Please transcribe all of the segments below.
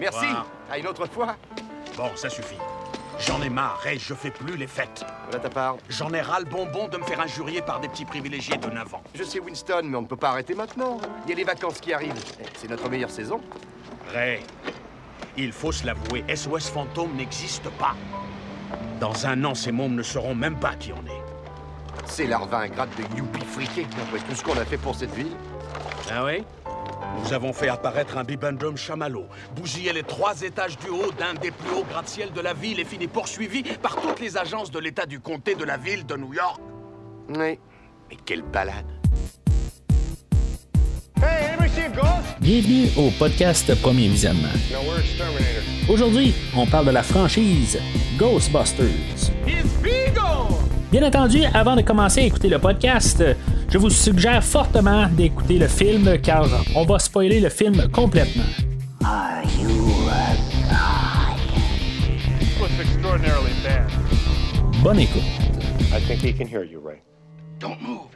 Merci. À une autre fois. Bon, ça suffit. J'en ai marre, Ray, je fais plus les fêtes. Voilà ta part. J'en ai ras le bonbon de me faire injurier par des petits privilégiés de 9 ans. Je sais Winston, mais on ne peut pas arrêter maintenant. Il y a les vacances qui arrivent. Eh, C'est notre meilleure saison. Ray, il faut se l'avouer, SOS Fantôme n'existe pas. Dans un an, ces mômes ne sauront même pas qui on est. C'est l'arvin ingrate de Youpi friqué, après tout ce qu'on a fait pour cette ville. Ah oui? Nous avons fait apparaître un bibendum chamallow, bousillé les trois étages du haut d'un des plus hauts gratte-ciel de la ville et fini poursuivi par toutes les agences de l'État du comté de la ville de New York. Oui. Mais quelle balade. Bienvenue au podcast Premier Visionnement. Aujourd'hui, on parle de la franchise Ghostbusters. Bien entendu, avant de commencer à écouter le podcast, je vous suggère fortement d'écouter le film car on va spoiler le film complètement. bad. Bonne écoute. I think he can hear you, Ray. Don't move.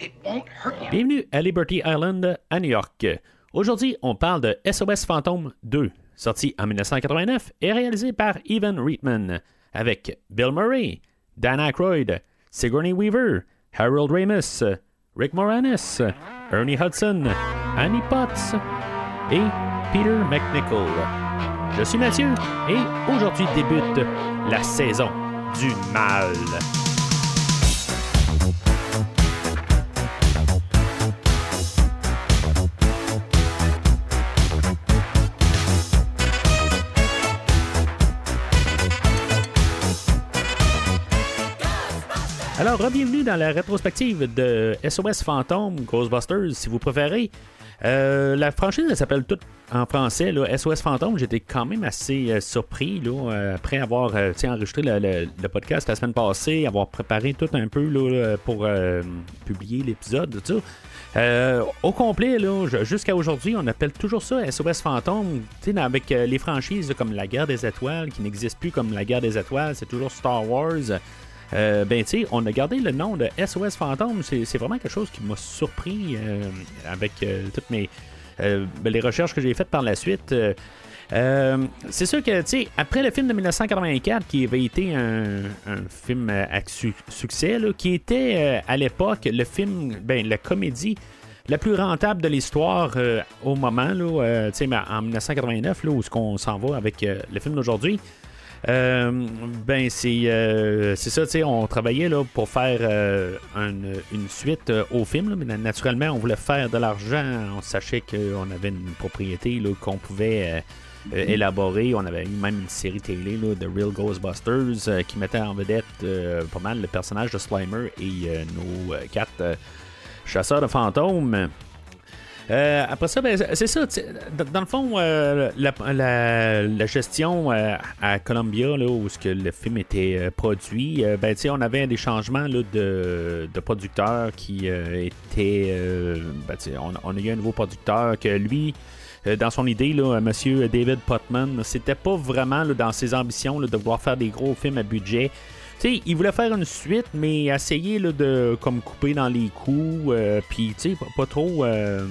It won't hurt you. Bienvenue à Liberty Island à New York. Aujourd'hui, on parle de SOS Phantom 2, sorti en 1989 et réalisé par Evan Reitman, avec Bill Murray, Dan Aykroyd, Sigourney Weaver, Harold Ramis, Rick Moranis, Ernie Hudson, Annie Potts et Peter McNichol. Je suis Mathieu et aujourd'hui débute la saison du mal. Alors, bienvenue dans la rétrospective de SOS Phantom, Ghostbusters, si vous préférez. Euh, la franchise, elle s'appelle toute en français, SOS Phantom. J'étais quand même assez euh, surpris là, euh, après avoir enregistré le, le- podcast la semaine passée, avoir préparé tout un peu là, pour publier l'épisode. tout au complet, jusqu'à aujourd'hui, on appelle toujours ça SOS sais, avec les franchises comme la guerre des étoiles, qui n'existe plus comme la guerre des étoiles, c'est toujours Star Wars. Euh, ben, tu on a gardé le nom de SOS Fantôme. C'est vraiment quelque chose qui m'a surpris euh, avec euh, toutes mes. ben, les recherches que j'ai faites par la suite. C'est sûr que, tu après le film de 1984, qui avait été un, film à su- succès, qui était à l'époque le film, ben, la comédie la plus rentable de l'histoire au moment, là, ben, en 1989, là, où qu'on s'en va avec le film d'aujourd'hui. Euh, ben c'est euh, c'est ça, tu sais, on travaillait là, pour faire euh, une, une suite au film, là, mais na- naturellement, on voulait faire de l'argent. On sachait qu'on avait une propriété qu'on pouvait euh, euh, élaborer. On avait eu même une série télé, là, The Real Ghostbusters, euh, qui mettait en vedette euh, pas mal le personnage de Slimer et nos quatre chasseurs de fantômes. Euh, après ça, ben, c'est ça. Dans, le fond, euh, la, la- gestion euh, à Columbia, là, où ce que le film était produit, ben, on avait des changements là, de, de producteurs qui étaient. ben, on, on a eu un nouveau producteur que lui. Dans son idée, là, Monsieur David Putman, c'était pas vraiment dans ses ambitions de vouloir faire des gros films à budget. Il voulait faire une suite, mais essayer là, de couper dans les coups, euh, puis pas, trop. euh,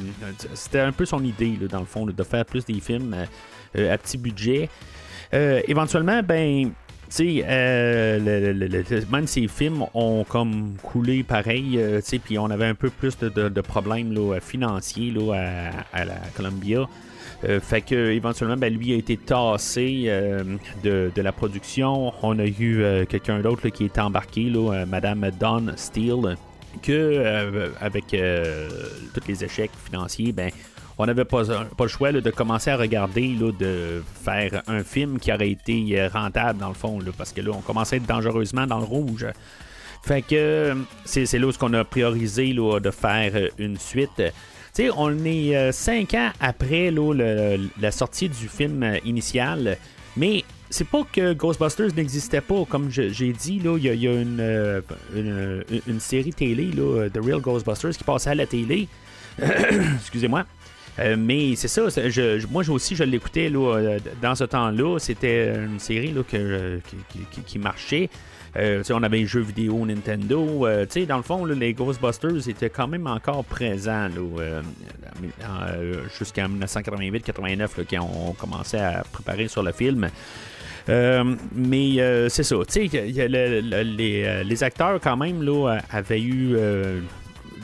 c'était un peu son idée, dans le fond, de faire plus des films euh, euh, à petit budget. Éventuellement, ben, tu sais, même ces films ont comme coulé pareil, tu on avait un peu plus de, problèmes financiers à la Columbia. Euh, fait que éventuellement, ben, lui a été tassé euh, de, la production. On a eu euh, quelqu'un d'autre qui est embarqué, là, Madame Dawn Steele, que avec tous les échecs financiers, ben on n'avait pas, pas le choix de commencer à regarder, là, de faire un film qui aurait été rentable dans le fond, là, parce que là, on commençait à être dangereusement dans le rouge. Fait que c'est là où on a priorisé de faire une suite. Sais, on est euh, cinq ans après la sortie du film euh, initial, mais c'est pas que Ghostbusters n'existait pas. Comme j'ai dit, il y a, une, euh, une, série télé, là, The Real Ghostbusters, qui passait à la télé. Excusez-moi. Mais c'est ça, je, moi aussi je l'écoutais dans ce temps-là. C'était une série là, qui marchait. Euh, on avait les jeux vidéo Nintendo. Euh, dans le fond, les Ghostbusters étaient quand même encore présents euh, jusqu'en 1988-89 quand on commençait à préparer sur le film. Mais c'est ça, les, les acteurs quand même là, avaient eu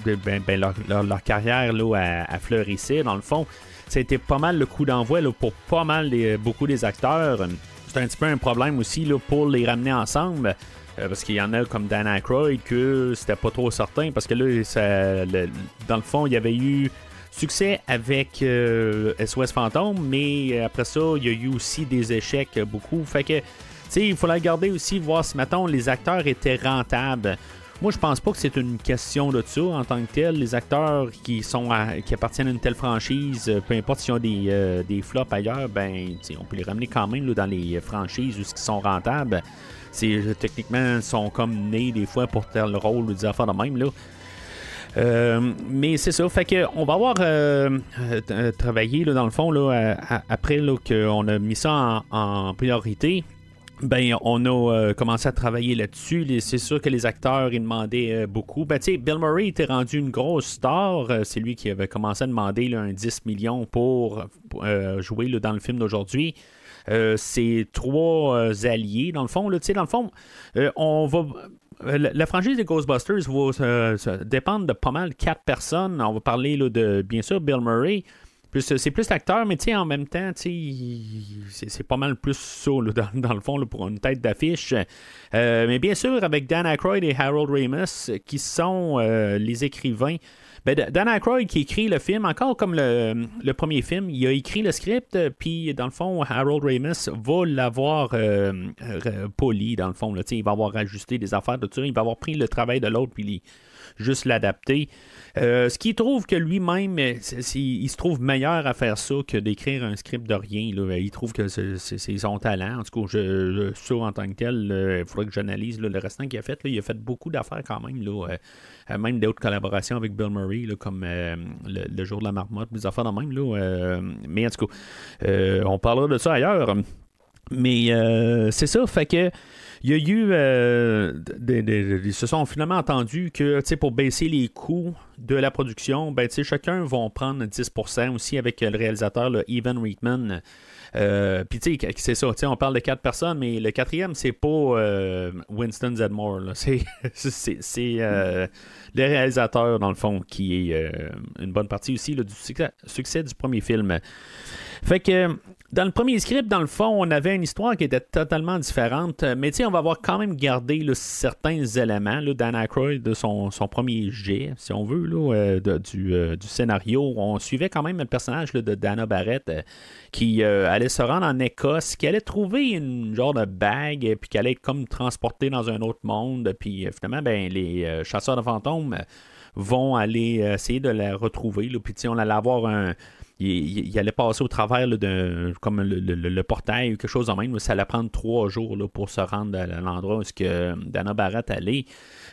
ben, ben, leur, leur- carrière là, à, à fleurissait dans le fond. C'était pas mal le coup d'envoi pour pas mal beaucoup des acteurs. C'est un petit peu un problème aussi là, pour les ramener ensemble. euh, parce qu'il y en a comme Dan Aykroyd que c'était pas trop certain parce que là, dans le fond, il y avait eu succès avec euh, SOS Fantôme, mais après ça, il y a eu aussi des échecs euh, beaucoup. Fait que, tu sais, il faut la garder aussi, voir si, mettons, les acteurs étaient rentables. Moi, je pense pas que c'est une question de ça en tant que tel. Les acteurs qui sont à- qui appartiennent à une telle franchise, euh, peu importe s'ils ont des, euh, des flops ailleurs, ben, on peut les ramener quand même dans les franchises où ils sont rentables. C'est euh, techniquement sont comme nés des fois pour tel rôle ou des affaires de même là. Mais c'est ça, fait que on va avoir travaillé dans le fond là, après qu'on a mis ça en priorité. Ben, on a euh, commencé à travailler là-dessus. C'est sûr que les acteurs, ils demandaient euh, beaucoup. Ben, tu sais, Bill Murray était rendu une grosse star. Euh, c'est lui qui avait commencé à demander un 10 millions pour, jouer dans le film d'aujourd'hui. C'est trois alliés, dans le fond. Dans le fond, on va. La, franchise des Ghostbusters va dépendre de pas mal quatre personnes. On va parler de, bien sûr, Bill Murray. Euh, c'est plus l'acteur, mais en même temps, c'est, pas mal plus ça, dans, le fond, pour une tête d'affiche. Euh, mais bien sûr, avec Dan Aykroyd et Harold Ramis, qui sont euh, les écrivains. Ben, Dan Aykroyd qui écrit le film, encore comme le, premier film, il a écrit le script, puis dans le fond, Harold Ramis va l'avoir poli, dans le fond. Il va avoir ajusté des affaires de il va avoir pris le travail de l'autre, puis juste l'adapter. Euh, ce qui trouve que lui-même, euh, il se trouve meilleur à faire ça que d'écrire un script de rien. Il trouve que c'est son talent. En tout cas, je, je- en tant que tel, il faudrait que j'analyse le restant qu'il a fait. il a fait beaucoup d'affaires quand même. Là, euh, même d'autres collaborations avec Bill Murray, comme le, jour de la marmotte, des affaires de même. Là, mais en tout cas, on parlera de ça ailleurs. Mais euh, c'est ça, fait que il y a eu euh, des- ils se sont finalement entendus que pour baisser les coûts de la production, ben, chacun vont prendre 10% aussi avec le réalisateur le Evan Reitman. Euh, Puis tu sais, c'est ça, on parle de quatre personnes, mais le quatrième, c'est pas euh, Winston Zedmore. c'est, euh, le réalisateur, dans le fond, qui est euh, une bonne partie aussi là, du succès, succès du premier film. Fait que dans le premier script, dans le fond, on avait une histoire qui était totalement différente. euh, Mais tu sais, on va avoir quand même gardé certains éléments là, Dan Aykroyd de son, premier jet, si on veut, euh, euh, du scénario. On suivait quand même le personnage de Dana Barrett qui allait se rendre en Écosse, qui allait trouver une genre de bague, puis qui allait être comme transportée dans un autre monde. Puis finalement, ben, les chasseurs de fantômes vont aller essayer de la retrouver. Puis on allait avoir un il, allait passer au travers d'un comme le, le- portail ou quelque chose de même. Ça allait prendre trois jours pour se rendre à l'endroit où que Dana Barrett allait.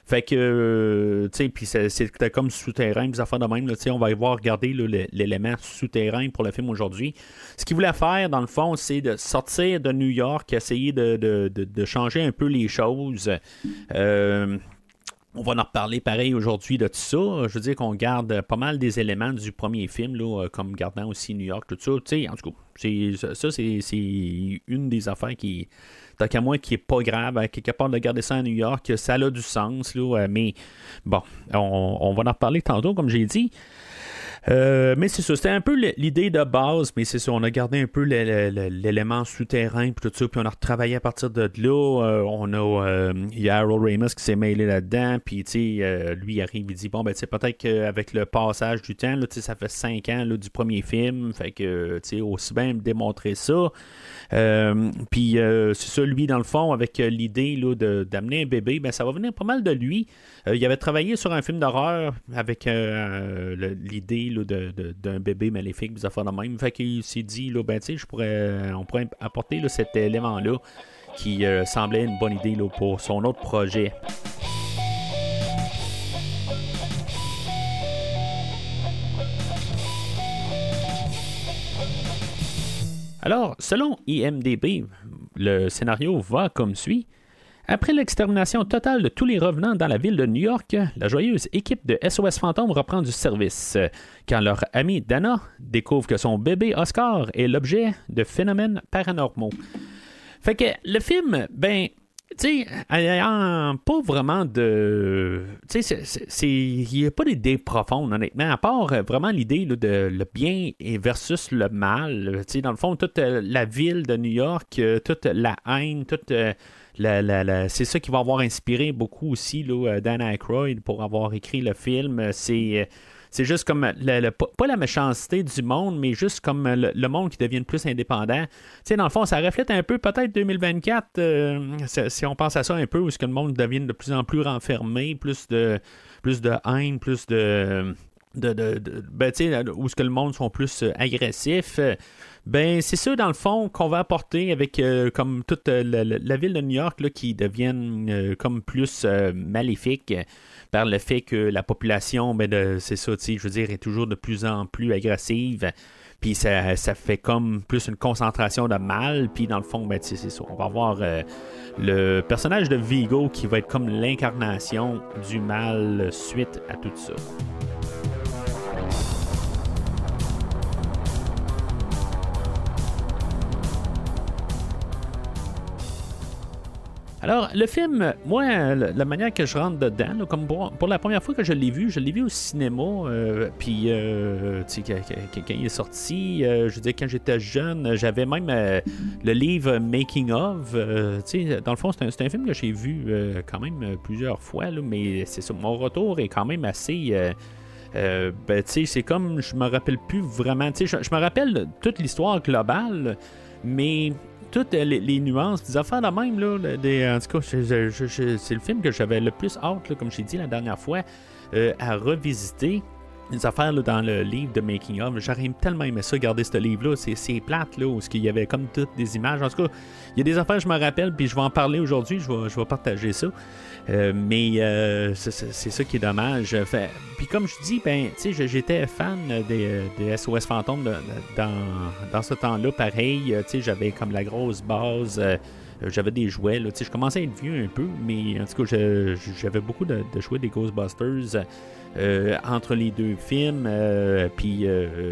Fait que, euh, tu sais, puis c'était comme souterrain, des affaires de même. là, on va y voir regarder l'élément souterrain pour le film aujourd'hui. Ce qu'il voulait faire, dans le fond, c'est de sortir de New York, essayer de, de- de- de changer un peu les choses. Euh, on va en reparler pareil aujourd'hui de tout ça. Je veux dire qu'on garde pas mal des éléments du premier film, là, euh, comme gardant aussi New York, tout ça. Tu sais, en tout cas, ça, c'est, une des affaires qui, tant qu'à moi, qui est pas grave. hein, quelque part de garder ça à New York, ça a du sens, là, euh, mais bon, on, on va en reparler tantôt, comme j'ai dit. Euh, mais c'est ça, c'était un peu l'idée de base, mais c'est ça, on a gardé un peu l'élément souterrain, puis tout ça, puis on a retravaillé à partir de là. Euh, on a, euh, il y a Harold Ramis qui s'est mêlé là-dedans, puis tu sais, euh, lui arrive, il dit bon ben tu peut-être qu'avec le passage du temps, là, ça fait cinq ans là, du premier film, fait que tu sais aussi bien démontrer ça. Euh, puis euh, c'est ça, lui dans le fond, avec euh, l'idée d'amener un bébé, ben ça va venir pas mal de lui. Il avait travaillé sur un film d'horreur avec l'idée d'un bébé maléfique, des affaires de même. Fait qu'il s'est dit, là, ben, on pourrait apporter là, cet élément-là qui semblait une bonne idée là, pour son autre projet. Alors, selon IMDB, le scénario va comme suit. Après l'extermination totale de tous les revenants dans la ville de New York, la joyeuse équipe de SOS Fantôme reprend du service. Quand leur amie Dana découvre que son bébé Oscar est l'objet de phénomènes paranormaux. Fait que le film, ben, tu sais, pas vraiment de. Tu sais, il n'y a pas d'idée profonde, honnêtement, à part euh, vraiment l'idée de le bien versus le mal. Tu sais, dans le fond, toute euh, la ville de New York, euh, toute la haine, toute. La, la, c'est ça qui va avoir inspiré beaucoup aussi là, Dan Aykroyd pour avoir écrit le film. C'est c'est juste comme, le, pas la méchanceté du monde, mais juste comme le, monde qui devient plus indépendant. Tu sais, dans le fond, ça reflète un peu peut-être 2024, euh, si on pense à ça un peu, où ce que le monde devient de plus en plus renfermé, plus de, plus de haine, plus de... De, de, ben, où ce que le monde sont plus euh, agressifs. Ben, c'est ça, dans le fond, qu'on va apporter avec euh, comme toute la, ville de New York là, qui deviennent comme plus maléfique par le fait que la population, ben c'est ça, je veux dire, est toujours de plus en plus agressive. Puis ça, fait comme plus une concentration de mal. Puis dans le fond, ben, c'est ça. On va avoir euh, le personnage de Vigo qui va être comme l'incarnation du mal suite à tout ça. Alors, le film, moi, la manière que je rentre dedans, comme pour, la première fois que je l'ai vu, je l'ai vu au cinéma. Euh, puis, euh, tu sais, quand, est sorti, euh, je veux dire, quand j'étais jeune, j'avais même le livre Making of. tu sais, dans le fond, c'est un, film que j'ai vu quand même plusieurs fois, là, mais c'est ça. Mon retour est quand même assez. ben, tu sais, c'est comme, je me rappelle plus vraiment. Sais, je me rappelle toute l'histoire globale, mais toutes les, nuances, des affaires de même, là, en tout cas, c'est le film que j'avais le plus hâte, comme j'ai dit la dernière fois, euh, à revisiter. Les affaires dans le livre de Making of, j'aurais tellement aimé ça, garder ce livre-là. C'est plate, là, où il y avait comme toutes des images. En tout cas, il y a des affaires je me rappelle, puis je vais en parler aujourd'hui, je vais partager ça. Euh, mais euh, c'est ça qui est dommage. Puis comme je dis, ben, j'étais fan des, SOS Fantômes dans, dans ce temps-là. Pareil, j'avais comme la grosse base. Euh, j'avais des jouets. Là, je commençais à être vieux un peu, mais en tout cas, j'avais beaucoup de, jouets des Ghostbusters entre les deux films. puis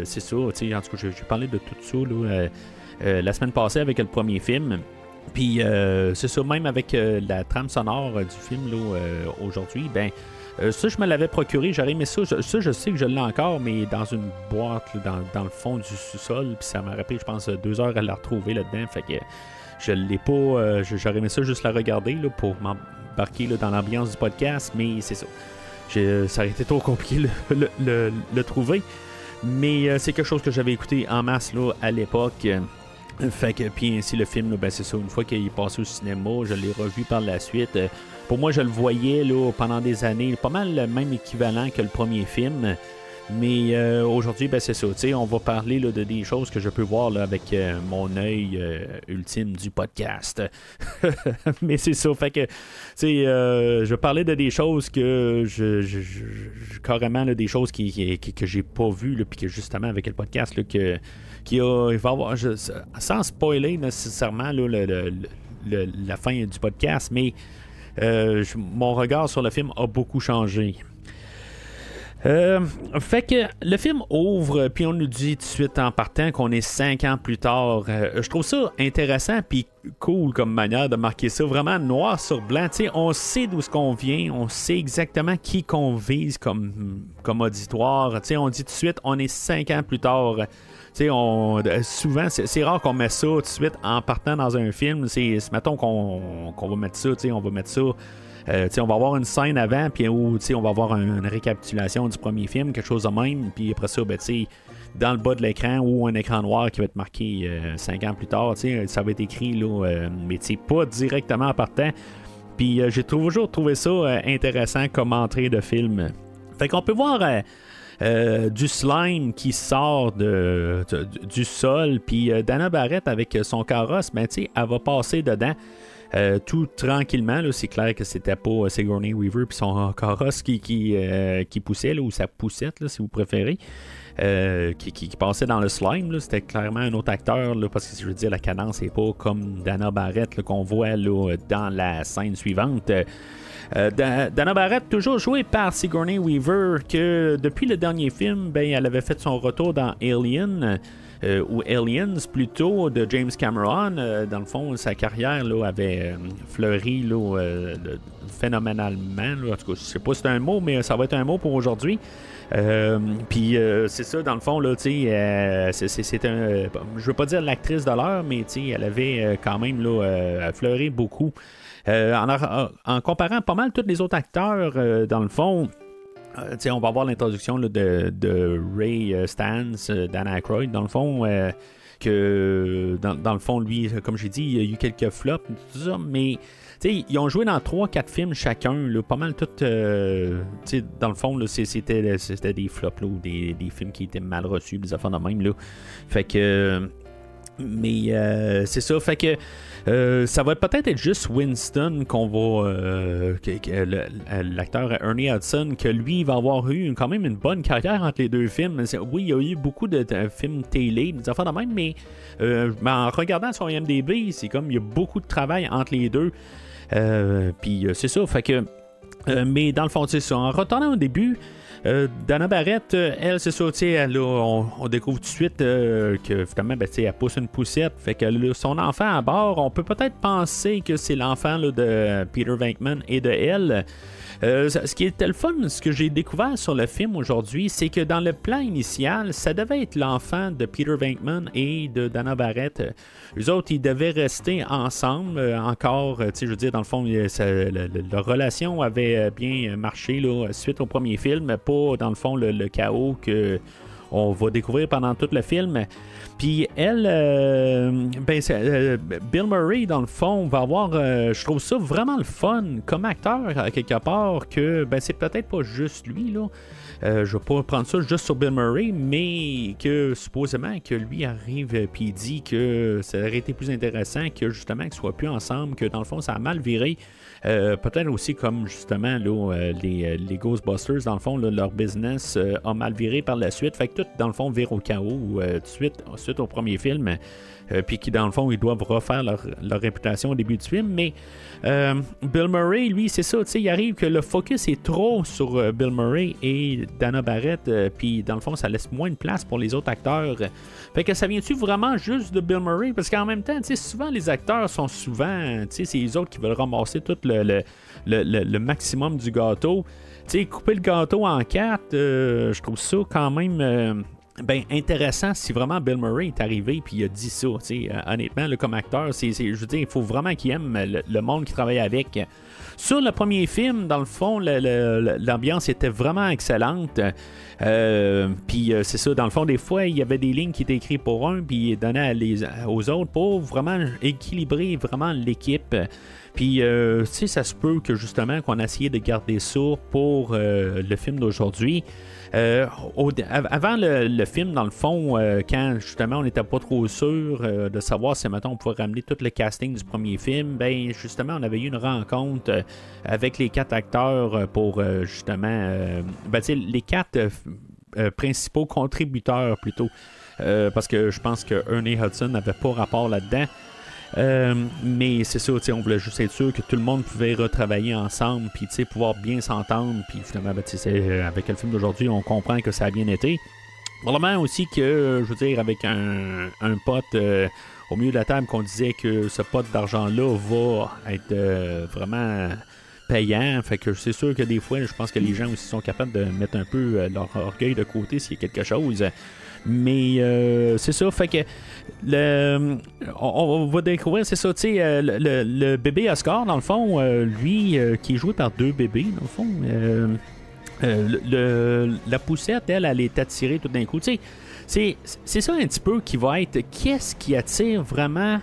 c'est ça, en tout cas, j'ai parlé de tout ça la semaine passée avec le premier film. Puis euh, c'est ça, même avec euh, la trame sonore euh, du film aujourd'hui, ben ça je me l'avais procuré, j'aurais aimé ça. Ça je sais que je l'ai encore, mais dans une boîte dans, le fond du sous-sol. Puis ça m'a rappelé, je pense, deux heures à la retrouver là-dedans. Fait que je l'ai pas. j'aurais aimé ça juste la regarder là, pour m'embarquer dans l'ambiance du podcast, mais c'est ça. ça aurait été trop compliqué le, le, le trouver. Mais c'est quelque chose que j'avais écouté en masse là, à l'époque. Fait que, puis ainsi, le film, ben, c'est ça. Une fois qu'il est passé au cinéma, je l'ai revu par la suite. Euh, pour moi, je le voyais là, pendant des années, pas mal le même équivalent que le premier film. Mais euh, aujourd'hui, ben, c'est ça. On va parler là, de des choses que je peux voir là, avec euh, mon œil ultime du podcast. Mais c'est ça. Fait que, je vais parler de des choses que je, carrément des choses qui, que j'ai pas vues, puis que justement avec le podcast, là, que qui il va avoir, sans spoiler nécessairement la fin du podcast, mais euh, mon regard sur le film a beaucoup changé. Euh, fait que le film ouvre, puis on nous dit tout de suite en partant qu'on est cinq ans plus tard. Euh, je trouve ça intéressant puis cool comme manière de marquer ça, vraiment noir sur blanc. on sait d'où ce qu'on vient, on sait exactement qui qu'on vise comme, comme auditoire. on dit tout de suite, on est cinq ans plus tard on, souvent, c'est rare qu'on met ça tout de suite en partant dans un film. C'est, mettons qu'on va mettre ça, on va mettre ça. Euh, on va avoir une scène avant, puis où on va avoir une récapitulation du premier film, quelque chose de même, puis après ça, ben, dans le bas de l'écran ou un écran noir qui va être marqué 5 euh, ans plus tard, ça va être écrit, là, euh, mais pas directement en partant. Puis j'ai toujours trouvé ça intéressant comme entrée de film. Fait qu'on peut voir euh, du slime qui sort de, du sol. Puis euh, Dana Barrett, avec son carrosse, ben, elle va passer dedans. Euh, tout tranquillement, c'est clair que c'était pas Sigourney Weaver puis son carrosse qui, poussait, ou sa poussette, si vous préférez. euh, qui, qui- passait dans le slime. C'était clairement un autre acteur, là, parce que je veux dire, la cadence n'est pas comme Dana Barrett qu'on voit dans la scène suivante. Euh, Da- Dana Barrett, toujours jouée par Sigourney Weaver, que depuis le dernier film, ben, elle avait fait son retour dans Alien. euh, ou Aliens plutôt de James Cameron. Euh, dans le fond, sa carrière là, avait fleuri là, phénoménalement. En tout cas, je sais pas si c'est un mot, mais ça va être un mot pour aujourd'hui. Puis c'est ça, dans le fond, là, c'est- un. je veux pas dire l'actrice de l'heure, mais elle avait quand même là, fleuri beaucoup. Euh, en, comparant pas mal tous les autres acteurs, euh, dans le fond, euh, on va voir l'introduction de, de Ray Stans, Dan Aykroyd, dans le fond. que dans, dans le fond, lui, comme j'ai dit, il y a eu quelques flops, tout ça, mais ils ont joué dans 3-4 films chacun, pas mal tout. euh, dans le fond, c'était, des flops là, ou des, des films qui étaient mal reçus, des affaires de même. Là. Fait que. Mais c'est ça, fait que euh, ça va peut-être être juste Winston qu'on va. euh, L'acteur Ernie Hudson, que lui va avoir eu quand même une bonne carrière entre les deux films. Oui, il y a eu beaucoup de, films télé, des affaires de même, mais euh, ben, en regardant son IMDb, c'est comme il y a beaucoup de travail entre les deux. Puis c'est ça, fait que. mais dans le fond, c'est ça. En retournant au début, euh, Dana Barrett, euh, elle, c'est ça, là, on, découvre tout de suite euh, que finalement, ben, elle pousse une poussette. Fait que là, son enfant à bord, on peut peut-être penser que c'est l'enfant de Peter Venkman et de elle. Euh, ce qui était le fun, ce que j'ai découvert sur le film aujourd'hui, c'est que dans le plan initial, ça devait être l'enfant de Peter Venkman et de Dana Barrett. Eux autres, ils devaient rester ensemble euh, encore. euh, tu sais, je veux dire, dans le fond, ça- le- le- leur relation avait bien marché là, suite au premier film, pas dans le fond le, le chaos que on va découvrir pendant tout le film. Puis elle, euh, ben, euh, Bill Murray, dans le fond, va avoir, euh, je trouve ça vraiment le fun comme acteur, quelque part, que ben, c'est peut-être pas juste lui, là. Euh, je vais pas prendre ça juste sur Bill Murray, mais que supposément que lui arrive et dit que ça aurait été plus intéressant que justement qu'ils soient plus ensemble, que dans le fond ça a mal viré. Euh, peut-être aussi comme justement là, euh, les, euh, les Ghostbusters, dans le fond, là, leur business a mal viré par la suite. Fait que tout, dans le fond, vire au chaos suite, suite au premier film. Euh, puis qui, dans le fond, ils doivent refaire leur, réputation au début du film. Mais euh, Bill Murray, lui, c'est ça, il arrive que le focus est trop sur euh, Bill Murray et Dana Barrett, puis dans le fond, ça laisse moins de place pour les autres acteurs. Fait que ça vient-tu vraiment juste de Bill Murray? Parce qu'en même temps, souvent les acteurs sont souvent, c'est les autres qui veulent ramasser tout le, maximum du gâteau. Couper le gâteau en quatre, je trouve ça quand même. Ben, intéressant si vraiment Bill Murray est arrivé puis il a dit ça. euh, honnêtement, comme acteur, c'est, je veux dire, il faut vraiment qu'il aime le, le monde qui travaille avec. Sur le premier film, dans le fond, l'ambiance était vraiment excellente. Euh, puis euh, c'est ça, dans le fond, des fois, il y avait des lignes qui étaient écrites pour un, puis les- aux autres pour vraiment équilibrer vraiment l'équipe. Puis, euh, tu sais, ça se peut que justement qu'on a essayé de garder ça pour le film d'aujourd'hui. Euh, avant le, film, dans le fond, euh, quand justement on n'était pas trop sûr euh, de savoir si maintenant on pouvait ramener tout le casting du premier film, ben justement on avait eu une rencontre euh, avec les quatre acteurs pour justement, ben, les quatre principaux contributeurs plutôt, parce que je pense que Ernie Hudson n'avait pas rapport là-dedans. Euh, mais c'est ça, on voulait juste être sûr que tout le monde pouvait retravailler ensemble, puis pouvoir bien s'entendre, puis finalement, ben, euh, avec le film d'aujourd'hui, on comprend que ça a bien été. Probablement aussi que, je veux dire, avec un, pote euh, au milieu de la table qu'on disait que ce pot d'argent-là va être vraiment payant. Fait que c'est sûr que des fois, je pense que les gens aussi sont capables de mettre un peu leur orgueil de côté s'il y a quelque chose. Mais euh, c'est ça, fait que le, on, va découvrir, c'est ça, tu sais, euh, le, bébé Oscar, dans le fond, euh, lui, qui est joué par deux bébés, dans le fond, le, la poussette, elle, elle est attirée tout d'un coup. Tu sais, c'est, ça un petit peu qui va être qu'est-ce qui attire vraiment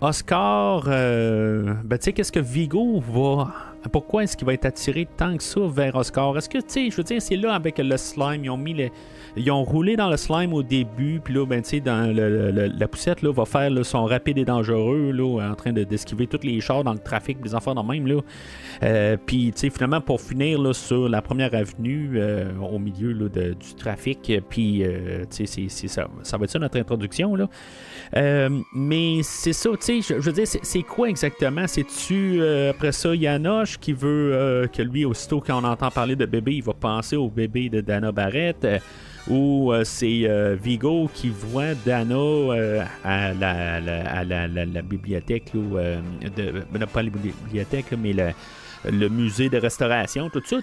Oscar. ben, tu sais, qu'est-ce que Vigo va pourquoi est-ce qu'il va être attiré tant que ça vers Oscar? Est-ce que, tu sais, je veux dire, c'est là avec le slime, ils ont mis les, ils ont roulé dans le slime au début, puis là, ben, tu sais, dans la poussette, là, va faire son rapide et dangereux, là, en train de- d'esquiver tous les chars dans le trafic, des enfants dans le même, là. Euh, puis, tu sais, finalement, pour finir là, sur la première avenue, euh, au milieu là, du trafic, puis, euh, tu sais, c'est- ça, ça va être ça notre introduction, là. Mais c'est ça, tu sais, je, veux dire, c'est quoi exactement? C'est-tu, après ça, Yanoche? Qui veut euh, que lui, aussitôt quand on entend parler de bébé, il va penser au bébé de Dana Barrett? euh, ou euh, c'est Vigo qui voit Dana à, la, à la, bibliothèque, de, ben, pas la bibliothèque, mais le, musée de restauration, tout ça.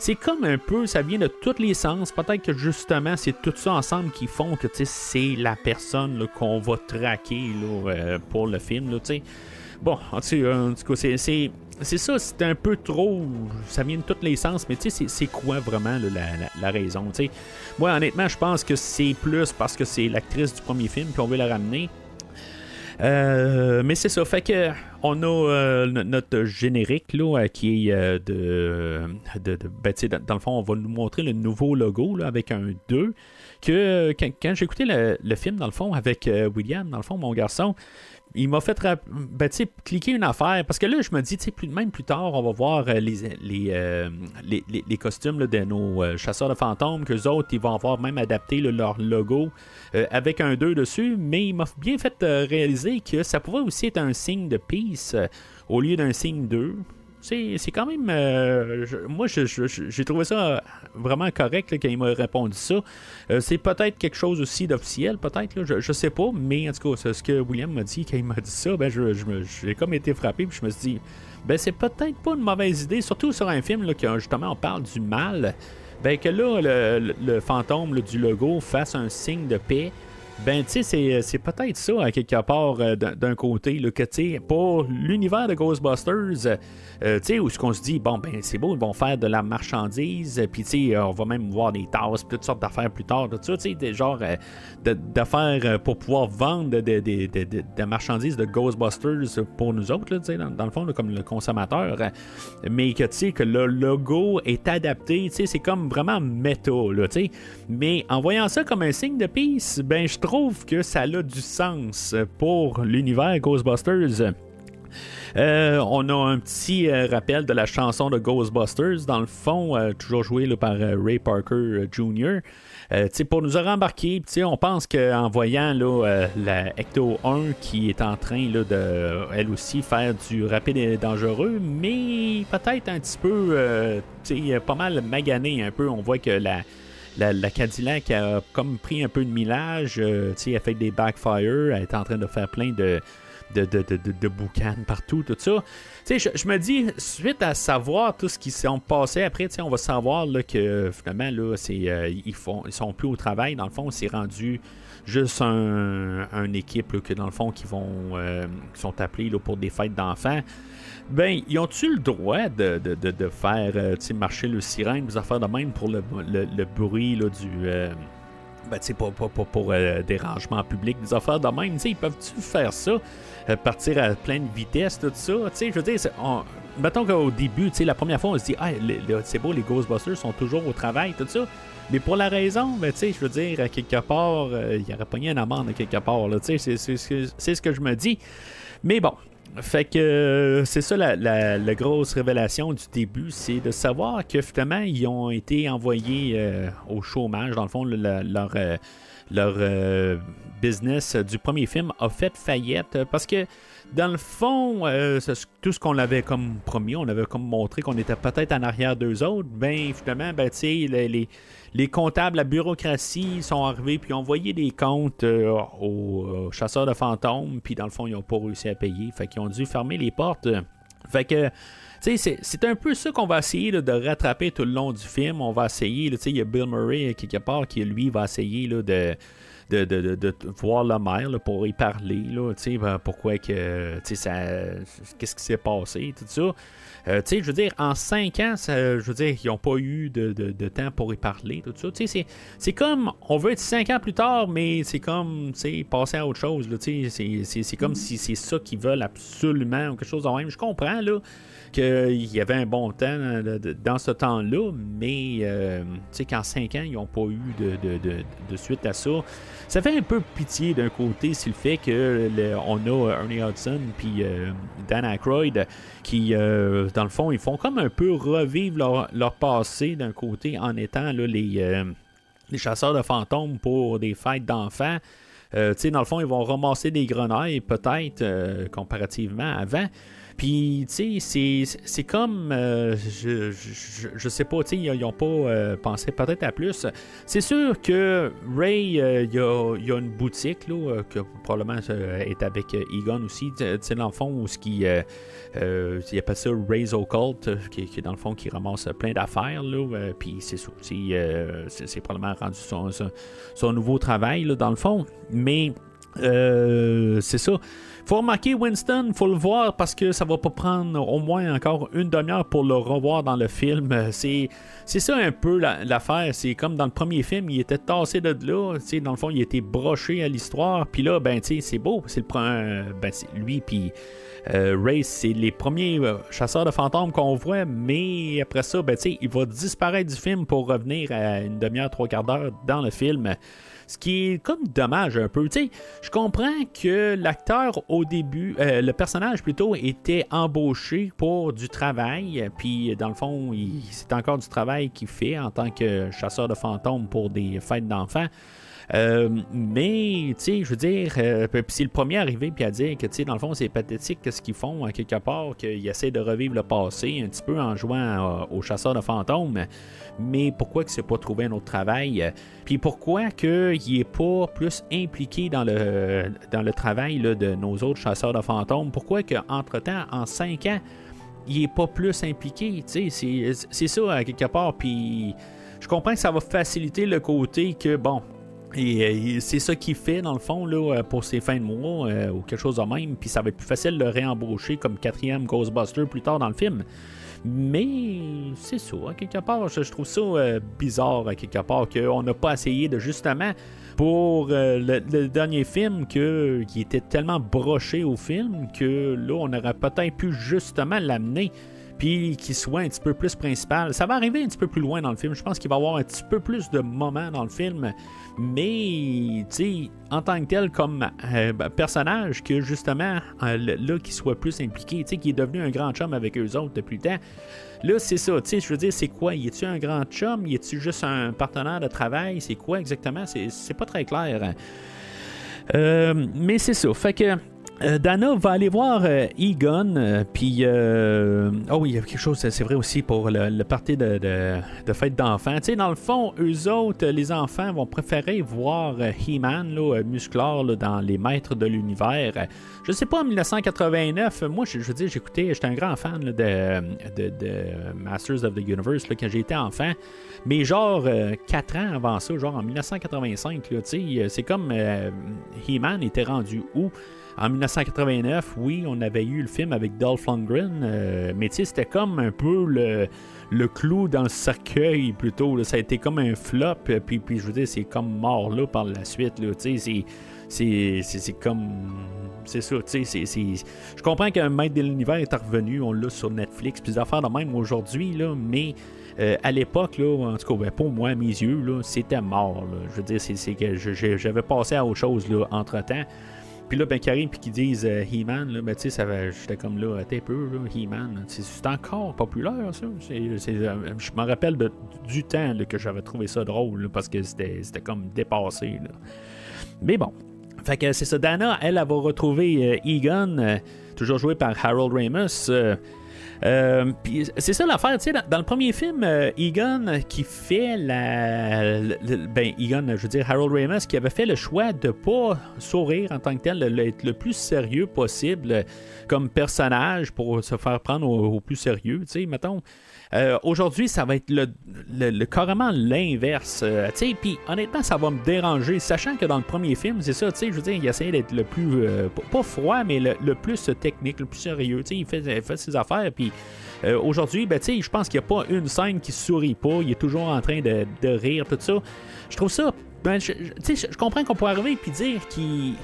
C'est, comme un peu, ça vient de tous les sens. Peut-être que justement, c'est tout ça ensemble qui font que c'est la personne qu'on va traquer là, pour le film. Là, bon, en tout cas, c'est, c'est, ça, c'est un peu trop. Ça vient de tous les sens, mais tu sais, c'est, quoi vraiment la, raison? Moi, honnêtement, je pense que c'est plus parce que c'est l'actrice du premier film, puis on veut la ramener. Euh, mais c'est ça, fait que on a euh, no- notre générique là, euh, qui est de, de, de- ben, dans, le fond, on va nous montrer le nouveau logo là, avec un 2. Que quand, quand j'ai écouté le, le film, dans le fond, avec William, dans le fond, mon garçon, il m'a fait ben, cliquer une affaire. Parce que là, je me dis, plus, même plus tard, on va voir euh, euh, les, costumes de nos euh, chasseurs de fantômes, qu'eux autres, ils vont avoir même adapté leur logo avec un 2 dessus. Mais il m'a bien fait réaliser que ça pourrait aussi être un signe de peace au lieu d'un signe 2. C'est quand même. euh, je- moi, je- je- je- j'ai trouvé ça vraiment correct quand il m'a répondu ça. Euh, c'est peut-être quelque chose aussi d'officiel, peut-être, je, je sais pas, mais en tout cas, ce que William m'a dit quand il m'a dit ça, ben, je, je j'ai comme été frappé, puis je me suis dit, ben, c'est peut-être pas une mauvaise idée, surtout sur un film là, justement on parle du mal, ben, que là, le, fantôme du logo fasse un signe de paix. Ben, tu sais, c'est, c'est peut-être ça, à quelque part, euh, d'un, côté, là, que, tu sais, pour l'univers de Ghostbusters, euh, euh, tu sais, où ce qu'on se dit, bon, ben, c'est beau, ils vont faire de la marchandise, euh, puis, tu sais, euh, on va même voir des tasses, toutes sortes d'affaires plus tard, tout ça, tu sais, des genres euh, d'affaires euh, pour pouvoir vendre de, de, de, de- de- de marchandises de Ghostbusters pour nous autres, tu sais, dans, le fond, comme le consommateur, euh, mais que, tu sais, que le logo est adapté, tu sais, c'est comme vraiment méta, là, tu sais, mais en voyant ça comme un signe de peace, ben, je trouve que ça a du sens pour l'univers Ghostbusters. Euh, on a un petit euh, rappel de la chanson de Ghostbusters, dans le fond, euh, toujours joué là, par Ray Parker Jr. Pour nous rembarquer, on pense qu'en voyant là, la Ecto 1 qui est en train là, de, aussi, faire du rapide et dangereux, mais peut-être un petit peu, pas mal magané un peu. On voit que la, la, la Cadillac a comme pris un peu de millage, euh, elle fait des backfire, elle est en train de faire plein de, de, de, de, de- de boucan partout, tout ça. Je, je me dis, suite à savoir tout ce qui s'est passé après, on va savoir là, que finalement, là, euh, ils, font, sont plus au travail. Dans le fond, c'est rendu juste un, équipe que dans le fond euh, qui sont appelés là, pour des fêtes d'enfants. Ben, ils ont-tu le droit de, de, de, de faire euh, marcher le sirène, des affaires de même pour le, le, le bruit là, du. euh, ben, tu pas, pas, pas pour euh, dérangement public, des affaires de même? Tu sais, ils peuvent-tu faire ça, euh, partir à pleine vitesse, tout ça? Tu sais, je veux dire, on- mettons qu'au début, la première fois, on se dit, ah, c'est beau, les Ghostbusters sont toujours au travail, tout ça. Mais pour la raison, ben, tu sais, je veux dire, à quelque part, il y aurait pogné une amende à quelque part, là, tu sais, c'est ce que je me dis. Mais bon, fait que euh, c'est ça la, la- grosse révélation du début, c'est de savoir que finalement ils ont été envoyés euh, au chômage. Dans le fond, le- le- leur, euh, leur business du premier film a fait faillite parce que dans le fond, tout ce qu'on avait comme promis, on avait comme montré qu'on était peut-être en arrière d'eux autres, ben finalement, ben tu sais, les- les comptables, la bureaucratie sont arrivés puis ont envoyé des comptes euh, aux, aux chasseurs de fantômes, puis dans le fond, ils n'ont pas réussi à payer. Fait qu'ils ont dû fermer les portes. Fait que, c'est- un peu ça qu'on va essayer de rattraper tout le long du film. On va essayer, il y a Bill Murray euh, quelque part qui, lui, va essayer de de, de, de, voir la mère pour y parler, là, ben, pourquoi que, ça, qu'est-ce qui s'est passé, tout ça. Euh, tu sais, je veux dire, en cinq ans, ça- je veux dire, ils n'ont pas eu de, de- de temps pour y parler, tout ça. Tu sais, c'est- comme, on veut être cinq ans plus tard, mais c'est comme, tu sais, passer à autre chose, là, tu sais, c'est- comme si c'est ça qu'ils veulent absolument, ou quelque chose de même. Je comprends, là, qu'il y avait un bon temps de- dans ce temps-là, mais, euh, tu sais, qu'en cinq ans, ils n'ont pas eu de, suite à ça. Ça fait un peu pitié d'un côté, c'est le fait que on a Ernie Hudson puis euh, Dan Aykroyd qui, euh, dans le fond, ils font comme un peu revivre leur, passé d'un côté en étant les, chasseurs de fantômes pour des fêtes d'enfants. Euh, dans le fond, ils vont ramasser des grenailles, peut-être, comparativement avant. Puis, tu sais, c'est- comme. euh, je, je, sais pas, tu sais, ils n'ont pas euh, pensé peut-être à plus. C'est sûr que Ray, euh, il y, a, y a une boutique, là, que probablement est avec Egon aussi, tu sais, dans le fond, où ce qui. Il appelle ça Ray's Occult, qui, qui dans le fond qui ramasse plein d'affaires, là. Puis c'est c'est- c'est probablement rendu son, son, son nouveau travail, là, dans le fond. Mais. Euh, c'est ça. Faut remarquer Winston, faut le voir parce que ça va pas prendre au moins encore une demi-heure pour le revoir dans le film. Euh, C'est c'est ça un peu la- l'affaire. C'est comme dans le premier film, il était tassé de là. Dans le fond, il était broché à l'histoire. Puis là, ben, c'est beau. C'est le premier. Ben, lui, puis euh, Ray, c'est les premiers euh, chasseurs de fantômes qu'on voit. Mais après ça, ben, il va disparaître du film pour revenir à une demi-heure, trois quarts d'heure dans le film. Ce qui est comme dommage un peu. Tu sais, je comprends que l'acteur au début, euh, le personnage plutôt, était embauché pour du travail. Puis dans le fond, c'est encore du travail qu'il fait en tant que chasseur de fantômes pour des fêtes d'enfants. Euh, mais, tu sais, je veux dire, euh, c'est le premier arrivé puis à dire que, tu sais, dans le fond, c'est pathétique ce qu'ils font, à quelque part, qu'ils essaient de revivre le passé un petit peu en jouant euh, aux chasseurs de fantômes. Mais pourquoi que c'est pas trouvé un autre travail? Puis pourquoi qu'il est pas plus impliqué dans le, dans le travail là, de nos autres chasseurs de fantômes? Pourquoi qu'entre-temps, en cinq ans, il est pas plus impliqué? Tu sais, c'est c'est ça, à quelque part. Puis je comprends que ça va faciliter le côté que, bon, et, euh, c'est ça qu'il fait dans le fond euh, pour ses fins de mois euh, ou quelque chose de même. Puis ça va être plus facile de le réembaucher comme quatrième Ghostbuster plus tard dans le film. Mais c'est ça, à quelque part, je, trouve ça bizarre à quelque part qu'on n'a pas essayé de justement pour le, le dernier film que, qui était tellement broché au film que là on aurait peut-être pu justement l'amener puis qu'il soit un petit peu plus principal. Ça va arriver un petit peu plus loin dans le film. Je pense qu'il va y avoir un petit peu plus de moments dans le film. Mais, tu en tant que tel, comme euh, personnage, que justement, euh, là, qu'il soit plus impliqué, tu sais, qu'il est devenu un grand chum avec eux autres depuis le temps. Là, c'est ça, tu sais, je veux dire, c'est quoi? Y est-tu un grand chum? Y est-tu juste un partenaire de travail? C'est quoi exactement? C'est c'est pas très clair. Euh, mais c'est ça. Fait que euh, Dana va aller voir euh, Egon, euh, puis euh, oh oui, il y a quelque chose, c'est vrai aussi pour le, le de, de, fête d'enfants. Tu sais, dans le fond, eux autres, les enfants vont préférer voir He-Man, là, musclor, dans Les Maîtres de l'Univers. Je sais pas, en 1989, moi, je, veux dire, j'écoutais, j'étais un grand fan de, de, Masters of the Universe quand j'étais enfant. Mais genre, 4 ans avant ça, genre en 1985, là, tu c'est comme He-Man était rendu où? En 1989, oui, on avait eu le film avec Dolph Lundgren, euh, mais c'était comme un peu le, le clou dans le cercueil plutôt. Ça a été comme un flop, euh, puis, puis je veux dire, c'est comme mort là par la suite. Là, c'est- c'est, comme. C'est ça, tu sais. Je comprends qu'un maître de l'univers est revenu, on l'a sur Netflix, puis des affaires de même aujourd'hui, là, mais. euh, à l'époque, là, en tout cas, ben, pour moi, à mes yeux, c'était mort. là. Je veux dire, c'est, que j'avais passé à autre chose là, entre-temps. Puis là, ben, Karim, puis qu'ils disent euh, He-Man, là, ben, tu sais, j'étais comme là, t'es peu, He-Man. C'est, encore populaire, ça. Euh, je me rappelle du temps là, que j'avais trouvé ça drôle, là, parce que c'était, c'était comme dépassé. là. Mais bon. Fait que c'est ça, Dana, elle, elle va retrouver euh, Egon, euh, toujours joué par Harold Ramis. Euh, puis c'est ça l'affaire, tu sais, dans, le premier film, euh, Egon qui fait la. ben, Egon, je veux dire, Harold Ramis qui avait fait le choix de pas sourire en tant que tel, le- être le plus sérieux possible comme personnage pour se faire prendre au, plus sérieux, tu sais, mettons. Euh, aujourd'hui, ça va être le, le- carrément l'inverse. euh, sais, puis honnêtement, ça va me déranger, sachant que dans le premier film, c'est ça, tu sais, je veux dire, il essayait d'être le plus, euh, pas- froid, mais le, le plus technique, le plus sérieux. Tu sais, il fait, il fait ses affaires, puis euh, aujourd'hui, ben, je pense qu'il n'y a pas une scène qui sourit pas. Il est toujours en train de, rire, tout ça. Je trouve ça. Ben, je- je comprends qu'on peut arriver et dire qu'il.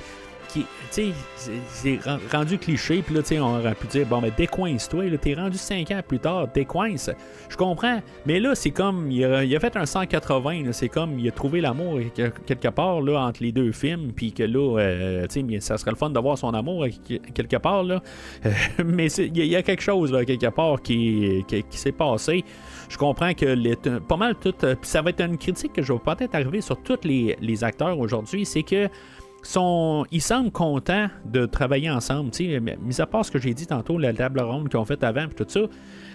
Sais, c'est- c'est ren- rendu cliché, puis là, on aurait pu dire, bon, ben, décoince-toi, là, t'es rendu 5 ans plus tard, décoince. Je comprends, mais là, c'est comme, il a, fait un 180, là, c'est comme, il a trouvé l'amour que- quelque part, là, entre les deux films, puis que là, euh, tu ça serait le fun d'avoir son amour quelque part, là. mais il y, a- quelque chose, quelque part, qui, qui, qui s'est passé. Je comprends que pas mal tout. euh, ça va être une critique que je vais peut-être arriver sur tous les acteurs aujourd'hui, c'est que ils semblent contents de travailler ensemble. mis à part ce que j'ai dit tantôt, la table ronde qu'ils ont fait avant, puis tout ça,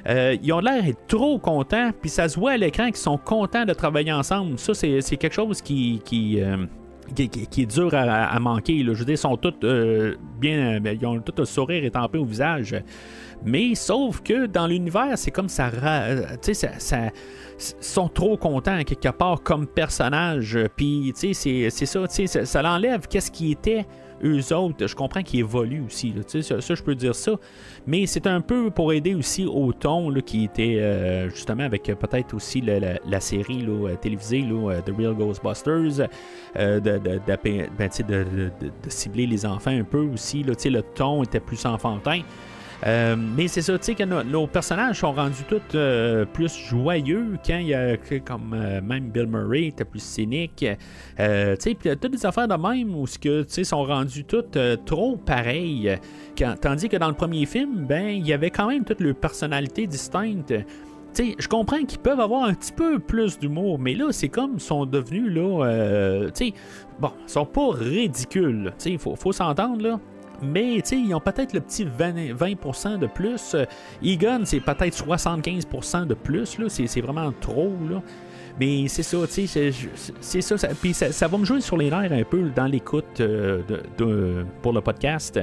euh, ils ont l'air trop contents, puis ça se voit à l'écran qu'ils sont contents de travailler ensemble. Ça, c'est quelque chose euh, qui, qui- est dur à, manquer. Je veux dire, ils sont tous euh, bien. Ils ont tout un sourire étampé au visage. Mais sauf que dans l'univers, c'est comme ça. euh, Tu sais, ça. sont trop contents quelque part comme personnage. Puis, tu sais, c'est- ça. Tu ça, ça l'enlève qu'est-ce qui était eux autres. Je comprends qu'ils évoluent aussi. là. Ça, ça, je peux dire ça. Mais c'est un peu pour aider aussi au ton là, qui était euh, justement avec euh, peut-être aussi la, la- série là, télévisée The Real Ghostbusters, de, de, cibler les enfants un peu aussi. Le ton était plus enfantin. Euh, mais c'est ça, tu sais, que nos, personnages sont rendus tous euh, plus joyeux quand il y a comme euh, même Bill Murray était plus cynique. Tu sais, toutes des affaires de même où ce que tu sont rendus toutes trop pareilles. Tandis que dans le premier film, ben il y avait quand même toutes leurs personnalités distinctes. Tu sais, je comprends qu'ils peuvent avoir un petit peu plus d'humour, mais là, c'est comme ils sont devenus là, euh, tu sais, bon, ils sont pas ridicules. Tu sais, il faut, faut s'entendre là. Mais ils ont peut-être le petit 20%, 20% de plus. Egon, c'est peut-être 75% de plus. C'est, vraiment trop. Là. Mais c'est ça, tu sais, c'est, ça. ça- Puis ça, ça va me jouer sur les nerfs un peu dans l'écoute euh, pour le podcast.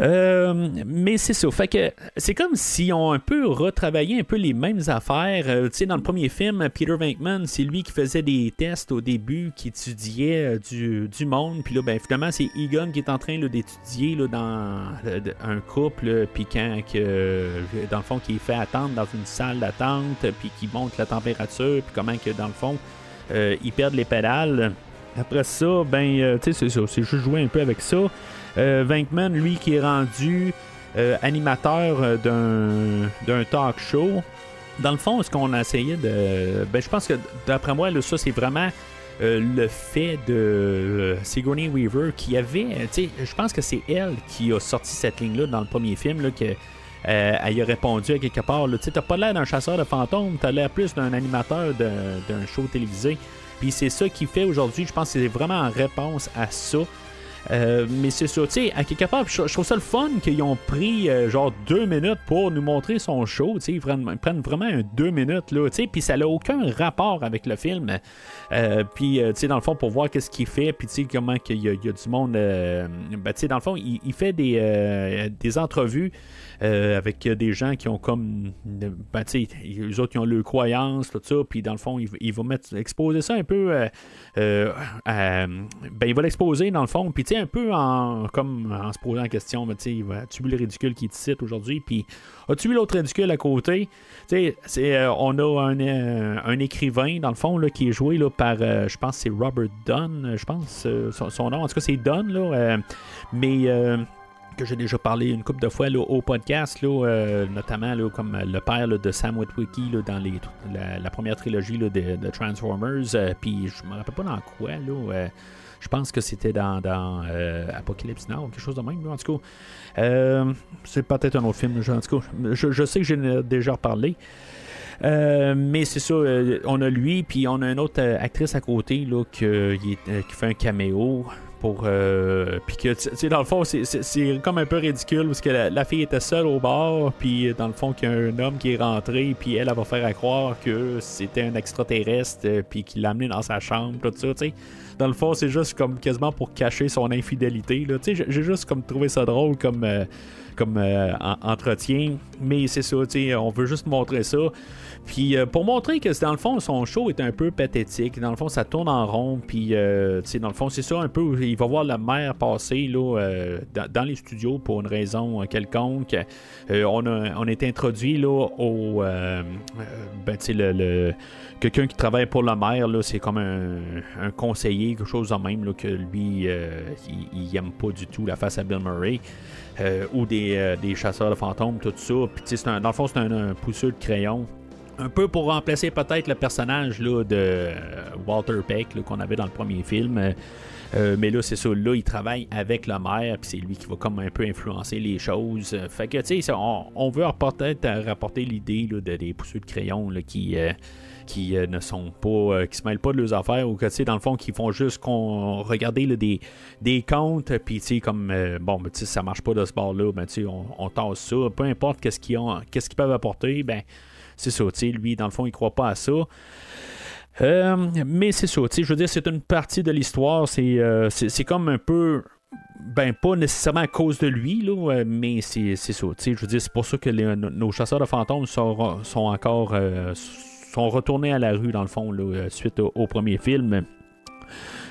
Euh, mais c'est ça. Fait que c'est comme si on un peu retravaillé un peu les mêmes affaires. Euh, tu sais, dans le premier film, Peter Venkman, c'est lui qui faisait des tests au début, qui étudiait euh, du, du monde. Puis là, ben, finalement, c'est Egon qui est en train d'étudier dans un couple. Puis quand, que, dans le fond, qui fait attendre dans une salle d'attente, puis qui monte la température, puis comment que, dans le fond, euh, ils perdent les pédales. Après ça, ben, tu sais, c'est ça. C'est juste jouer un peu avec ça. Euh, Venkman, lui, qui est rendu euh, animateur euh, d'un, talk show. Dans le fond, ce qu'on a essayé de. Ben, je pense que d'après moi, là, ça, c'est vraiment le fait de Sigourney Weaver qui avait. Tu je pense que c'est elle qui a sorti cette ligne-là dans le premier film, là, que. elle y a répondu à quelque part. Tu t'as pas l'air d'un chasseur de fantômes, t'as l'air plus d'un animateur d'un show télévisé. Puis c'est ça qui fait aujourd'hui, je pense que c'est vraiment en réponse à ça. Euh, mais c'est ça, tu sais, à quelque part, je, trouve ça le fun qu'ils ont pris euh, genre deux minutes pour nous montrer son show, tu sais, ils prennent, vraiment deux minutes, là, tu sais, puis ça n'a aucun rapport avec le film. Euh, puis, tu sais, dans le fond, pour voir qu'est-ce qu'il fait, puis tu sais, comment il y a du monde, ben, tu sais, dans le fond, il, il fait des, des entrevues euh, avec des gens qui ont comme, ben, tu sais, eux autres, qui ont leurs croyances, tout ça, puis dans le fond, il, il va mettre, exposer ça un peu, euh, euh, ben, il va l'exposer, dans le fond, puis tu sais, un peu en, comme en se posant la question, ben, tu sais, va- as-tu vu le ridicule qui te cite aujourd'hui, puis as-tu vu l'autre ridicule à côté? Tu sais, on a un, un écrivain, dans le fond, là, qui est joué là, par, je pense, c'est Robert Dunn, je pense, son, son nom, en tout cas, c'est Dunn, là, mais... que j'ai déjà parlé une couple de fois là, au podcast, là, euh, notamment là, comme le père de Sam Witwicky dans la, première trilogie de, Transformers. euh, Puis je me rappelle pas dans quoi. Euh, je pense que c'était dans, euh, Apocalypse Now, quelque chose de même. en tout cas, c'est peut-être un autre film. en tout cas, je, sais que j'en ai déjà reparlé. Euh, mais c'est ça, on a lui, puis on a une autre actrice à côté là, qui, qui fait un caméo pour euh, puis que tu sais dans le fond c'est- comme un peu ridicule parce que la, fille était seule au bar puis dans le fond qu'il y a un homme qui est rentré puis elle, elle va faire à croire que c'était un extraterrestre euh, puis qu'il l'a amené dans sa chambre tout ça tu sais dans le fond, c'est juste comme quasiment pour cacher son infidélité. Là. Tu sais, J'ai juste comme trouvé ça drôle comme, euh, comme euh, en- entretien. Mais c'est ça, tu sais, on veut juste montrer ça. Puis euh, pour montrer que dans le fond, son show est un peu pathétique. Dans le fond, ça tourne en rond. Puis, euh, dans le fond, c'est ça un peu. Il va voir la mère passer là, euh, dans, les studios pour une raison euh, quelconque. On, on est introduit là, au. ben, le. le- Quelqu'un qui travaille pour la maire, c'est comme un, conseiller, quelque chose de même, que lui, il, il aime pas du tout la face à Bill Murray. Ou des, des chasseurs de fantômes, tout ça. Puis, un- dans le fond, c'est un, un de crayon. Un peu pour remplacer peut-être le personnage de euh, Walter Peck qu'on avait dans le premier film. Euh, euh, mais là, c'est ça. Là, il travaille avec le maire, puis c'est lui qui va comme un peu influencer les choses. Fait que, tu sais, on, veut peut-être rapporter l'idée de des pousseurs de crayon qui. ne sont pas qui se mêlent pas de leurs affaires ou que tu sais dans le fond qui font juste qu'on regarder là, des, des comptes puis tu sais comme bon ben, tu sais ça marche pas de ce bord là ben tu sais on, on tasse ça peu importe qu'est-ce qu'ils qu'est-ce qu'ils peuvent apporter ben c'est ça lui dans le fond il croit pas à ça euh, mais c'est ça, je veux dire, c'est une partie de l'histoire, c'est, euh, c'est, comme un peu, ben pas nécessairement à cause de lui, là, mais c'est, ça, je veux dire, c'est pour ça que nos- chasseurs de fantômes sont, sont encore, euh, sont retournés à la rue, dans le fond, suite au, au premier film.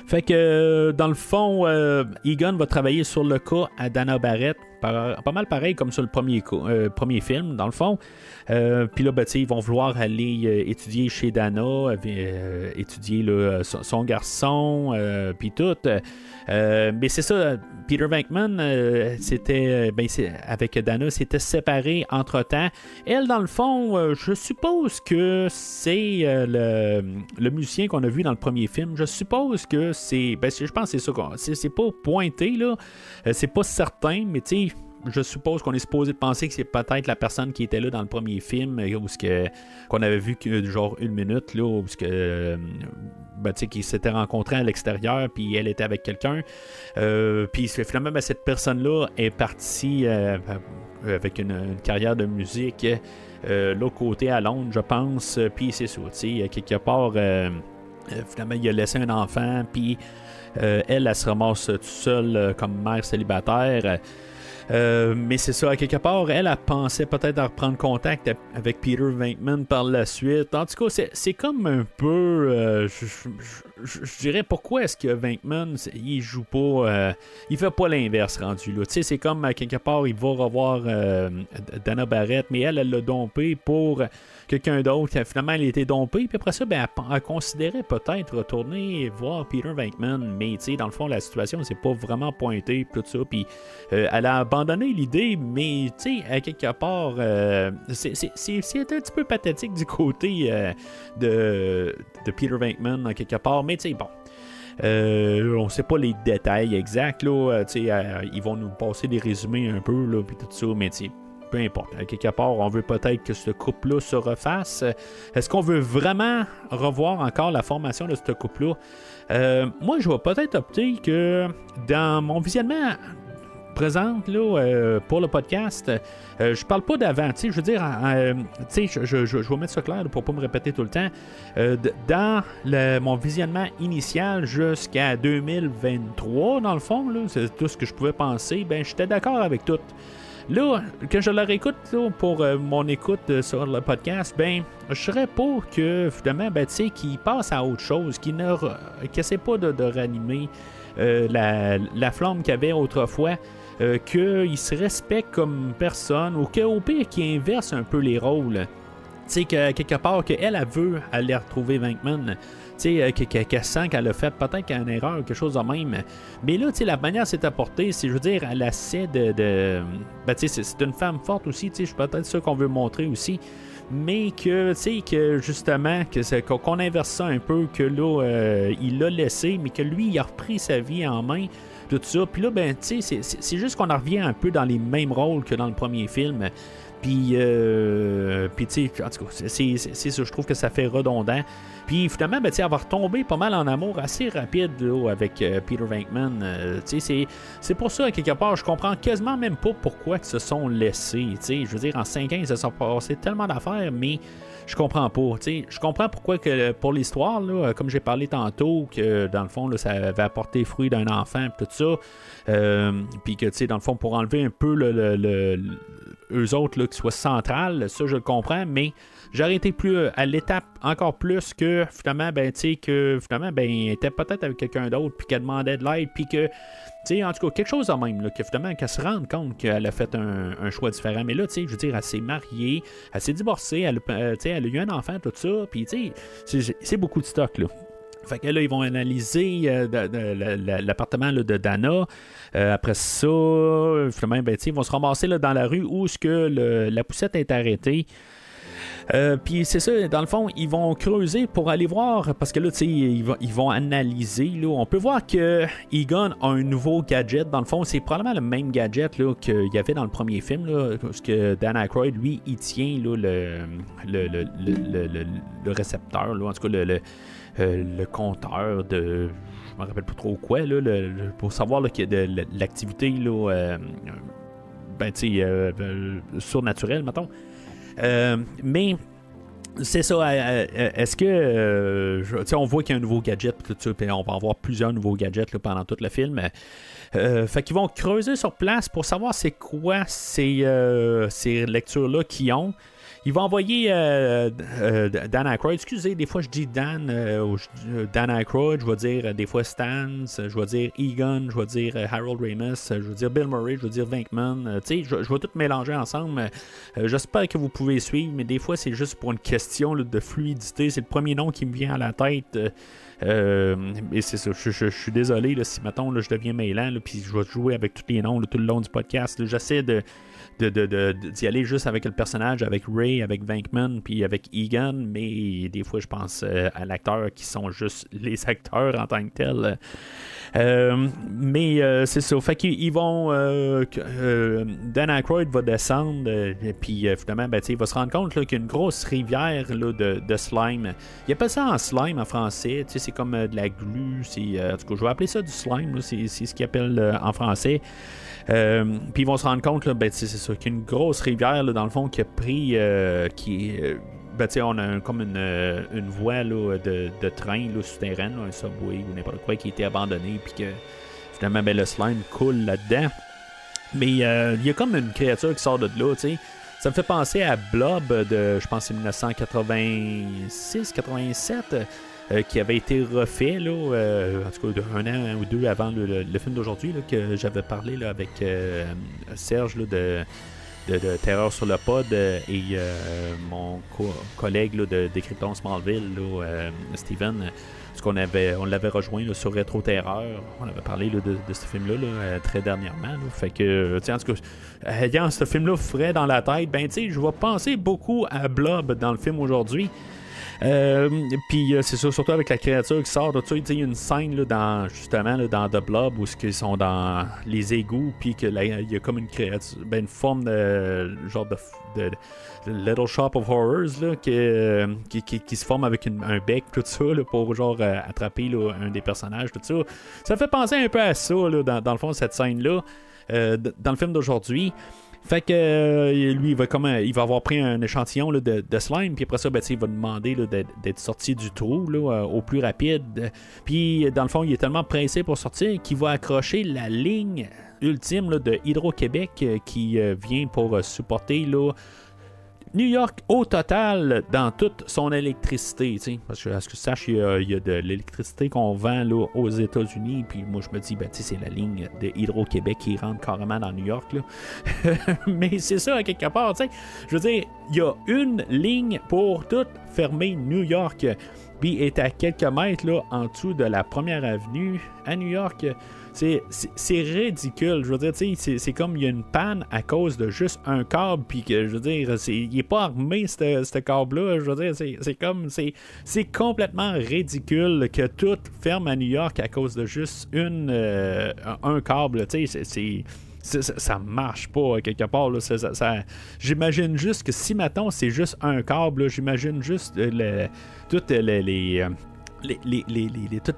Fait que, dans le fond, Egon va travailler sur le cas à Dana Barrett, pas mal pareil comme sur le premier, euh, premier film, dans le fond. Euh, Puis là, ben, ils vont vouloir aller euh, étudier chez Dana, étudier son, garçon, puis tout. Mais c'est ça, Peter Venkman, c'était, ben, avec Dana, s'était séparé entre temps. Elle, dans le fond, je suppose que c'est le, le musicien qu'on a vu dans le premier film. Je suppose que c'est. Ben, je pense que c'est ça. C'est, pas pointé, là. C'est pas certain, mais tu sais. Je suppose qu'on est supposé penser que c'est peut-être la personne qui était là dans le premier film, euh, où que qu'on avait vu que genre une minute là, où que euh, ben, qu'ils s'étaient rencontrés à l'extérieur, puis elle était avec quelqu'un. Euh, puis finalement, ben, cette personne-là est partie euh, avec une, carrière de musique euh, l'autre côté à Londres, je pense. Puis c'est ça, quelque part, finalement, il a laissé un enfant, puis euh, elle, elle se ramasse toute seule comme mère célibataire. Euh, mais c'est ça, quelque part, elle a pensé peut-être à reprendre contact avec Peter Venkman par la suite. En tout cas, c'est, comme un peu. euh, je, dirais pourquoi est-ce que Venkman, il joue pas. euh, il fait pas l'inverse rendu là? Tu sais, c'est comme à quelque part, il va revoir euh, Dana Barrett, mais elle, elle l'a dompé pour quelqu'un d'autre. Finalement, été dompée, puis après ça, ben, elle, considérait peut-être retourner voir Peter Venkman, mais dans le fond, la situation, c'est pas vraiment pointé, puis tout ça, puis euh, elle a abandonné l'idée, mais à quelque part, euh, c'est, un petit peu pathétique du côté euh, de, de Peter Venkman, à quelque part, mais tu sais, bon. On sait pas les détails exacts, là. euh, ils vont nous passer des résumés un peu, là, puis tout ça, mais peu importe. Quelque part, on veut peut-être que ce couple-là se refasse. Est-ce qu'on veut vraiment revoir encore la formation de ce couple-là? Euh, moi, je vais peut-être opter que dans mon visionnement présente là, euh, pour le podcast, euh, je parle pas d'avant. Je veux dire, euh, je, je- vais mettre ça clair là, pour pas me répéter tout le temps. Euh, dans mon visionnement initial jusqu'à 2023, dans le fond, c'est tout ce que je pouvais penser, ben j'étais d'accord avec tout. Là, que je le réécoute là, pour euh, mon écoute euh, sur le podcast, ben, je serais pour que, finalement, ben, tu sais, qu'il passe à autre chose, qu'il ne essaie pas de, de ranimer euh, la, la flamme qu'il avait autrefois, qu'il se respecte comme personne, ou qu'au pire, qu'il inverse un peu les rôles. Tu sais, que quelque part, qu'elle, elle veut aller retrouver Venkman. Sais, euh, que- que- qu'elle sent qu'elle a fait peut-être qu'elle a une erreur, quelque chose de même. Mais là, tu sais, la manière c'est apporté, c'est, je veux dire, elle essaie de. de ben, tu sais, c'est- une femme forte aussi, tu sais, c'est peut-être ça qu'on veut montrer aussi. Mais que, tu sais, que justement, qu'on inverse ça un peu, que là, euh, il l'a laissé, mais que lui, il a repris sa vie en main, tout ça. Puis là, ben, tu sais, c'est- juste qu'on en revient un peu dans les mêmes rôles que dans le premier film. Puis, euh, puis tu sais, en tout cas, c'est ça, je trouve que ça fait redondant. Puis finalement, ben, sais, avoir tombé pas mal en amour assez rapide avec euh, Peter Venkman. euh, c'est- pour ça, quelque part, je comprends quasiment même pas pourquoi ils se sont laissés. Je veux dire, en 5 ans, ils se sont tellement d'affaires, mais je comprends pas. Je comprends pourquoi que pour l'histoire, là, comme j'ai parlé tantôt, que dans le fond, là, ça avait apporté fruit d'un enfant, tout ça. Euh, puis que, tu dans le fond, pour enlever un peu le- eux autres, là, qui soient centrales, ça, je le comprends, mais j'aurais été plus euh, à l'étape encore plus que finalement, ben, tu sais, que finalement, ben, était peut-être avec quelqu'un d'autre, puis qu'elle demandait de l'aide, puis que, tu sais, en tout cas, quelque chose de même, là, que finalement, qu'elle se rende compte qu'elle a fait un, choix différent. Mais là, tu sais, je veux dire, elle s'est mariée, elle s'est divorcée, elle, euh, elle a eu un enfant, tout ça, puis, tu sais, c'est- beaucoup de stock, là. Fait que là, ils vont analyser euh, l'appartement de Dana. Après ça, finalement, ben, ils vont se ramasser là, dans la rue où ce que la poussette est arrêtée. Euh, Puis c'est ça, dans le fond, ils vont creuser pour aller voir, parce que là, tu sais, ils, vont- analyser. Là, on peut voir que Egon a un nouveau gadget. Dans le fond, c'est probablement le même gadget qu'il y avait dans le premier film, là, parce que Dan Aykroyd, lui, il tient là, le, récepteur, là, en tout cas, le, le, euh, compteur de. Je me rappelle pas trop quoi, là, le- pour savoir l'activité, là, euh, ben, euh, euh, surnaturelle, mettons. Euh, mais c'est ça. euh, euh, Est-ce que. on voit qu'il y a un nouveau gadget, puis on va avoir plusieurs nouveaux gadgets pendant tout le film. Euh, fait qu'ils vont creuser sur place pour savoir c'est quoi ces, ces lectures-là qu'ils ont. Ils vont envoyer euh, euh, Dan Aykroyd. Excusez, des fois je dis Dan, euh, Dan Aykroyd, je vais dire des fois Stans, je vais dire Egon, je vais dire Harold Ramis, je vais dire Bill Murray, je vais dire Venkman. tu sais, je, vais tout mélanger ensemble. J'espère que vous pouvez suivre, mais des fois c'est juste pour une question de fluidité. C'est le premier nom qui me vient à la tête. et c'est ça, je, suis désolé si maintenant je deviens mêlant, puis je vais jouer avec tous les noms tout le long du podcast. J'essaie de, de, de- d'y aller juste avec le personnage, avec Ray, avec Venkman, puis avec Egan, mais des fois je pense euh, à l'acteur qui sont juste les acteurs en tant que tels. Euh, mais euh, c'est ça. Fait qu'ils ils vont. Dan Aykroyd va descendre, puis finalement, ben, il va se rendre compte qu'il y a une grosse rivière là, de, slime. Il appelle ça en slime en français. C'est comme de la glu. en tout cas, je vais appeler ça du slime. c'est, ce qu'ils appellent en français. Euh, puis ils vont se rendre compte, là, ben, c'est ça, qu'il grosse rivière, là, dans le fond, qui a pris. Euh, qui, euh, ben, on a comme une, une voie là, de, de, train souterraine, un subway ou n'importe quoi, qui était abandonné, puis que finalement, ben, le slime coule là-dedans. Mais il euh, y a comme une créature qui sort de là, tu sais. Ça me fait penser à Blob de, je pense, 1986-87. Euh, qui avait été refait, là, euh, en tout cas un an ou deux avant le, film d'aujourd'hui, que j'avais parlé avec euh, Serge de, de, Terreur sur le pod et mon collègue de Décrypton Smallville, Steven. Parce qu'on avait, on l'avait rejoint sur Retro Terreur. On avait parlé de, ce film-là très dernièrement. Fait que, en tout cas, ayant ce film-là frais dans la tête, ben, tu je vais penser beaucoup à Blob dans le film aujourd'hui. Euh, puis euh, c'est surtout avec la créature qui sort tu sais, il y a une scène là, dans, justement dans The Blob où ils sont dans les égouts, puis que là, il y a comme une créature, ben, une forme de genre de, de- Little Shop of Horrors là, qui, euh, qui, qui- se forme avec un bec, tout ça, pour genre attraper un des personnages, tout ça. Ça fait penser un peu à ça, là, dans, dans le fond, cette scène-là, dans le film d'aujourd'hui. Fait que euh, lui, il va, comme, euh, il va avoir pris un échantillon de, slime, puis après ça, ben, il va demander d'être, sorti du trou euh, au plus rapide. Puis, dans le fond, il est tellement pressé pour sortir qu'il va accrocher la ligne ultime de Hydro-Québec qui vient pour supporter là, New York au total dans toute son électricité. tu sais. Parce que, à ce que je sache, il y a, de l'électricité qu'on vend là, aux États-Unis. Puis moi, je me dis, ben, c'est la ligne de Hydro-Québec qui rentre carrément dans New York. là. Mais c'est ça, quelque part. tu sais. Je veux dire, il y a une ligne pour tout fermer New York. Puis est à quelques mètres là, en dessous de la première avenue à New York. C'est, ridicule. Je veux dire, c'est, comme il y a une panne à cause de juste un câble, puis que, je veux dire, il est pas armé, ce câble-là. Je veux dire, c'est, comme, c'est, complètement ridicule que tout ferme à New York à cause de juste une, euh, un câble. Tu sais, c'est, ça, ça, marche pas euh, quelque part. Là. J'imagine juste que si, maintenant c'est juste un câble, j'imagine juste euh, toutes les. Les, les,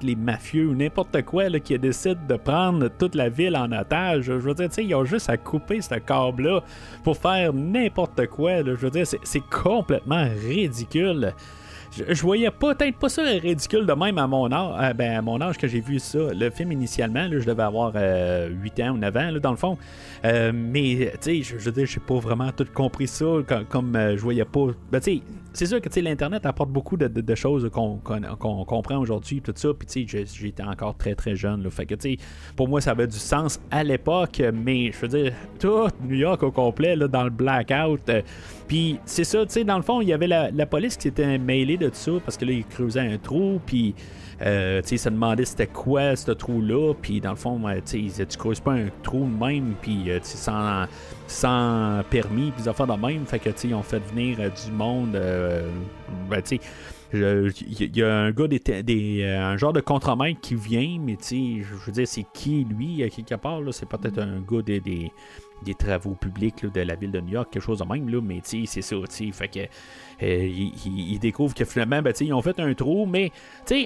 les, mafieux ou n'importe quoi qui décident de prendre toute la ville en otage. Je veux dire, ils ont juste à couper ce câble-là pour faire n'importe quoi. Je veux dire, c'est complètement ridicule. Je, je voyais peut-être pas ça ridicule de même à mon âge, euh, ben, à mon âge que j'ai vu ça. Le film initialement, je devais avoir euh, 8 ans ou 9 ans dans le fond. Euh, mais tu sais, je, veux dire, j'ai pas vraiment tout compris ça comme, comme, euh, je voyais pas. Ben, tu sais, c'est sûr que l'internet apporte beaucoup de, choses qu'on comprend aujourd'hui tout ça. Puis tu sais, j'étais encore très très jeune. Là, fait que tu sais, pour moi ça avait du sens à l'époque, mais je veux dire, tout New York au complet là, dans le blackout. euh, puis c'est ça, tu sais, dans le fond, il y avait la, la police qui s'était mêlée de ça parce que là, ils creusaient un trou, puis euh, tu sais, ils se demandaient c'était quoi ce trou-là, puis dans le fond, tu sais, ils disaient, tu creuses pas un trou de même, puis euh, sans, sans permis, puis des affaires de même, fait que tu sais, ils ont fait venir euh, du monde, euh, ben, tu sais, il y a un gars, des, des- un genre de contremaître qui vient, mais tu sais, je veux dire, c'est qui lui, à quelque part, là, c'est peut-être un gars des, des, des travaux publics de la ville de New York, quelque chose de même, là, mais c'est ça, fait que euh, il, il- il découvre que finalement, ben, ils ont fait un trou, mais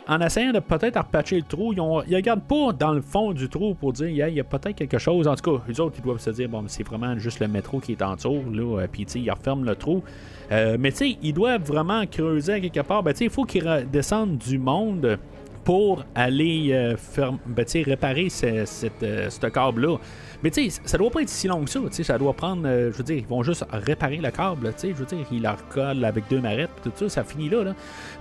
en essayant de peut-être repatcher le trou, ils, ont, ils regardent pas dans le fond du trou pour dire, il y a peut-être quelque chose. En tout cas, les autres, ils doivent se dire, bon, c'est vraiment juste le métro qui est en dessous, là, euh, puis ils referment le trou. Euh, mais ils doivent vraiment creuser quelque part. Ben, il faut qu'ils redescendent du monde pour aller euh, ben, réparer ce, cette, ce câble-là. Mais tu sais, ça doit pas être si long que ça. tu sais, Ça doit prendre, euh, je veux dire, ils vont juste réparer le câble. tu sais, Je veux dire, ils la recollent avec deux marettes, tout ça, ça finit là. là.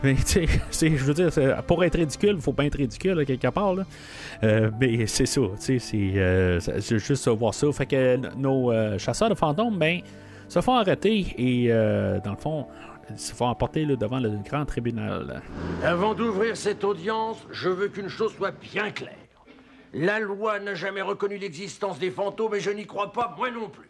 Mais tu sais, je veux dire, pour être ridicule, faut pas être ridicule quelque part. Là. Euh, mais c'est ça, tu sais, c'est euh, juste voir ça. Fait que nos chasseurs de fantômes, ben, se font arrêter et, dans le fond, se font emporter là, devant le grand tribunal. Avant d'ouvrir cette audience, je veux qu'une chose soit bien claire. La loi n'a jamais reconnu l'existence des fantômes et je n'y crois pas, moi non plus.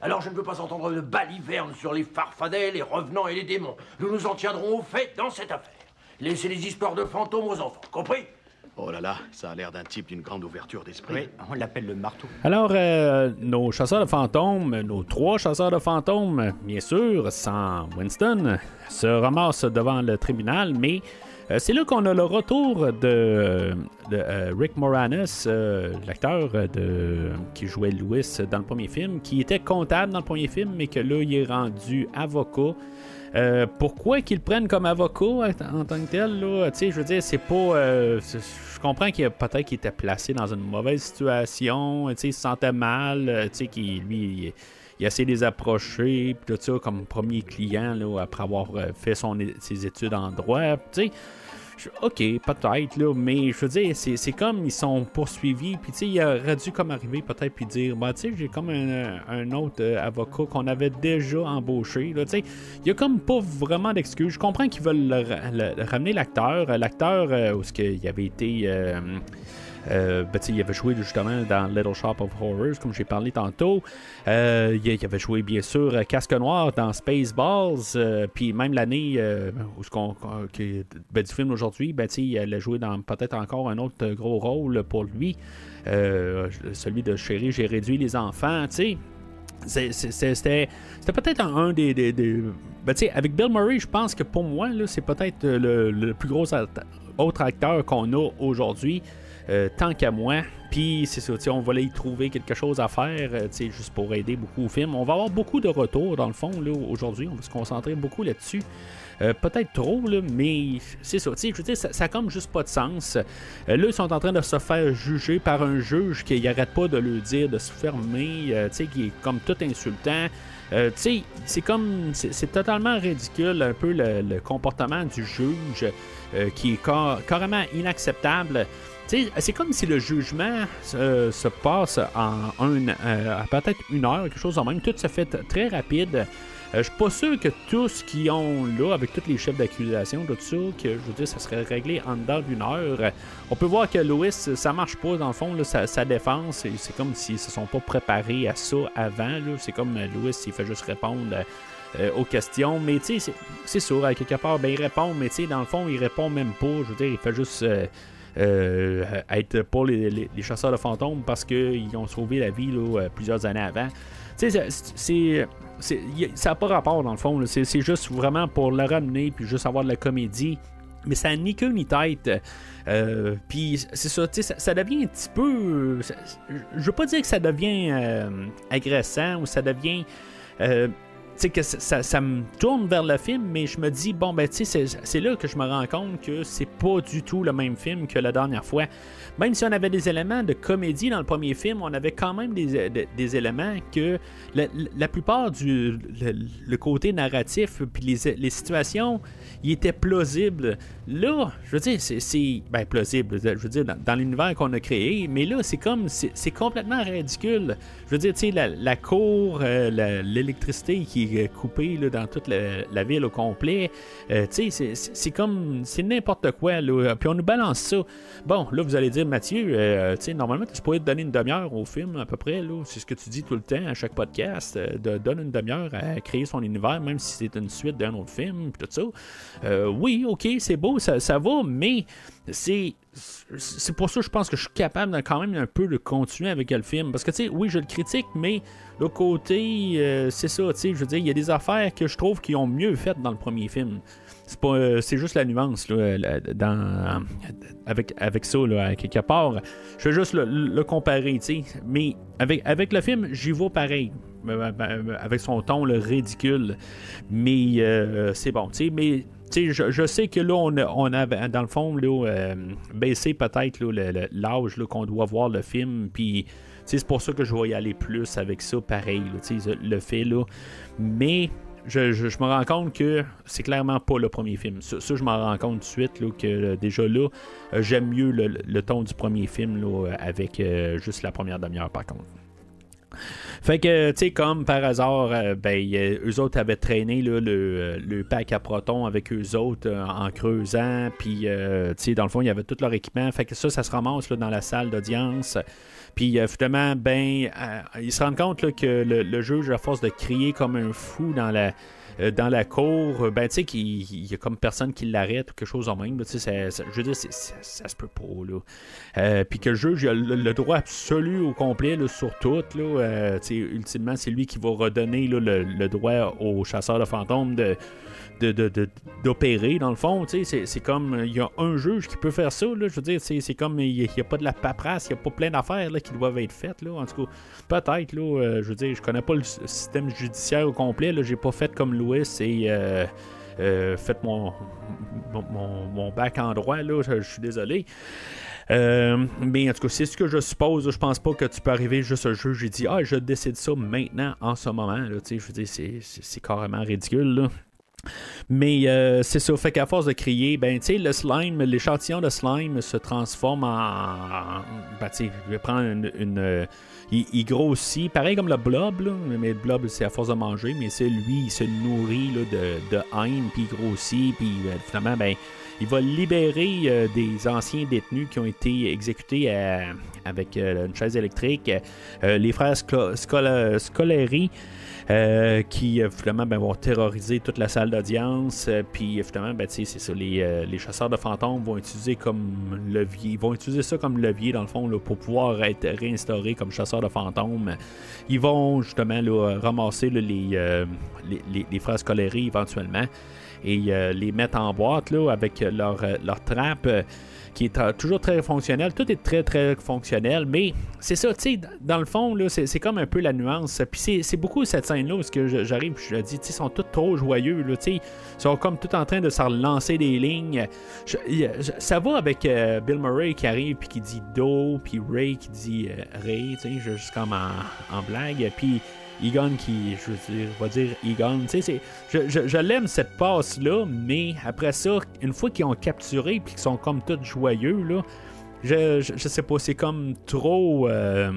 Alors je ne veux pas entendre de balivernes sur les farfadets, les revenants et les démons. Nous nous en tiendrons au fait dans cette affaire. Laissez les histoires de fantômes aux enfants, compris? Oh là là, ça a l'air d'un type d'une grande ouverture d'esprit. Oui, on l'appelle le marteau. Alors, euh, nos chasseurs de fantômes, nos trois chasseurs de fantômes, bien sûr, sans Winston, se ramassent devant le tribunal, mais euh, c'est là qu'on a le retour de, euh, Rick Moranis, euh, l'acteur de, qui jouait Louis dans le premier film, qui était comptable dans le premier film, mais que là, il est rendu avocat. Pourquoi qu'ils le prennent comme avocat en tant que tel, là, je veux dire, c'est pas. je comprends qu'il peut-être qu'il était placé dans une mauvaise situation, il se sentait mal, qu'il lui. Il, il a essayé de les approcher, puis tout ça, comme premier client, là, après avoir euh, fait son, ses études en droit, tu sais. Ok, peut-être, là, mais je veux dire, c'est comme ils sont poursuivis, puis tu sais, il aurait dû comme arriver peut-être puis dire, bah tu sais, j'ai comme un, un autre euh, avocat qu'on avait déjà embauché, là, tu sais, il y a comme pas vraiment d'excuses. Je comprends qu'ils veulent le ra- le- ramener l'acteur, l'acteur euh, où ce qu'il avait été... euh, euh, ben, il avait joué justement dans Little Shop of Horrors, comme j'ai parlé tantôt. Euh, il, avait joué bien sûr Casque Noir dans Spaceballs, euh, puis même l'année où ce qu'on, ben, du film aujourd'hui, ben, il a joué dans peut-être encore un autre gros rôle pour lui, celui de Chérie, j'ai réduit les enfants, C'était peut-être un, des. ben, avec Bill Murray, je pense que pour moi, c'est peut-être le, plus gros autre acteur qu'on a aujourd'hui, euh, tant qu'à moi. Puis c'est ça, on va y trouver quelque chose à faire, euh, juste pour aider beaucoup au film. On va avoir beaucoup de retours, dans le fond, là, aujourd'hui. On va se concentrer beaucoup là-dessus. Euh, peut-être trop, là, mais c'est ça. Je veux dire, ça, ça a comme juste pas de sens. Là, ils sont en train de se faire juger par un juge qui n'arrête pas de le dire, de se fermer, euh, qui est comme tout insultant. C'est comme. C'est totalement ridicule, un peu le, comportement du juge qui est car- carrément inacceptable. C'est comme si le jugement se passe en un, euh, peut-être une heure, quelque chose de même. Tout se fait très rapide. Euh, je suis pas sûr que tout ce qu'ils ont là, avec tous les chefs d'accusation, tout ça, que je veux dire, ça serait réglé en dedans d'une heure. Euh, On peut voir que Louis, ça marche pas dans le fond, sa, défense. C'est comme s'ils se sont pas préparés à ça avant. C'est comme euh, Louis, il fait juste répondre. aux questions, mais tu sais, c'est- sûr, quelque part, ben, il répond, mais tu sais, dans le fond, il répond même pas. Je veux dire, il fait juste être pour les, chasseurs de fantômes parce qu'ils ont sauvé la vie euh, plusieurs années avant. Tu sais, c'est- Ça n'a pas rapport dans le fond. C'est juste vraiment pour le ramener puis juste avoir de la comédie. Mais ça n'a ni queue ni tête. Euh, puis c'est ça, ça, ça devient un petit peu. ça- je veux pas dire que ça devient euh, agressant ou ça devient. euh, sais, que ça, ça- me tourne vers le film, mais je me dis, bon, ben, tu sais, c'est- là que je me rends compte que c'est pas du tout le même film que la dernière fois. Même si on avait des éléments de comédie dans le premier film, on avait quand même des, de- des éléments que la, la plupart du le côté narratif puis les, les situations, il était plausible. Là, je veux dire, c'est- ben, plausible. Je veux dire, dans, l'univers qu'on a créé, mais là, c'est comme c'est complètement ridicule. Je veux dire, tu sais, la, cour, euh, l'électricité qui est coupée là, dans toute la, ville au complet, euh, tu sais, c'est- comme c'est n'importe quoi. Là. Puis on nous balance ça. Bon, là, vous allez dire, Mathieu, euh, tu sais, normalement, tu pourrais te donner une demi-heure au film, à peu près. là. C'est ce que tu dis tout le temps à chaque podcast. euh, de donner une demi-heure à créer son univers, même si c'est une suite d'un autre film, puis tout ça. Euh, oui, ok, c'est beau, ça, va, mais c'est. C'est pour ça que je pense que je suis capable de quand même un peu de continuer avec le film. Parce que, tu sais, oui, je le critique, mais le côté, euh, c'est ça, tu sais, je veux dire, il y a des affaires que je trouve qui ont mieux fait dans le premier film. C'est pas, euh, c'est juste la nuance là, dans, avec, avec ça, là, à quelque part. Je vais juste le, comparer, tu sais. Mais avec, avec le film, j'y vais pareil. Euh, euh, Avec son ton le ridicule. Mais euh, c'est bon, tu sais. Mais je, je sais que là, on on a dans le fond, là, euh, baissé peut-être l'âge qu'on doit voir le film. Puis, c'est pour ça que je vais y aller plus avec ça, pareil, le fait là. Mais je, je- me rends compte que c'est clairement pas le premier film. Ça, ça, je m'en rends compte tout de suite là, que euh, déjà là, euh, j'aime mieux le, le ton du premier film là, avec juste la première demi-heure par contre. Fait que, tu sais, comme par hasard, euh, ben, eux autres avaient traîné le, euh, le pack à protons avec eux autres euh, en creusant. Puis, tu sais, dans le fond, il y avait tout leur équipement. Fait que ça, ça se ramasse dans la salle d'audience. Puis, finalement, ben, ils se rendent compte que le, le juge, à force de crier comme un fou dans la. Euh, dans la cour, euh, ben tu sais qu'il il y a comme personne qui l'arrête ou quelque chose en même. là, ça- ça- je veux dire, ça, ça se peut pas. Là. Euh, puis que le juge a le, droit absolu au complet là, sur tout. Là, euh, ultimement, c'est lui qui va redonner là, le, le droit aux chasseurs de fantômes de, d'opérer, dans le fond. C'est, comme, il y a un juge qui peut faire ça. Là, je veux dire, c'est, comme, il n'y a, pas de la paperasse, il n'y a pas plein d'affaires qui doivent être faites. Là, en tout cas, peut-être, là, euh, je veux dire, je connais pas le système judiciaire au complet. Là, j'ai pas fait comme Louis et... euh, euh, fait mon, mon, bac en droit, là, je, je suis désolé. Euh, mais en tout cas, c'est ce que je suppose. Je pense pas que tu peux arriver juste un juge et dire Ah, je décide ça maintenant, en ce moment. Là, je veux dire, c'est carrément ridicule. Là. Mais euh, c'est ça, fait qu'à force de crier, ben tu le slime, l'échantillon de slime se transforme en. en- ben tu une. euh, il, grossit, pareil comme le blob, mais le blob c'est à force de manger, mais c'est lui, il se nourrit de, de haine, puis il grossit, puis euh, finalement, ben il va libérer euh, des anciens détenus qui ont été exécutés avec une chaise électrique. Les frères Scoleri, euh, qui euh, finalement ben, vont terroriser toute la salle d'audience. euh, puis finalement, ben, c'est ça, les, les chasseurs de fantômes vont utiliser comme levier. Ils vont utiliser ça comme levier, dans le fond, là, pour pouvoir être réinstaurés comme chasseurs de fantômes. Ils vont justement ramasser les, les, les- frères Scoleri éventuellement et les mettre en boîte là, avec leur, leur trappe qui est toujours très fonctionnel. Tout est très très fonctionnel, mais c'est ça, tu sais, dans le fond, là, c'est, comme un peu la nuance. Puis c'est, beaucoup cette scène-là où que j'arrive je dis, tu ils sont tous trop joyeux, là, tu sais, ils sont comme tout en train de se relancer des lignes. Ça va avec euh, Bill Murray qui arrive puis qui dit Do, puis Ray qui dit euh, Ray, tu sais, juste comme en, en blague, puis Egon qui, je veux dire, va dire Egon. Tu sais, je, je, je l'aime cette passe-là, mais après ça, une fois qu'ils ont capturé puis qu'ils sont comme tous joyeux, là, je, je, je sais pas, c'est comme trop. euh,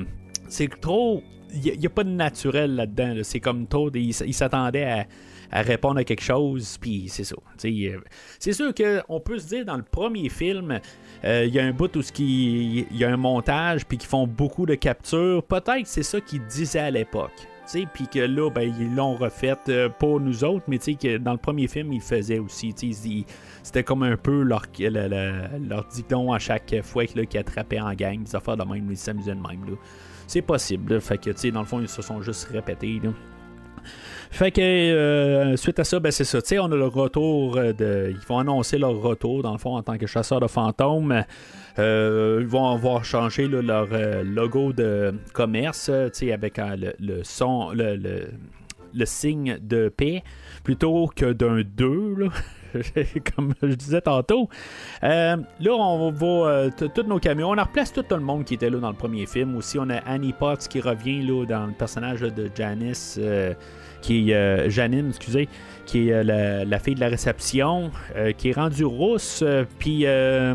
c'est trop. Il n'y a, pas de naturel là-dedans. là. C'est comme trop. Ils il s'attendaient à, à répondre à quelque chose, puis c'est ça. Euh, c'est sûr qu'on peut se dire dans le premier film, euh, il y a un bout où il y a un montage, puis qu'ils font beaucoup de captures. Peut-être c'est ça qu'ils disaient à l'époque. Tu sais, puis que là, ben, ils l'ont refaite euh, pour nous autres, mais tu sais, que dans le premier film, ils faisaient aussi, tu sais, c'était comme un peu leur, le- le- leur dicton à chaque fois qu'ils attrapaient en gang, des affaires de même, ils s'amusaient de même, là. C'est possible, tu sais, dans le fond, ils se sont juste répétés, là. Fait que euh, suite à ça, ben c'est ça. Tu on a le retour euh, de. Ils vont annoncer leur retour, dans le fond, en tant que chasseurs de fantômes. Euh, ils vont avoir changé leur logo de commerce, avec le, son, le, le, signe de paix, plutôt que d'un 2, là. Comme je disais tantôt. Là, on va. euh, tous nos camions. On replace tout le monde qui était là dans le premier film. Aussi, on a Annie Potts qui revient là, dans le personnage de Janice. Qui est euh, Janine, excusez, qui est euh, la, fille de la réception, euh, qui est rendue rousse. euh, Puis euh,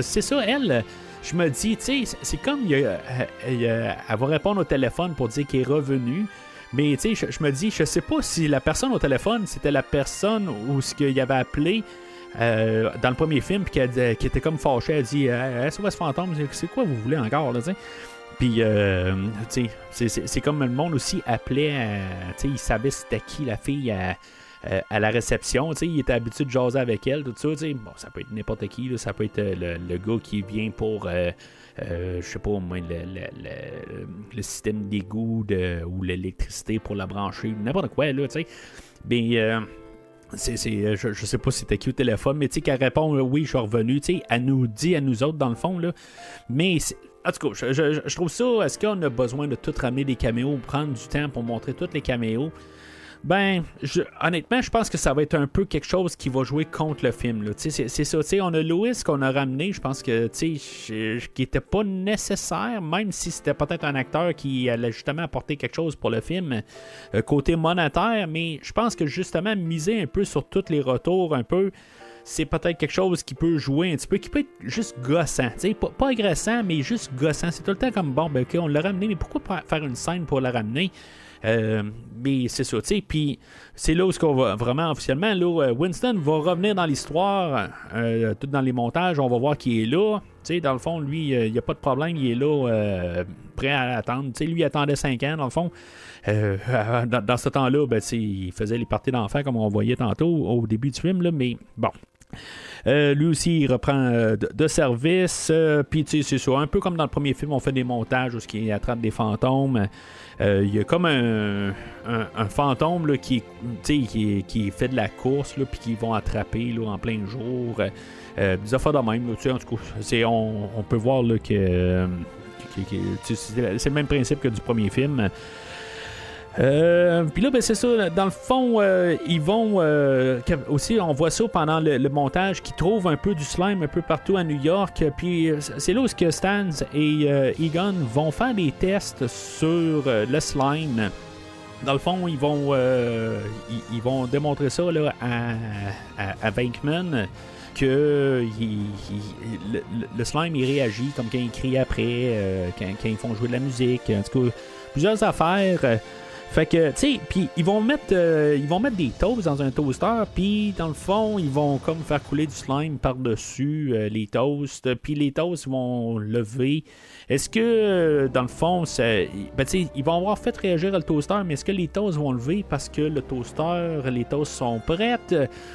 c'est ça, elle. Je me dis, tu sais, c'est- comme euh, a- elle va répondre au téléphone pour dire qu'elle est revenue. Mais tu sais, je, me dis, je sais pas si la personne au téléphone, c'était la personne ou ce qu'il avait appelé euh, dans le premier film, puis qui, était comme fâchée, elle dit euh, SOS Fantôme, c'est- quoi vous voulez encore, là, tu? Puis, euh, tu sais, c'est- comme le monde aussi appelait, euh, tu sais, il savait c'était qui la fille à, euh, à la réception, tu sais, il était habitué de jaser avec elle, tout ça, tu sais. Bon, ça peut être n'importe qui, ça peut être euh, le, gars qui vient pour, euh, je sais pas, au moins, le, le- système d'égout ou l'électricité pour la brancher, n'importe quoi, là, tu sais. Mais. c'est, je, sais pas si c'était qui au téléphone, mais tu sais, qu'elle répond oui, je suis revenu, tu sais, elle nous dit à nous autres dans le fond, là. Mais en tout cas, je, trouve ça, est-ce qu'on a besoin de tout ramener des caméos, prendre du temps pour montrer tous les caméos? Ben, honnêtement, je pense que ça va être un peu quelque chose qui va jouer contre le film. C'est, ça. on a Louis qu'on a ramené, je pense que qui était pas nécessaire, même si c'était peut-être un acteur qui allait justement apporter quelque chose pour le film euh, côté monétaire, mais je pense que justement miser un peu sur tous les retours, un peu, c'est peut-être quelque chose qui peut jouer un petit peu, qui peut être juste gossant. Pas, pas agressant, mais juste gossant. C'est tout le temps comme bon, ben ok, on l'a ramené, mais pourquoi faire une scène pour la ramener? Euh, mais c'est ça, tu sais. Puis c'est là où ce qu'on va vraiment officiellement. Là, euh, Winston va revenir dans l'histoire, euh, tout dans les montages. On va voir qu'il est là. Tu sais, dans le fond, lui, il n'y a pas de problème. Il est là, prêt à attendre. Tu sais, lui, il attendait 5 ans, dans le fond. Dans, ce temps-là, ben, il faisait les parties d'enfants, comme on voyait tantôt au début du film. Là, mais bon. Euh, lui aussi, il reprend euh, de, service. euh, Puis, tu sais, c'est. Un peu comme dans le premier film, on fait des montages où il attrape des fantômes. Il y a comme un, fantôme là, qui, qui, fait de la course, puis qui vont attraper là, en plein jour. Des affaires de même. Là, en tout cas, on, on peut voir là, que. c'est le même principe que du premier film. Euh, Puis là, ben, c'est ça. Dans le fond, euh, ils vont euh, aussi, on voit ça pendant le, montage, qu'ils trouvent un peu du slime un peu partout à New York. Puis euh, c'est là où que Stans et Egon vont faire des tests sur le slime. Dans le fond, ils vont, ils, vont démontrer ça là, à, à, à Venkman que le, slime il réagit comme quand il crie après, quand ils font jouer de la musique, en tout cas plusieurs affaires. Fait que, tu sais, puis ils vont mettre euh, ils vont mettre des toasts dans un toaster, puis dans le fond, ils vont comme faire couler du slime par-dessus euh, les toasts, puis les toasts vont lever. Est-ce que, euh, dans le fond, ça, ben, tu sais, ils vont avoir fait réagir le toaster, mais est-ce que les toasts vont lever parce que le toaster, les toasts sont prêtes?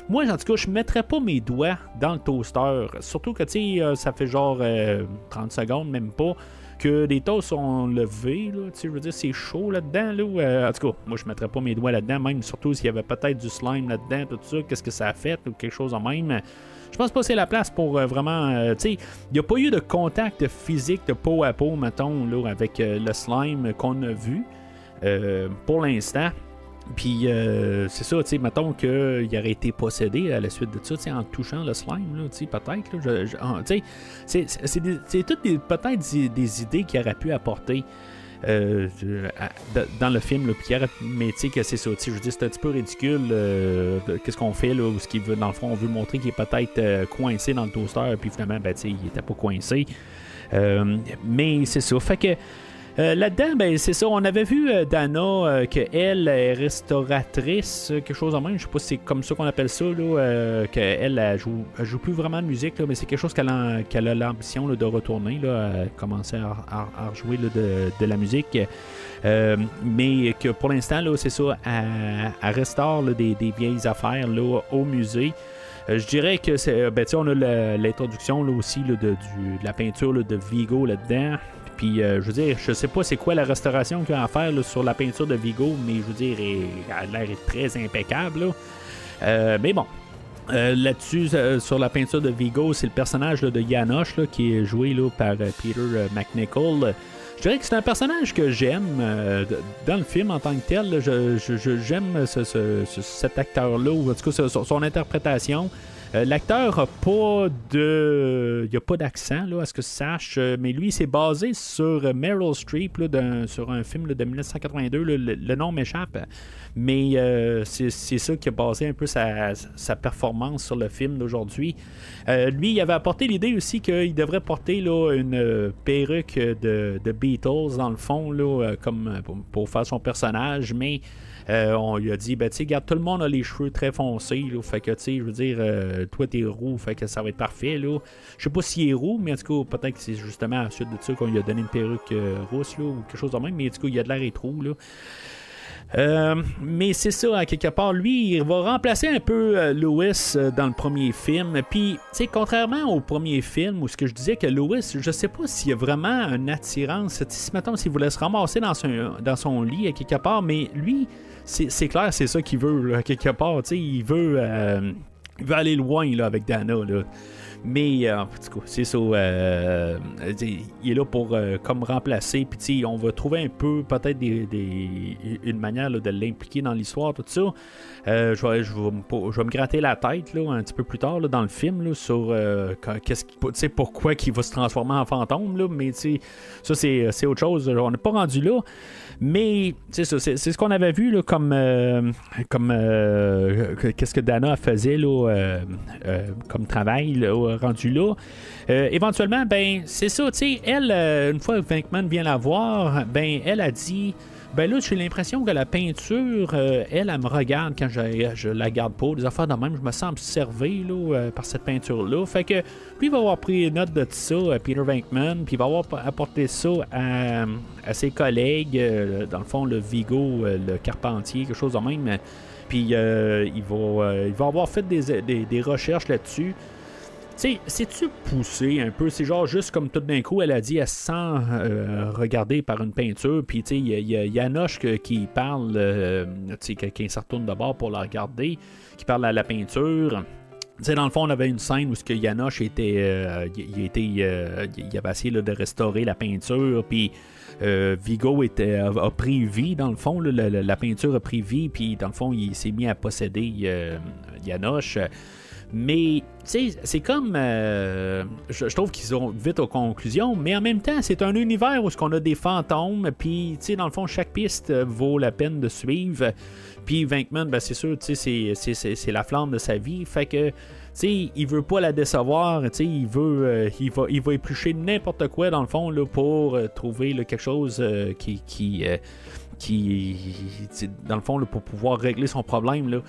Moi, en tout cas, je mettrais pas mes doigts dans le toaster. Surtout que, tu sais, ça fait genre euh, 30 secondes, même pas, que les toasts sont levés. Veux dire, c'est chaud là-dedans. Là, euh, en tout cas, moi, je mettrais pas mes doigts là-dedans, même surtout s'il y avait peut-être du slime là-dedans, tout ça, qu'est-ce que ça a fait ou quelque chose en même. Je pense pas que c'est la place pour euh, vraiment. euh, tu sais, il n'y a pas eu de contact physique de peau à peau, mettons, là, avec le slime qu'on a vu pour l'instant. Puis euh, c'est ça, tu sais, mettons qu'il aurait été possédé à la suite de ça, tu sais, en touchant le slime, tu sais, peut-être. tu sais, c'est- toutes peut-être des, idées qu'il aurait pu apporter. euh, dans le film, là, puis mais tu sais c'est ça, je veux dire, c'est un petit peu ridicule. euh, Qu'est-ce qu'on fait là, où ce qu'il veut, dans le fond, on veut montrer qu'il est peut-être euh, coincé dans le toaster, puis finalement, ben, tu sais, il était pas coincé. Euh, mais c'est ça, fait que euh, là-dedans, ben, c'est ça. On avait vu euh, Dana euh, qu'elle est restauratrice, euh, quelque chose en même. Je sais pas si c'est comme ça qu'on appelle ça, là, qu'elle elle joue, joue plus vraiment de musique, là, mais c'est quelque chose qu'elle a, l'ambition de retourner, là, à commencer à, à- à rejouer là, de, la musique. Mais que pour l'instant, c'est ça, elle, elle restaure des, vieilles affaires là, au musée. Je dirais que c'est. Ben, on a l'introduction aussi là, de, de la peinture de Vigo là-dedans. Puis, euh, je veux dire, je sais pas c'est quoi la restauration qu'il a à faire sur la peinture de Vigo, mais je veux dire, elle, l'air très impeccable. Euh, mais bon. Euh, Là-dessus, sur la peinture de Vigo, c'est le personnage de Janosch là, qui est joué par Peter McNichol. Je dirais que c'est un personnage que j'aime dans le film en tant que tel. Je- je- je- j'aime ce- cet acteur-là, ou en tout cas son interprétation. Euh, L'acteur a pas de. Il a pas d'accent, à ce que je sache. euh, Mais lui, c'est basé sur Meryl Streep, là, sur un film de 1982. là, le, nom m'échappe. Mais euh, c'est ça qui a basé un peu sa, performance sur le film d'aujourd'hui. Lui, il avait apporté l'idée aussi qu'il devrait porter une perruque de, Beatles, dans le fond, comme pour faire son personnage, mais euh, on lui a dit, ben, tu sais, regarde, tout le monde a les cheveux très foncés, là, fait que, tu sais, je veux dire, euh, toi, t'es roux, fait que ça va être parfait, là. Je sais pas s'il est roux, mais en tout cas, peut-être que c'est justement à la suite de ça qu'on lui a donné une perruque euh, rousse, là, ou quelque chose de même, mais en tout cas, il a de l'air trop, là. Mais c'est ça, à quelque part, lui, il va remplacer un peu Lewis dans le premier film. Puis, tu contrairement au premier film où ce que je disais que Lewis, je sais pas s'il y a vraiment une attirance. Si, mettons, s'il voulait se ramasser dans son, dans son lit à quelque part, mais lui, c'est clair, c'est ça qu'il veut, quelque part. Euh, il veut aller loin là, avec Dana. Là. Mais euh, en tout cas, c'est ça. euh, il est là pour comme remplacer. Puis on va trouver un peu peut-être une manière de l'impliquer dans l'histoire, tout ça. Je, vais, me, gratter la tête un petit peu plus tard dans le film là, sur pourquoi il va se transformer en fantôme. Là, mais ça, c'est autre chose. On n'est pas rendu là. Mais c'est ça, c'est, ce qu'on avait vu là, comme, euh, comme euh, que- qu'est-ce que Dana faisait là, euh, comme travail là, rendu là. Éventuellement, ben c'est ça, tu sais, elle, une fois que Venkman vient la voir, ben elle a dit. Ben là, j'ai l'impression que la peinture, euh, elle, elle me regarde quand je, je la garde pas. Des affaires de même, je me sens observé là, euh, par cette peinture-là. Fait que lui, il va avoir pris note de ça, euh, Peter Venkman, puis il va avoir apporté ça à, ses collègues, dans le fond, le Vigo, le Carpentier, quelque chose de même. Puis il, va, il va avoir fait des recherches là-dessus. Sais, c'est-tu poussé un peu? C'est genre juste comme tout d'un coup, elle a dit, elle sent euh, regardée par une peinture, puis tu sais, il y a- a qui parle, euh, tu sais, quelqu'un se retourne de bord pour la regarder, qui parle à la peinture. Tu sais, dans le fond, on avait une scène où ce que Yanoche était, euh, il, était, euh, il avait essayé de restaurer la peinture, puis euh, Vigo était, a, pris vie, dans le fond, la- la peinture a pris vie, puis dans le fond, il s'est mis à posséder euh, Yanoche. Mais, tu sais, c'est comme. euh, je, trouve qu'ils sont vite aux conclusions, mais en même temps, c'est un univers où qu'on a des fantômes, puis, tu sais, dans le fond, chaque piste euh, vaut la peine de suivre. Puis, Venkman, ben, c'est sûr, tu sais, c'est- la flamme de sa vie. Fait que, tu sais, il veut pas la décevoir, tu sais, il veut. euh, il, va, il va éplucher n'importe quoi, dans le fond, là, pour trouver là, quelque chose euh, qui. qui qui, dans le fond, là, pour pouvoir régler son problème. Là.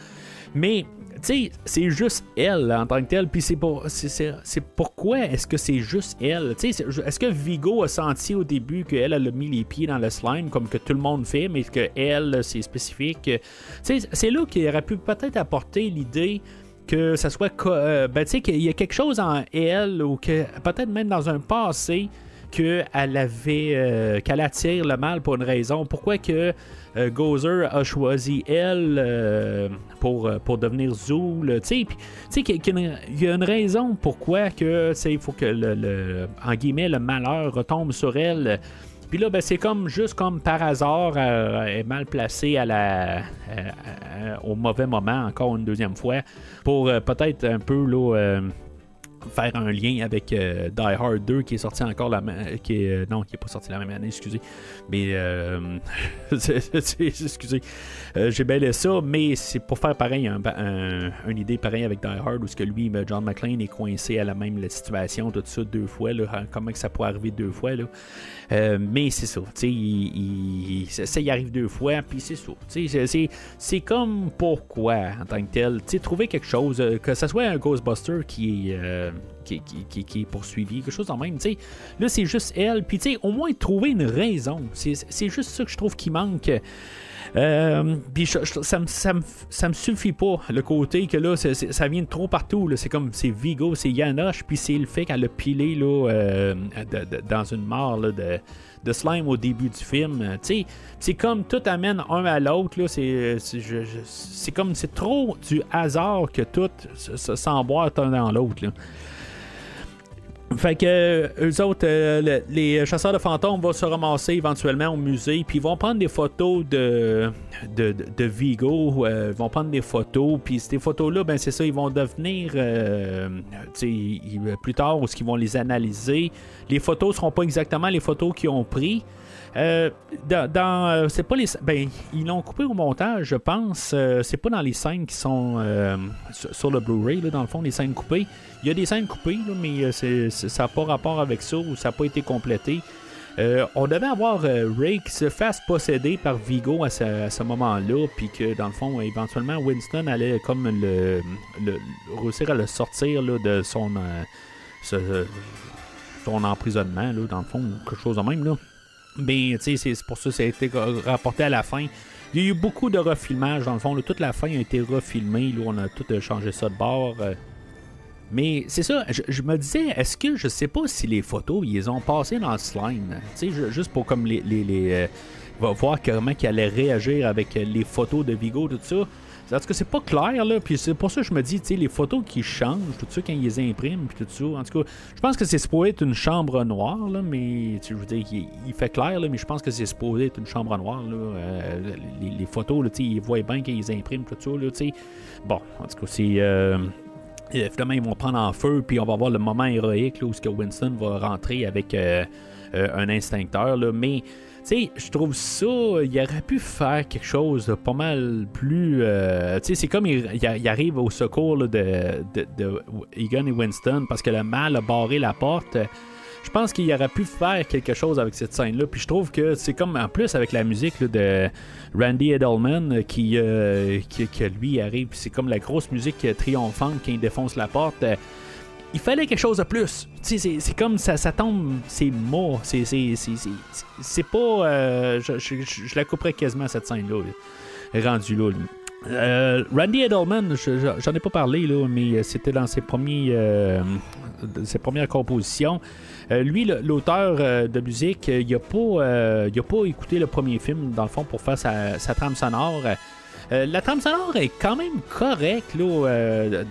Mais, tu sais, c'est juste elle en tant que telle. Puis c'est pour, c'est, pourquoi est-ce que c'est juste elle? Tu sais, est-ce que Vigo a senti au début qu'elle elle a mis les pieds dans le slime comme que tout le monde fait, mais que elle c'est spécifique? Tu sais, c'est là qu'il aurait pu peut-être apporter l'idée que ça soit euh, ben, tu sais qu'il y a quelque chose en elle ou que peut-être même dans un passé qu'elle avait euh, qu'elle attire le mal pour une raison. Pourquoi que euh, Gozer a choisi elle euh, pour, pour devenir Zool, il y a une raison pourquoi que il faut que le, en guillemets le malheur retombe sur elle. Puis là, ben, c'est comme juste comme par hasard, elle est mal placée à la, au mauvais moment, encore une deuxième fois, pour peut-être un peu là, faire un lien avec euh, Die Hard 2 qui est sorti encore la même qui euh, non qui est pas sorti la même année excusez. Mais euh, excusez. J'ai laissé ça mais c'est pour faire pareil un, un- une idée pareille avec Die Hard où ce que lui ben, John McClane est coincé à la même situation tout ça deux fois là, hein, comment que ça pourrait arriver deux fois là Euh, mais c'est ça, il, il- ça, y arrive deux fois, puis c'est ça. c'est- comme pourquoi, en tant que tel, trouver quelque chose, euh, que ce soit un Ghostbuster qui est, euh, qui, est poursuivie, quelque chose en même. tu sais. Là, c'est juste elle. Puis, au moins trouver une raison. C'est juste ça que je trouve qui manque. Euh, ça, me, ça, ça suffit pas, le côté que là, ça vient de trop partout. C'est comme, c'est Vigo, c'est Yanoche, puis c'est le fait qu'elle a pilé là, euh, dans une là, de, slime au début du film. Euh, c'est comme tout amène un à l'autre. C'est comme, c'est trop du hasard que tout s'emboîte un dans l'autre. Fait que eux autres, euh, le- les chasseurs de fantômes vont se ramasser éventuellement au musée, puis ils vont prendre des photos de, de, de- Vigo, euh, ils vont prendre des photos, puis ces photos-là, ben c'est ça, ils vont devenir, euh, ils- plus tard, où qu'ils vont les analyser. Les photos seront pas exactement les photos qu'ils ont pris. Euh, euh, c'est pas les ben ils l'ont coupé au montage je pense Euh, c'est pas dans les scènes qui sont sur, le Blu-ray là, dans le fond les scènes coupées il y a des scènes coupées mais ça n'a pas rapport avec ça ou ça n'a pas été complété on devait avoir Ray qui se fasse posséder par Vigo à ce, moment-là, puis que dans le fond, éventuellement, Winston allait comme le, le- réussir à le sortir là, de son, son emprisonnement, là, dans le fond, quelque chose de même. Là. Mais c'est pour ça que ça a été rapporté à la fin. Il y a eu beaucoup de refilmage, dans le fond. là. toute la fin a été refilmée. Là, on a tout euh, changé ça de bord. euh. Mais c'est ça, je, me disais, est-ce que je sais pas si les photos, ils ont passées dans le slime? Tu sais, ju- juste pour comme les. les, les, euh, voir comment allait réagir avec euh, les photos de Vigo, tout ça. En tout cas, c'est pas clair, là. Puis c'est pour ça que je me dis, tu sais, les photos qui changent, tout ça, quand ils les impriment, puis tout ça. En tout cas, je pense que c'est supposé être une chambre noire, là, mais je veux dire, il, fait clair, là, mais je pense que c'est supposé être une chambre noire, là. Euh, les, photos, là, tu sais, ils voient bien qu'ils les impriment, tout ça, là, tu sais. Bon, en tout cas, c'est. euh, ils vont prendre en feu, puis on va voir le moment héroïque là, où Winston va rentrer avec euh, euh, un instincteur. Là. Mais, sais, je trouve ça, il aurait pu faire quelque chose de pas mal plus. euh, tu sais, c'est comme il, arrive au secours de, de, de Egan et Winston parce que le mal a barré la porte. Je pense qu'il aurait pu faire quelque chose avec cette scène-là. Puis je trouve que c'est comme en plus avec la musique de Randy Edelman euh, qui, euh, qui, que lui arrive. C'est comme la grosse musique triomphante il défonce la porte. Euh, il fallait quelque chose de plus. C'est- comme ça, tombe, c'est mort. C'est pas. euh, je, je- la couperais quasiment cette scène-là. là, Rendu là. Euh, Randy Edelman, je- je- j'en ai pas parlé, là, mais c'était dans ses, premiers, euh, ses premières compositions. Euh, lui, l'auteur euh, de musique, euh, il a pas, euh, écouté le premier film, dans le fond, pour faire sa trame sonore. Euh, la trame sonore est quand même correcte, là, euh,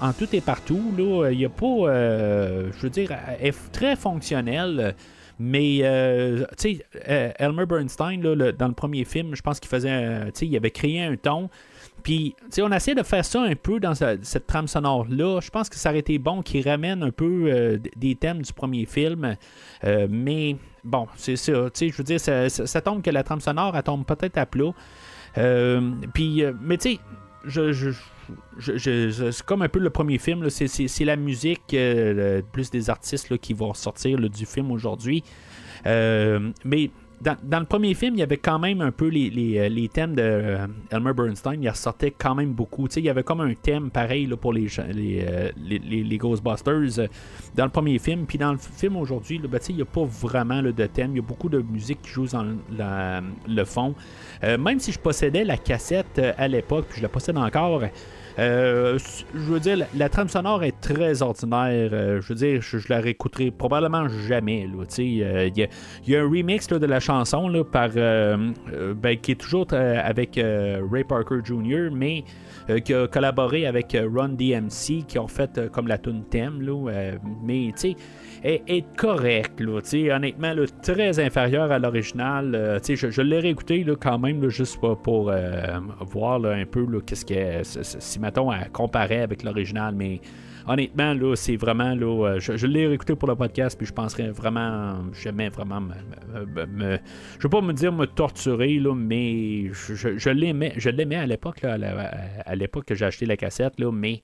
en tout et partout. Il y a pas, euh, je veux dire, elle est très fonctionnelle. Mais, euh, tu sais, euh, Elmer Bernstein, dans le premier film, je pense qu'il faisait, euh, tu sais, il avait créé un ton. Puis, tu sais, on essaie de faire ça un peu dans ce- cette trame sonore-là. Je pense que ça aurait été bon qu'il ramène un peu euh, des thèmes du premier film. Euh, mais, bon, c'est ça. Tu sais, je veux dire, ça, ça- ça tombe que la trame sonore, elle tombe peut-être à plat. Euh, puis, euh, mais tu sais, c'est comme un peu le premier film. C'est, la musique, euh, plus des artistes qui vont sortir du film aujourd'hui. Mais dans, le premier film, il y avait quand même un peu les, les, euh, les thèmes de euh, Elmer Bernstein. Il ressortait quand même beaucoup. Il y avait comme un thème pareil là, pour les, euh, les, Ghostbusters dans le premier film. Puis dans le film aujourd'hui, ben, il n'y a pas vraiment de thème. Il y a beaucoup de musique qui joue dans le fond. Même si je possédais la cassette à l'époque, puis je la possède encore. Euh, je veux dire, la, trame sonore est très ordinaire. euh, je veux dire, je, la réécouterai probablement jamais. euh, Il y, a, un remix de la chanson par, ben, qui est toujours avec Ray Parker Jr., mais qui a collaboré avec Run DMC, qui ont fait comme la tune thème. Mais tu sais, est, correct, là, honnêtement, là, très inférieur à l'original. euh, je, je l'ai réécouté là, quand même, juste pour, pour, euh, voir un peu qu'est-ce que si mettons à comparer avec l'original, mais honnêtement, c'est vraiment là, euh, je, l'ai réécouté pour le podcast, puis je penserais vraiment jamais vraiment me, me- me- je veux pas me dire me torturer, là, mais je, je- l'aimais, à l'époque, à l'époque que j'ai acheté la cassette, là, mais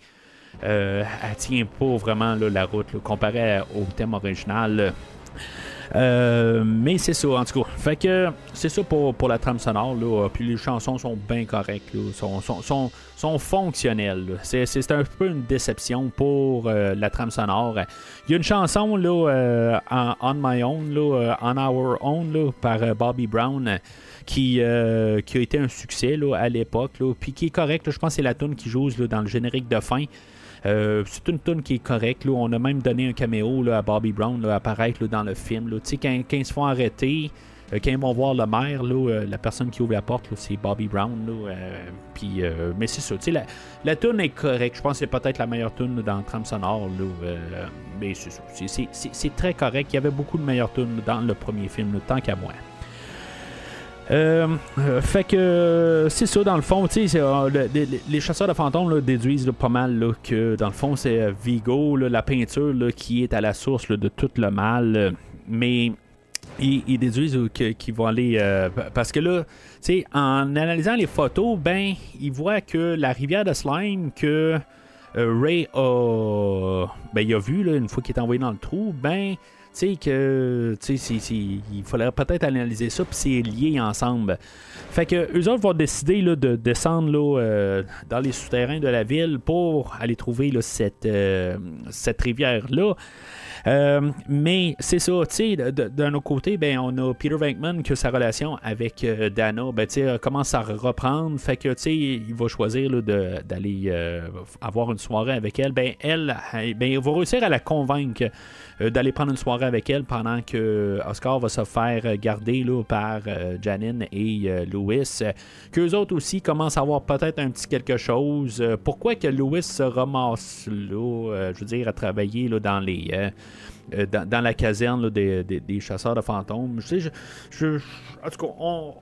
euh, elle tient pas vraiment la route là, comparé au thème original. Euh, mais c'est ça, en tout cas. C'est ça pour, la trame sonore. Là. Puis les chansons sont bien correctes. Sont, fonctionnelles. C'est, un peu une déception pour euh, la trame sonore. Il y a une chanson euh, On My Own, euh, On Our Own, par euh, Bobby Brown. euh, Qui, euh, a été un succès à l'époque, puis qui est correct. je pense que c'est la tune qui joue dans le générique de fin. Euh, c'est une tune qui est correcte. On a même donné un caméo là, à Bobby Brown là, apparaître dans le film. Tu Quand, ils se font arrêter, euh, quand ils vont voir le maire, euh, la personne qui ouvre la porte, c'est Bobby Brown. puis, mais c'est ça. tu La, la est correcte. Je pense que c'est peut-être la meilleure tune dans le trame sonore. mais c'est. C'est- très correct. Il y avait beaucoup de meilleures tunes dans le premier film, tant qu'à moi. Euh, euh, fait que euh, c'est ça dans le fond, tu sais, les, les chasseurs de fantômes déduisent pas mal que dans le fond c'est Vigo, la peinture qui est à la source de tout le mal, mais ils, déduisent qu'ils vont aller pa- parce que là, tu sais, en analysant les photos, ben ils voient que la rivière de slime que Ray a, ben, il a vu là, une fois qu'il est envoyé dans le trou, ben sais que il faudrait peut-être analyser ça puis c'est lié ensemble. Fait que eux autres vont décider là, de descendre là, euh, dans les souterrains de la ville pour aller trouver là, cette, euh, cette rivière là. Euh, mais c'est ça, tu sais, d'un autre côté, ben, on a Peter Venkman que sa relation avec Dana ben, commence à reprendre. Fait que il va choisir d'aller avoir une soirée avec elle. Ben, elle, ben, il va réussir à la convaincre d'aller prendre une soirée avec elle pendant que Oscar va se faire garder là, par euh, Janine et euh, Louis. Euh, Qu'eux autres aussi commencent à avoir peut-être un petit quelque chose. Euh, pourquoi que Louis se ramasse là, euh, je veux dire, à travailler là, dans les. euh, euh, dans, la caserne des, des- des chasseurs de fantômes? Je sais, je, je- en tout cas, on,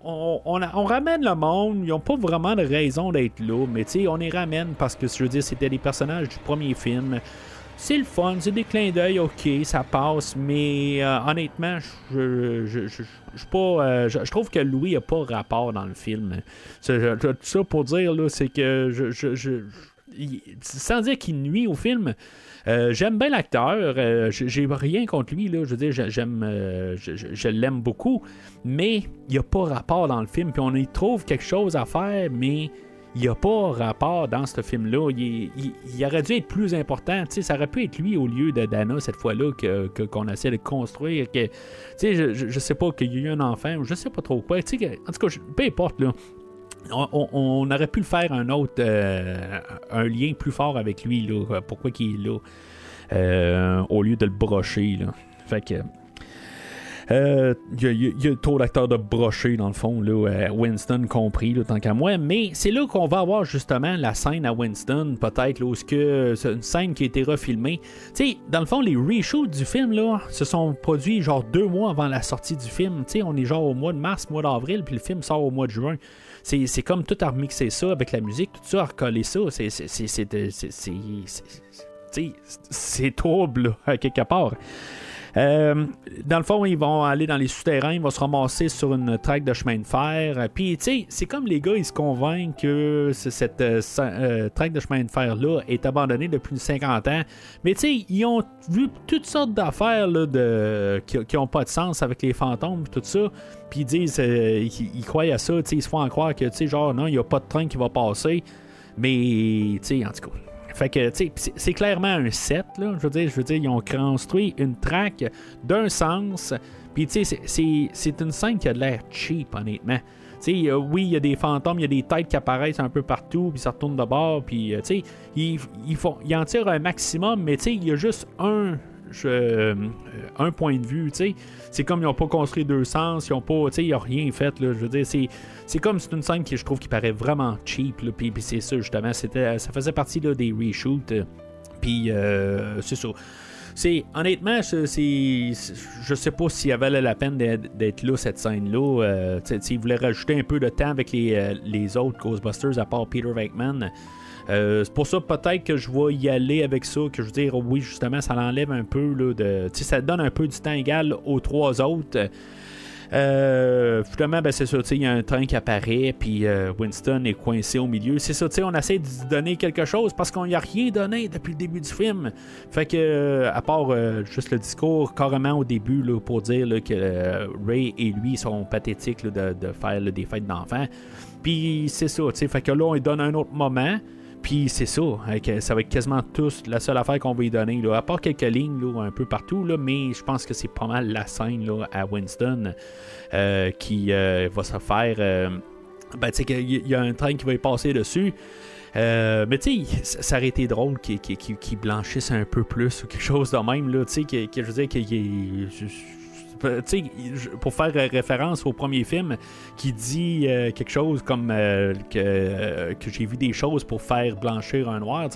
on- ramène le monde. Ils n'ont pas vraiment de raison d'être là, mais on les ramène parce que, je veux dire, c'était les personnages du premier film. C'est le fun, c'est des clins d'œil, ok, ça passe, mais euh, honnêtement, euh, je, trouve que Louis a pas rapport dans le film. Tout ça pour dire, c'est que je, sans dire qu'il nuit au film, euh, j'aime bien l'acteur, j'ai rien contre lui, là, je veux dire, je, je- je l'aime beaucoup, mais il n'y a pas rapport dans le film, puis on y trouve quelque chose à faire, mais il n'y a pas rapport dans ce film-là. Il, aurait dû être plus important. Ça aurait pu être lui au lieu de Dana cette fois-là que, que- qu'on essaie de construire. Que, je, je, je sais pas qu'il y a eu un enfant, ou je sais pas trop quoi. En tout cas, peu importe, là. On, on- aurait pu le faire un autre, euh, un lien plus fort avec lui, là. Pourquoi qu'il est là, euh, au lieu de le brocher, là. Fait que. Euh, Il y, y y a trop d'acteurs de brocher dans le fond, là, euh, Winston compris, là, tant qu'à moi. Mais c'est là qu'on va avoir justement la scène à Winston, peut-être, où c'est une scène qui a été refilmée. Tu sais, dans le fond, les reshoots du film, là, se sont produits genre deux mois avant la sortie du film. Tu sais, on est genre au mois de mars, mois d'avril, puis le film sort au mois de juin. C'est, comme tout à remixer ça avec la musique, tout ça, à recoller ça. C'est, c'est, c'est, c'est, c'est- c'est- c'est- c'est Euh, dans le fond, ils vont aller dans les souterrains, ils vont se ramasser sur une traque de chemin de fer. Euh, Puis, tu sais, c'est comme les gars, ils se convainquent que cette euh, traque de chemin de fer-là est abandonnée depuis 50 ans. Mais, tu sais, ils ont vu toutes sortes d'affaires qui n'ont pas de sens avec les fantômes, tout ça. Puis, ils disent, ils, ils croient à ça, tu sais, ils se font en croire que, tu sais, genre, non, il n'y a pas de train qui va passer. Mais, tu sais, en tout cas. Fait que, tu sais, c'est- clairement un set, là. Je veux dire, je veux dire, ils ont construit une track d'un sens. Puis, tu sais, c'est- une scène qui a de l'air cheap, honnêtement. Tu sais, euh, oui, il y a des fantômes, il y a des têtes qui apparaissent un peu partout, puis ça retourne de bord, puis, euh, tu sais, ils, ils, ils en tirent un maximum, mais, tu sais, il y a juste un, euh, un point de vue, tu sais. C'est comme ils n'ont pas construit deux sens, ils ont pas, ils n'ont rien fait, là. Je veux dire, c'est comme c'est une scène qui je trouve qui paraît vraiment cheap là, puis, c'est ça justement. C'était ça faisait partie là, des reshoots. Euh, puis euh, c'est ça. C'est honnêtement c'est je sais pas s'il valait la peine d'être là cette scène là s'ils voulaient rajouter un peu de temps avec les, euh, les autres Ghostbusters à part Peter Venkman euh, c'est pour ça peut-être que je vais y aller avec ça, que je veux dire, oui, justement, ça l'enlève un peu, là, de, ça donne un peu du temps égal aux trois autres. Euh, finalement, ben, c'est ça, il y a un train qui apparaît, puis euh, Winston est coincé au milieu. C'est ça, on essaie de donner quelque chose parce qu'on n'y a rien donné depuis le début du film. Fait que, euh, à part juste le discours, carrément au début, là, pour dire que Ray et lui sont pathétiques de, de, faire des fêtes d'enfants. Puis c'est ça, fait que là, on lui donne un autre moment. Puis c'est ça, ça va être quasiment tous la seule affaire qu'on va lui donner, à part quelques lignes là, un peu partout, là, mais je pense que c'est pas mal la scène là, à Winston euh, qui euh, va se faire. Euh, ben, tu sais, il y a un train qui va y passer dessus. mais tu sais, ça aurait été drôle qu'il blanchisse un peu plus ou quelque chose de même, tu sais, que, je veux dire qu'il pour faire référence au premier film qui dit euh, quelque chose comme euh, que, que j'ai vu des choses pour faire blanchir un noir,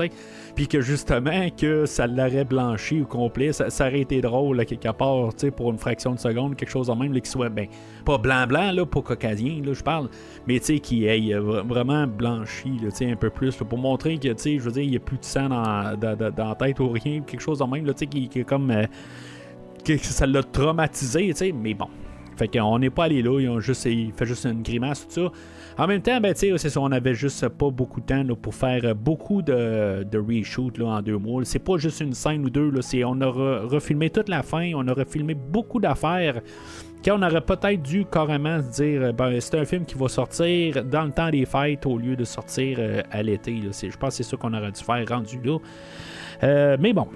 puis que justement que ça l'aurait blanchi au complet, ça, aurait été drôle là, quelque part, pour une fraction de seconde, quelque chose en même qui soit ben, pas blanc-blanc, là, pas caucasien, là, je parle, mais qui ait vraiment blanchi un peu plus pour montrer que je veux dire, il n'y a plus de sang dans, dans, la tête ou rien, quelque chose en même qui, qui est comme. Euh, que ça l'a traumatisé, tu sais, mais bon. Fait qu'on n'est pas allé là, ils ont juste, il fait juste une grimace, tout ça. En même temps, ben, c'est ça, on avait juste pas beaucoup de temps pour faire beaucoup de, de reshoot là, en deux mois. C'est pas juste une scène ou deux, là, on a refilmé toute la fin, on a refilmé beaucoup d'affaires. Qu'on aurait peut-être dû carrément se dire, ben, c'est un film qui va sortir dans le temps des fêtes au lieu de sortir euh, à l'été. Je pense que c'est ça qu'on aurait dû faire rendu là. Euh, mais bon,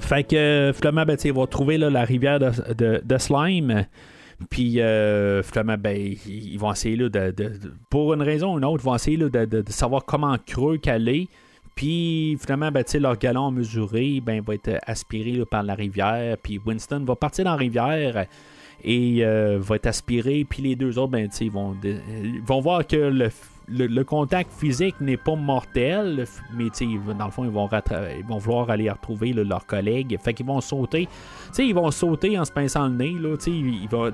fait que finalement, ben, ils vont trouver la rivière de, slime. Puis euh, finalement, ben, ils vont essayer là, de, Pour une raison ou une autre, ils vont essayer de, savoir comment creux qu'elle est. Puis finalement, ben, leur galon mesuré ben, va être aspiré par la rivière. Puis Winston va partir dans la rivière et euh, va être aspiré. Puis les deux autres, ben, ils vont, vont voir que le le, contact physique n'est pas mortel, mais dans le fond, ils vont, ils vont vouloir aller retrouver leurs collègues. Fait qu'ils vont sauter. ils vont sauter en se pinçant le nez. Là, ils vont,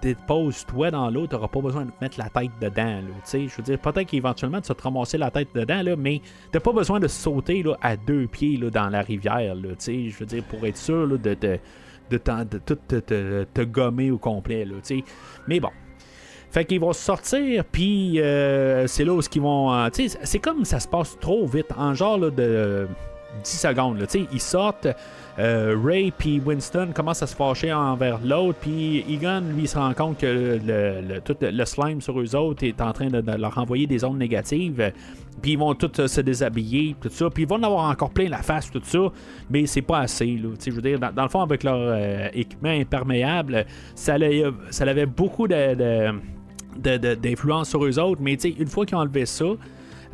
dépose-toi dans l'eau, tu n'auras pas besoin de mettre la tête dedans. je veux dire, peut-être qu'éventuellement, tu vas te ramasser la tête dedans, là, mais tu pas besoin de sauter là, à deux pieds là, dans la rivière. Là, je veux dire, pour être sûr de, de, de, de, tout te, te, gommer au complet. Là, mais bon, fait qu'ils vont sortir, puis euh, c'est là où ils vont. Euh, c'est comme ça se passe trop vite, en genre de 10 secondes. Tu sais, ils sortent. Euh, Ray puis Winston commencent à se fâcher envers l'autre, puis Egon, lui, se rend compte que le, tout le slime sur eux autres est en train de, leur envoyer des ondes négatives. Puis ils vont tous se déshabiller, tout ça. Puis ils vont en avoir encore plein la face, tout ça. Mais c'est pas assez. Là. Je veux dire, dans, le fond, avec leur équipement imperméable, ça, ça avait beaucoup de d'influence sur eux autres, mais une fois qu'ils ont enlevé ça,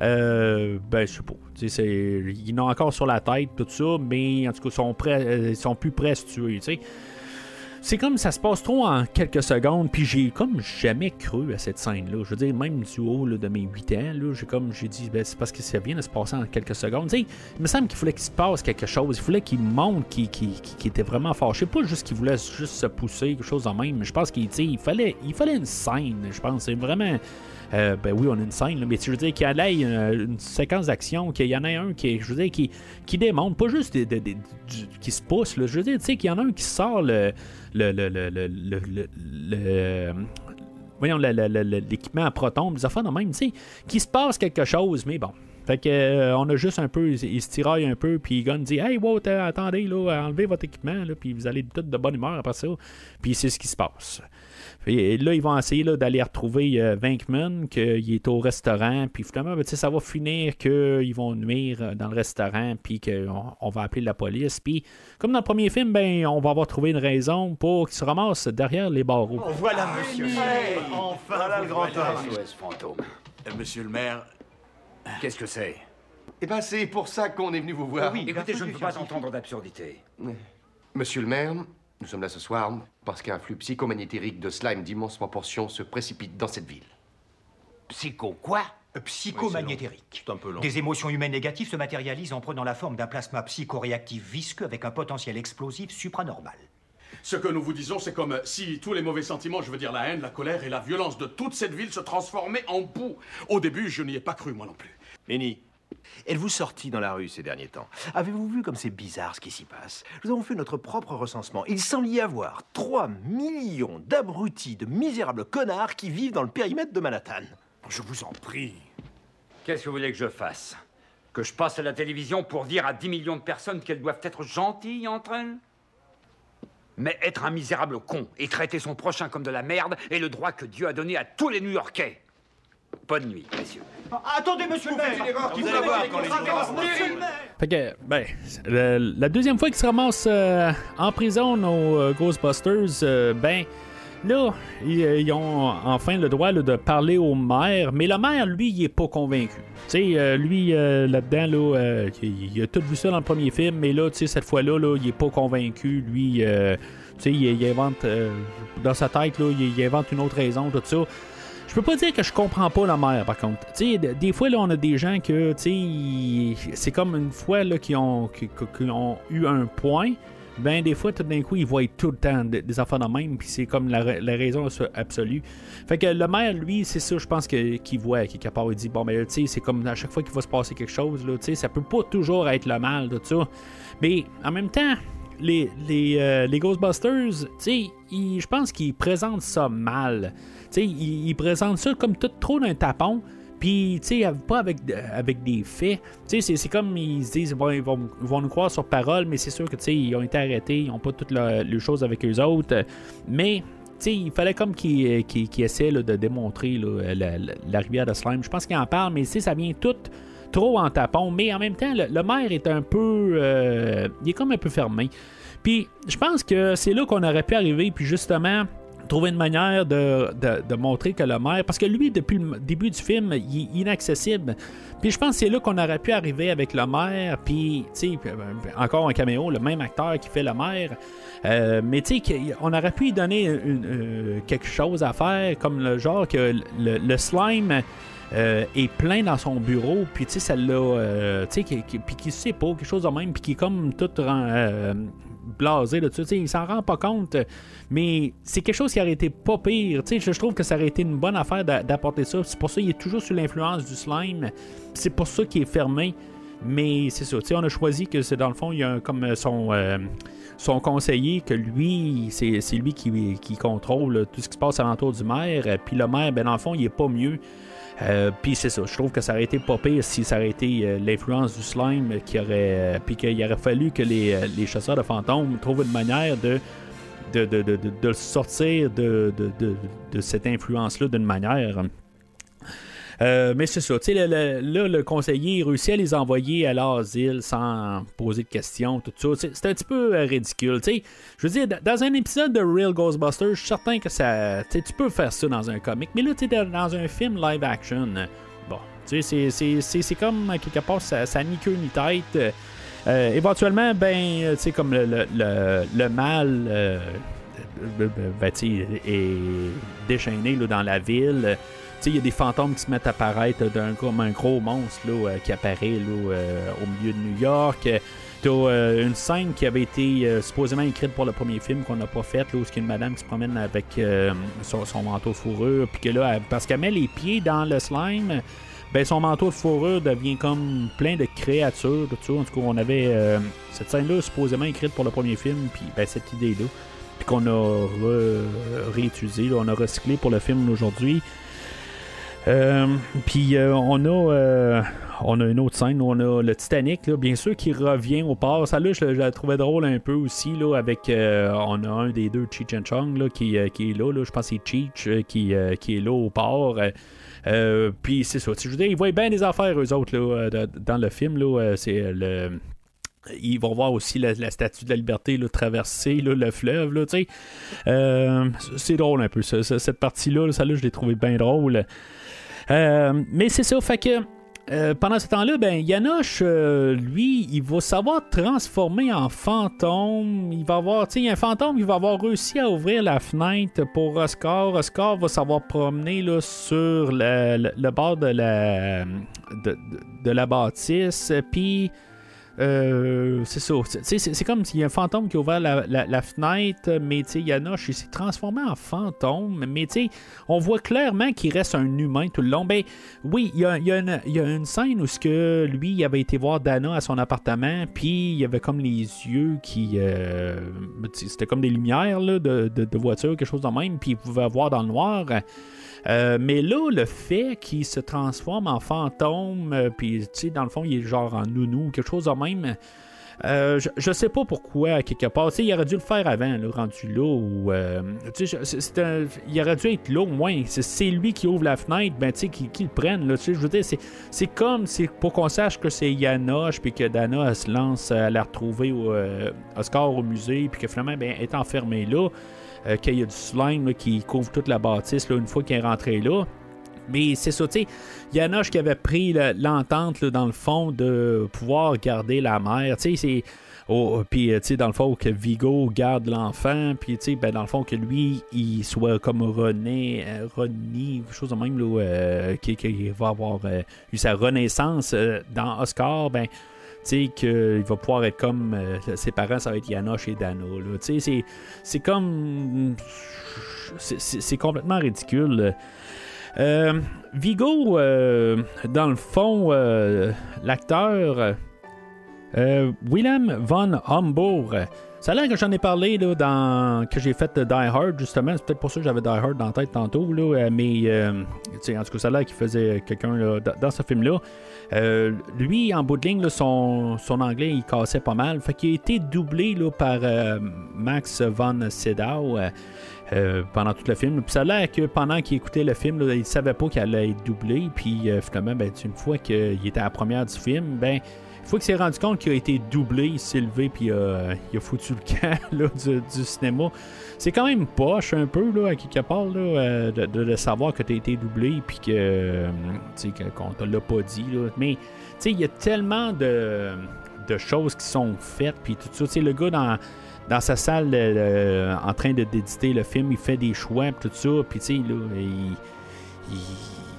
euh, ben, je sais pas. Ils ont encore sur la tête, tout ça, mais en tout cas, ils sont, prêts, euh, ils sont plus prêts à se tuer. C'est comme ça se passe trop en quelques secondes, puis j'ai comme jamais cru à cette scène-là. Je veux dire, même du haut de mes 8 ans, j'ai comme j'ai dit, ben, c'est parce que ça vient de se passer en quelques secondes. il me semble qu'il fallait qu'il se passe quelque chose. Il fallait qu'il montre qu'il était vraiment fâché. Pas juste qu'il voulait juste se pousser, quelque chose en même. Mais je pense qu'il il fallait, il fallait une scène. Je pense c'est vraiment. Euh, ben oui, on a une scène, mais je veux dire qu'il y a une, une séquence d'action, qu'il y en a un qui, je veux dire, qui, qui démontre, pas juste qui se pousse, je veux dire, tu sais, qu'il y en a un qui sort le, le, le, le, voyons, l'équipement à proton, des affaires de même, tu sais, qu'il se passe quelque chose, mais bon. Fait que euh, on a juste un peu, il se tiraille un peu, puis Gun dit Hey, wow, attendez, là, enlevez votre équipement, là, puis vous allez tout de bonne humeur après ça. Puis c'est ce qui se passe. Et là, ils vont essayer d'aller retrouver euh, Vankman, qu'il est au restaurant, puis finalement, ben, ça va finir qu'ils vont nuire euh, dans le restaurant, puis qu'on on va appeler la police. Puis, comme dans le premier film, ben, on va avoir trouvé une raison pour qu'il se ramasse derrière les barreaux. Oh, voilà, monsieur. enfin, voilà le grand homme. Euh, monsieur le maire. Qu'est-ce que c'est? Eh ben, c'est pour ça qu'on est venu vous voir. oui, écoutez, je ne peux pas entendre d'absurdité. Monsieur le maire, nous sommes là ce soir parce qu'un flux psychomagnétique de slime d'immenses proportions se précipite dans cette ville. Psycho quoi? Euh, Psychomagnétérique. un peu long. Des émotions humaines négatives se matérialisent en prenant la forme d'un plasma psychoréactif visqueux avec un potentiel explosif supranormal. Ce que nous vous disons, c'est comme si tous les mauvais sentiments, je veux dire la haine, la colère et la violence de toute cette ville se transformaient en boue. Au début, je n'y ai pas cru, moi non plus. Minnie, Êtes-vous sorti dans la rue ces derniers temps Avez-vous vu comme c'est bizarre ce qui s'y passe? Nous avons fait notre propre recensement. Il semble y avoir 3 millions d'abrutis, de misérables connards qui vivent dans le périmètre de Manhattan. Je vous en prie. Qu'est-ce que vous voulez que je fasse? Que je passe à la télévision pour dire à 10 millions de personnes qu'elles doivent être gentilles entre elles? Mais être un misérable con et traiter son prochain comme de la merde est le droit que Dieu a donné à tous les New-Yorkais. Bonne nuit, messieurs. Attendez, monsieur le maire Vous allez voir quand les gens Fait que, ben, le- la deuxième fois qu'il se ramasse euh, en prison aux euh, Ghostbusters, euh, ben, là, ils, ils ont enfin le droit là, de parler au maire, mais le maire, lui, il est pas convaincu. Tu sais, euh, lui, euh, là-dedans, là, euh, il, il a tout vu ça dans le premier film, mais là, tu sais, cette fois-là, là, il est pas convaincu. Lui, euh, tu sais, il, il invente, euh, dans sa tête, là, il, il invente une autre raison, tout ça. Je peux pas dire que je comprends pas la mère, par contre. Des fois, là, on a des gens que, c'est comme une fois, là, qui ont, qui, ont eu un point. Ben, des fois, tout d'un coup, ils voient tout le temps de- des enfants de même, puis c'est comme la, la raison abso- absolue. Fait que le maire, lui, c'est ça, je pense, que, qu'il voit, qu'il est capable, il dit, bon, ben, tu sais, c'est comme à chaque fois qu'il va se passer quelque chose, là, tu sais, ça peut pas toujours être le mal, tout ça. Mais en même temps, les, les, euh, les Ghostbusters, tu sais, je pense qu'ils présentent ça mal. Ils, ils présentent ça comme tout trop d'un tapon. Puis, tu sais, pas avec, avec des faits. Tu sais, c'est- comme ils se disent, bon, ils vont, vont nous croire sur parole, mais c'est sûr que, tu sais, ils ont été arrêtés, ils n'ont pas toutes le- les choses avec eux autres. Mais, tu sais, il fallait comme qu'ils qu'ils- qu'ils essaient de démontrer là, la, la- la rivière de Slime. Je pense qu'ils en parlent, mais, tu ça vient tout trop en tapon. Mais en même temps, le, le maire est un peu. euh, il est comme un peu fermé. Puis, je pense que c'est là qu'on aurait pu arriver, puis justement trouver une manière de, de- montrer que le maire, parce que lui, depuis le début du film, il est inaccessible. Puis je pense que c'est là qu'on aurait pu arriver avec le maire, puis, tu sais, euh, encore un caméo, le même acteur qui fait le maire. Euh, mais tu sais, on aurait pu lui donner euh, quelque chose à faire, comme le genre que le slime. Euh, est plein dans son bureau, puis tu sais, l'a. euh, tu sais, qui- qui- puis qu'il sait pas, quelque chose de même, puis qui est comme tout euh, blasé là-dessus. Tu sais, il s'en rend pas compte, mais c'est quelque chose qui aurait été pas pire. Tu sais, je trouve que ça aurait été une bonne affaire d'a- d'apporter ça. C'est pour ça qu'il est toujours sous l'influence du slime. C'est pour ça qu'il est fermé. Mais c'est ça, tu sais, on a choisi que c'est dans le fond, il y a comme son, son conseiller, que lui, c'est lui qui, qui contrôle tout ce qui se passe alentour du maire. Puis le maire, ben dans le fond, il est pas mieux. Euh, puis c'est ça, je trouve que ça aurait été pas pire si ça aurait été euh, l'influence du slime qui aurait. euh, puis qu'il aurait fallu que les, euh, les chasseurs de fantômes trouvent une manière de. De, de, de, de- sortir de cette influence-là d'une manière. Euh, mais c'est ça, tu sais, le- le- là, le conseiller réussit à les envoyer à l'asile sans poser de questions, tout ça. C'est- un petit peu euh, ridicule, tu sais. Je veux dire, dans un épisode de Real Ghostbusters, je suis certain que ça. Tu peux faire ça dans un comic, mais là, tu dans- un film live action, bon, tu sais, c'est- comme, quelque part, ça, ça ni queue ni tête. Euh, éventuellement, ben, tu sais, comme le, le, le- le mal. euh, ben, est déchaîné là, dans la ville. Il y a des fantômes qui se mettent à apparaître d'un comme un gros monstre là, euh, qui apparaît là, euh, au milieu de New York. T'as euh, une scène qui avait été supposément écrite pour le premier film qu'on n'a pas faite, où il y a une madame qui se promène avec son, manteau de fourrure, puis que là, parce qu'elle met les pieds dans le slime, ben son manteau de fourrure devient comme plein de créatures, tout ça. En tout cas, on avait cette scène-là supposément écrite pour le premier film, puis ben, cette idée-là, puis qu'on a réutilisée, on a recyclé pour le film aujourd'hui. Euh, puis euh, on a euh, on a une autre scène où on a le Titanic là, bien sûr qui revient au port ça là je, je la trouvais drôle un peu aussi là avec on a un des deux Cheech and Chong là, qui, qui est là, là je pense que c'est Cheech qui, qui est là au port puis c'est ça je veux dire ils voient bien des affaires eux autres là, dans le film là c'est le ils vont voir aussi la, statue de la liberté là, traverser là, le fleuve. Là, c'est drôle un peu. ça, cette partie-là, là, ça là, je l'ai trouvé bien drôle. Euh, mais c'est ça, fait que euh, pendant ce temps-là, ben, Yanoche, euh, lui, il va savoir transformer en fantôme. Il va avoir, tu il un fantôme qui va avoir réussi à ouvrir la fenêtre pour Oscar. Oscar va savoir promener là, sur le, bord de la, de- de la bâtisse. Puis, euh, c'est ça. C'est, comme s'il y a un fantôme qui a ouvert la, la, fenêtre, mais Yanoche il s'est transformé en fantôme. Mais on voit clairement qu'il reste un humain tout le long. Ben oui, il y a, y a, une, y a une, scène où ce que lui il avait été voir Dana à son appartement, puis il y avait comme les yeux qui. Euh, c'était comme des lumières là, de, de, de, voiture, quelque chose de même, puis il pouvait voir dans le noir. Euh, mais là, le fait qu'il se transforme en fantôme, euh, puis tu sais, dans le fond, il est genre en nounou, quelque chose de même. Euh, je, sais pas pourquoi, quelque part. il aurait dû le faire avant, le rendu là. Ou, il aurait dû être là au moins. C'est lui qui ouvre la fenêtre, ben, qu'il le prenne. Là, je veux dire, c'est comme pour qu'on sache que c'est Yanoche, puis que Dana se lance à la retrouver au Oscar au musée, puis que finalement, ben, est enfermée là. Euh, qu'il y a du slime qui couvre toute la bâtisse une fois qu'il est rentré là. Mais c'est ça, tu sais, Yanoche qui avait pris l'entente dans le fond de pouvoir garder la mère, tu sais, c'est. puis, tu sais, dans le fond, que Vigo garde l'enfant, puis, tu sais, ben, dans le fond, que lui, il soit comme René, euh, René, chose de même, là, euh, qui, va avoir eu sa renaissance dans Oscar, ben, sais, qu'il va pouvoir être comme euh, ses parents, ça va être Yanoche et Dano. Tu sais, c'est comme. C'est complètement ridicule. Euh, Vigo, euh, dans le fond, l'acteur Willem von Hombourg. Ça a l'air que j'en ai parlé là, dans que j'ai fait Die Hard justement. C'est peut-être pour ça que j'avais Die Hard dans la tête tantôt. Là, mais en tout cas, ça a l'air qu'il faisait quelqu'un dans ce film-là. Euh, lui, en bout de ligne, son, anglais, il cassait pas mal. Fait qu'il a été doublé là, par euh, Max von Sydow euh, pendant tout le film. Puis ça a l'air que pendant qu'il écoutait le film, il savait pas qu'il allait être doublé. Puis finalement, ben, une fois qu'il était à la première du film, ben fois qu'il s'est rendu compte qu'il a été doublé, il s'est levé puis il a foutu le camp du, cinéma. C'est quand même poche un peu, là, à quelque part, là, euh, de, savoir que tu as été doublé puis que, euh, qu'on te l'a pas dit. Là. Mais il y a tellement de, choses qui sont faites puis tout ça. le gars dans sa salle euh, en train d'éditer le film, il fait des choix, tout ça, puis tu sais, là, il,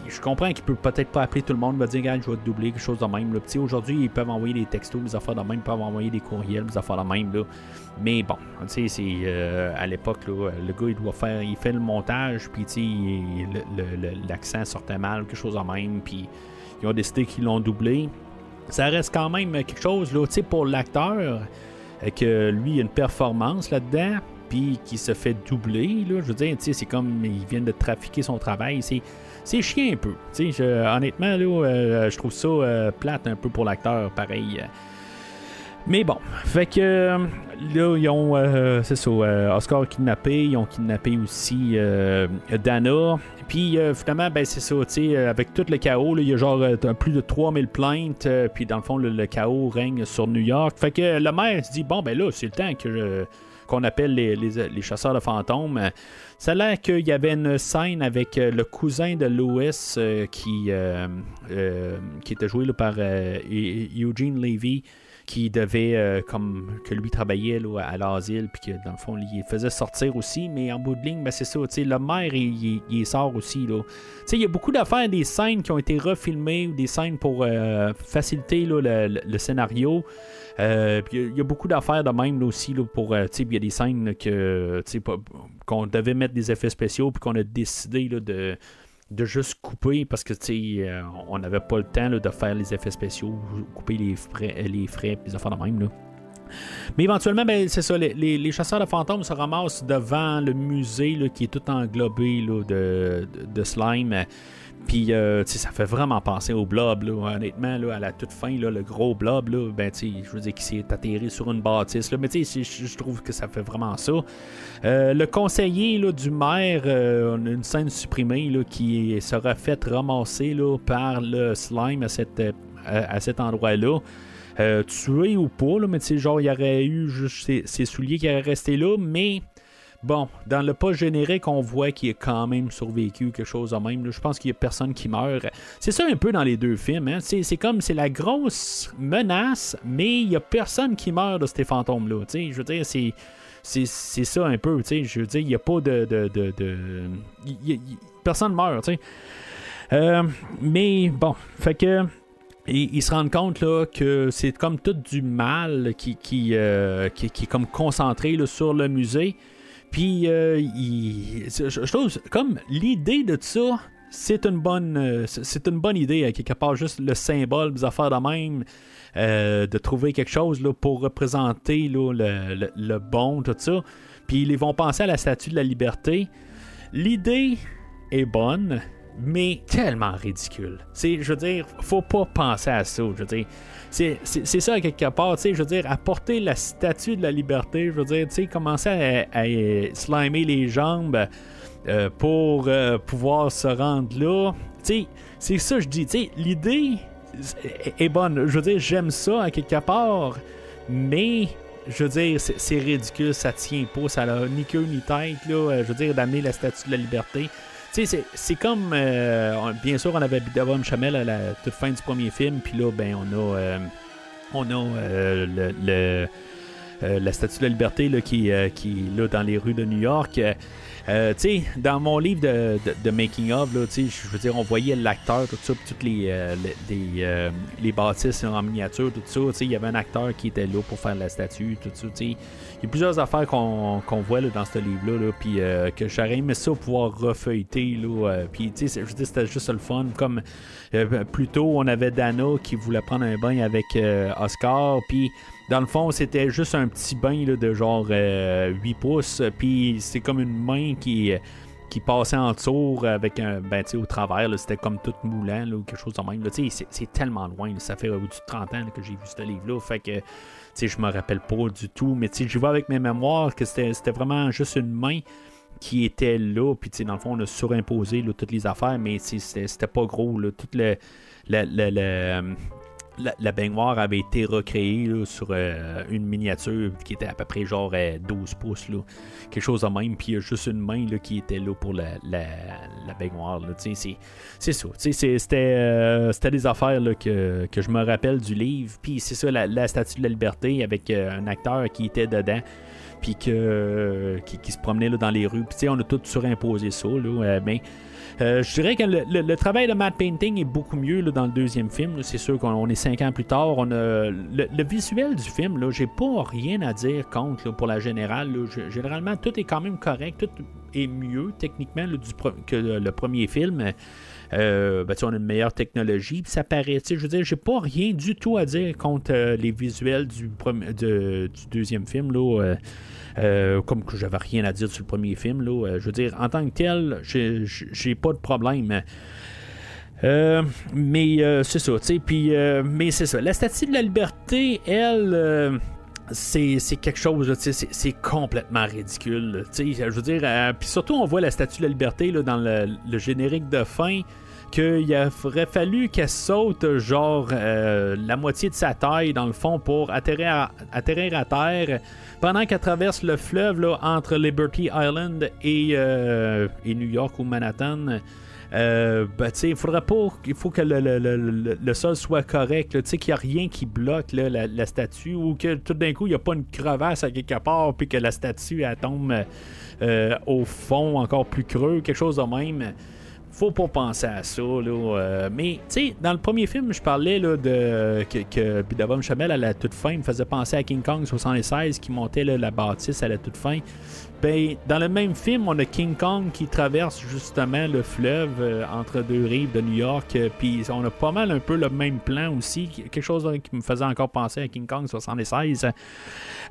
je comprends qu'ils peuvent peut-être pas appeler tout le monde, va dire, je vais te doubler, quelque chose de même. Aujourd'hui, ils peuvent envoyer des textos, des affaires de même, ils peuvent envoyer des courriels, des affaires de même. Là. Mais bon, tu sais, c'est euh, à l'époque, le gars, il doit faire, il fait le montage, puis l'accent sortait mal, quelque chose de même, puis ils ont décidé qu'ils l'ont doublé. Ça reste quand même quelque chose, là, tu sais, pour l'acteur, euh, que lui, il a une performance là-dedans, puis qui se fait doubler, là, je veux dire, tu sais, c'est comme, il vient de trafiquer son travail, c'est c'est chiant un peu. Je, honnêtement, là, euh, je trouve ça euh, plate un peu pour l'acteur, pareil. Mais bon, fait que là, ils ont, euh, c'est ça, Oscar kidnappé, ils ont kidnappé aussi Dana. Puis finalement, ben c'est ça, tu avec tout le chaos, il y a genre plus de 3000 plaintes, puis dans le fond, le, chaos règne sur New York. Fait que le maire se dit, bon, ben là, c'est le temps que qu'on appelle les, chasseurs de fantômes. Ça a l'air qu'il y avait une scène avec euh, le cousin de Louis euh, qui, euh, qui était joué par Eugene Levy qui devait, comme que lui travaillait à l'asile, puis que dans le fond, il faisait sortir aussi, mais en bout de ligne, ben, c'est ça, le maire, il, sort aussi. Il y a beaucoup d'affaires, des scènes qui ont été refilmées, ou des scènes pour faciliter le, scénario. Euh, il y, a beaucoup d'affaires de même aussi là, pour. Euh, il y a des scènes que qu'on devait mettre des effets spéciaux puis qu'on a décidé là, de, de juste couper parce que euh, on n'avait pas le temps de faire les effets spéciaux, couper les frais, les frais les affaires de même. Là. Mais éventuellement, ben, c'est ça, les, chasseurs de fantômes se ramassent devant le musée là, qui est tout englobé là, de, de, slime. Puis, euh, ça fait vraiment penser au blob, là, honnêtement, là, à la toute fin, le gros blob, là, ben, je veux dire, qui s'est atterri sur une bâtisse. Là, mais je trouve que ça fait vraiment ça. Euh, le conseiller là, du maire, euh, une scène supprimée là, qui sera faite ramasser là, par le slime à, cet endroit-là. tué ou pas, là, mais genre, il y aurait eu juste ses, souliers qui auraient resté là, mais Bon, dans le post générique, on voit qu'il est quand même survécu, quelque chose de même. Je pense qu'il n'y a personne qui meurt. C'est ça un peu dans les deux films. Hein. C'est comme c'est la grosse menace, mais il n'y a personne qui meurt de ces fantômes-là. Je veux dire, c'est. C'est ça un peu, je veux dire, il n'y a pas de... de, de, personne meurt. Euh, mais bon, fait que ils se rendent compte là, que c'est comme tout du mal qui, qui, euh, qui est comme concentré là, sur le musée. Puis, euh, je trouve comme l'idée de ça, c'est une bonne, euh, c'est une bonne idée, à quelque part, juste le symbole, des affaires de même, euh, de trouver quelque chose pour représenter le- le bon, tout ça. Puis, ils vont penser à la statue de la liberté. L'idée est bonne, mais tellement ridicule. Je veux dire, faut pas penser à ça. Je veux dire, c'est, c'est, c'est ça quelque part. Je veux dire, apporter la statue de la liberté. Je veux dire, tu commencer à, slimer les jambes euh, pour euh, pouvoir se rendre là. C'est ça je dis. L'idée est- bonne. Je veux dire, j'aime ça à quelque part, mais je veux dire, c'est, ridicule, ça tient pas, ça a ni queue ni tête, là, euh, je veux dire, d'amener la statue de la liberté. C'est, comme, euh, bien sûr, on avait Bidavon Chamel à la toute fin du premier film, puis là, ben, on a, euh, on a euh, le, euh, la statue de la liberté là, qui, qui est là dans les rues de New York. Euh, tu dans mon livre de, de- de Making of, je veux dire, on voyait l'acteur, tout ça, puis toutes les, euh, les, euh, les bâtisses en miniature, tout ça. Tu il y avait un acteur qui était là pour faire la statue, tout ça. tu. Il y a plusieurs affaires qu'on qu'on voit là, dans ce livre-là, là, puis euh, que j'aurais aimé ça pouvoir refeuilleter. Là, euh, puis, tu sais, je dire, c'était juste le fun. Comme euh, plus tôt, on avait Dana qui voulait prendre un bain avec Oscar, puis dans le fond, c'était juste un petit bain de genre euh, 8 pouces, puis c'est comme une main qui, qui passait en dessous avec un. Ben, au travers, c'était comme tout moulant, là, ou quelque chose de même. c'est- tellement loin, ça fait au-dessus de 30 ans que j'ai vu ce livre-là, fait que. Je me rappelle pas du tout, mais je vois avec mes mémoires que c'était vraiment juste une main qui était là, puis dans le fond, on a surimposé toutes les affaires, mais c'était pas gros, là, le- la, baignoire avait été recréée sur euh, une miniature qui était à peu près genre euh, 12 pouces, là. quelque chose de même, puis il y a juste une main là, qui était là pour la, la, baignoire. C'est ça. C'était euh, des affaires que, que je me rappelle du livre, puis c'est ça, la, statue de la liberté avec euh, un acteur qui était dedans puis que, qui, se promenait dans les rues. Puis, on a tout surimposé ça. Euh, mais euh, je dirais que le, travail de matte painting est beaucoup mieux dans le deuxième film. C'est sûr qu'on on est cinq ans plus tard. Le, visuel du film, là, j'ai pas rien à dire contre pour la générale. Généralement, tout est quand même correct. Tout est mieux techniquement que le, premier film. Euh, ben, on a une meilleure technologie, ça paraît. Je veux dire, j'ai pas rien du tout à dire contre euh, les visuels du, deuxième film. Euh, comme que j'avais rien à dire sur le premier film. Là, Euh, je veux dire, en tant que tel, j'ai- pas de problème. Euh, mais c'est ça, tu sais, puis mais c'est ça. La statue de la liberté, elle, c'est quelque chose, c'est complètement ridicule. Je veux dire, puis surtout, on voit la statue de la liberté là, dans le générique de fin qu'il aurait fallu qu'elle saute genre euh, la moitié de sa taille dans le fond pour atterrir à, atterrir à terre pendant qu'elle traverse le fleuve là, entre Liberty Island et, euh, et New York ou Manhattan. Euh, ben, il faudrait pas il faut que le, le- le- le- sol soit correct, qu'il n'y a rien qui bloque la, la statue ou que tout d'un coup il n'y a pas une crevasse à quelque part puis que la statue elle tombe au fond encore plus creux, quelque chose de même faut pas penser à ça. Là, euh, mais, tu sais, dans le premier film, je parlais là, de que, que Bidabom Chamel, à la toute fin, me faisait penser à King Kong 76 qui montait là, la bâtisse à la toute fin. Ben, dans le même film, on a King Kong qui traverse justement le fleuve euh, entre deux rives de New York. euh, Puis on a pas mal un peu le même plan aussi. Quelque chose là, qui me faisait encore penser à King Kong 76.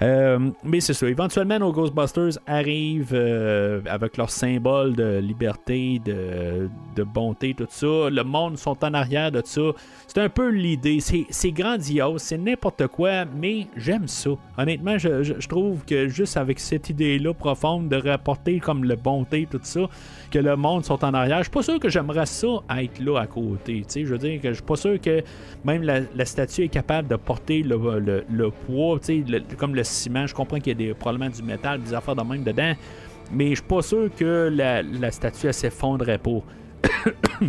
Euh, mais c'est ça. Éventuellement, nos Ghostbusters arrivent euh, avec leur symbole de liberté, de, de bonté, tout ça. Le monde sont en arrière de ça. C'est un peu l'idée. C'est, grandiose, c'est n'importe quoi, mais j'aime ça. Honnêtement, je, je- trouve que juste avec cette idée-là profonde de rapporter comme le bonté, tout ça, que le monde sont en arrière, je suis pas sûr que j'aimerais ça être là à côté. Je veux dire que je suis pas sûr que même la, statue est capable de porter le, le- le poids, comme le ciment. Je comprends qu'il y a des, probablement du métal, des affaires de même dedans, mais je suis pas sûr que la, la statue elle s'effondrerait pas.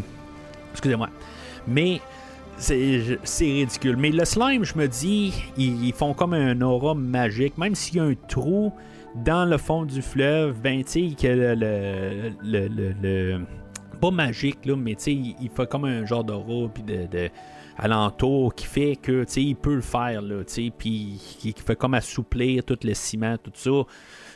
Excusez-moi. Mais c'est ridicule. Mais le slime, je me dis, ils, font comme un aura magique. Même s'il y a un trou dans le fond du fleuve, ben, tu sais, que le. le, le- le- pas magique, là, mais tu sais, il, fait comme un genre d'aura, puis de alentour qui fait que tu sais, il peut le faire là, tu puis qui, fait comme assouplir tout le ciment, tout ça.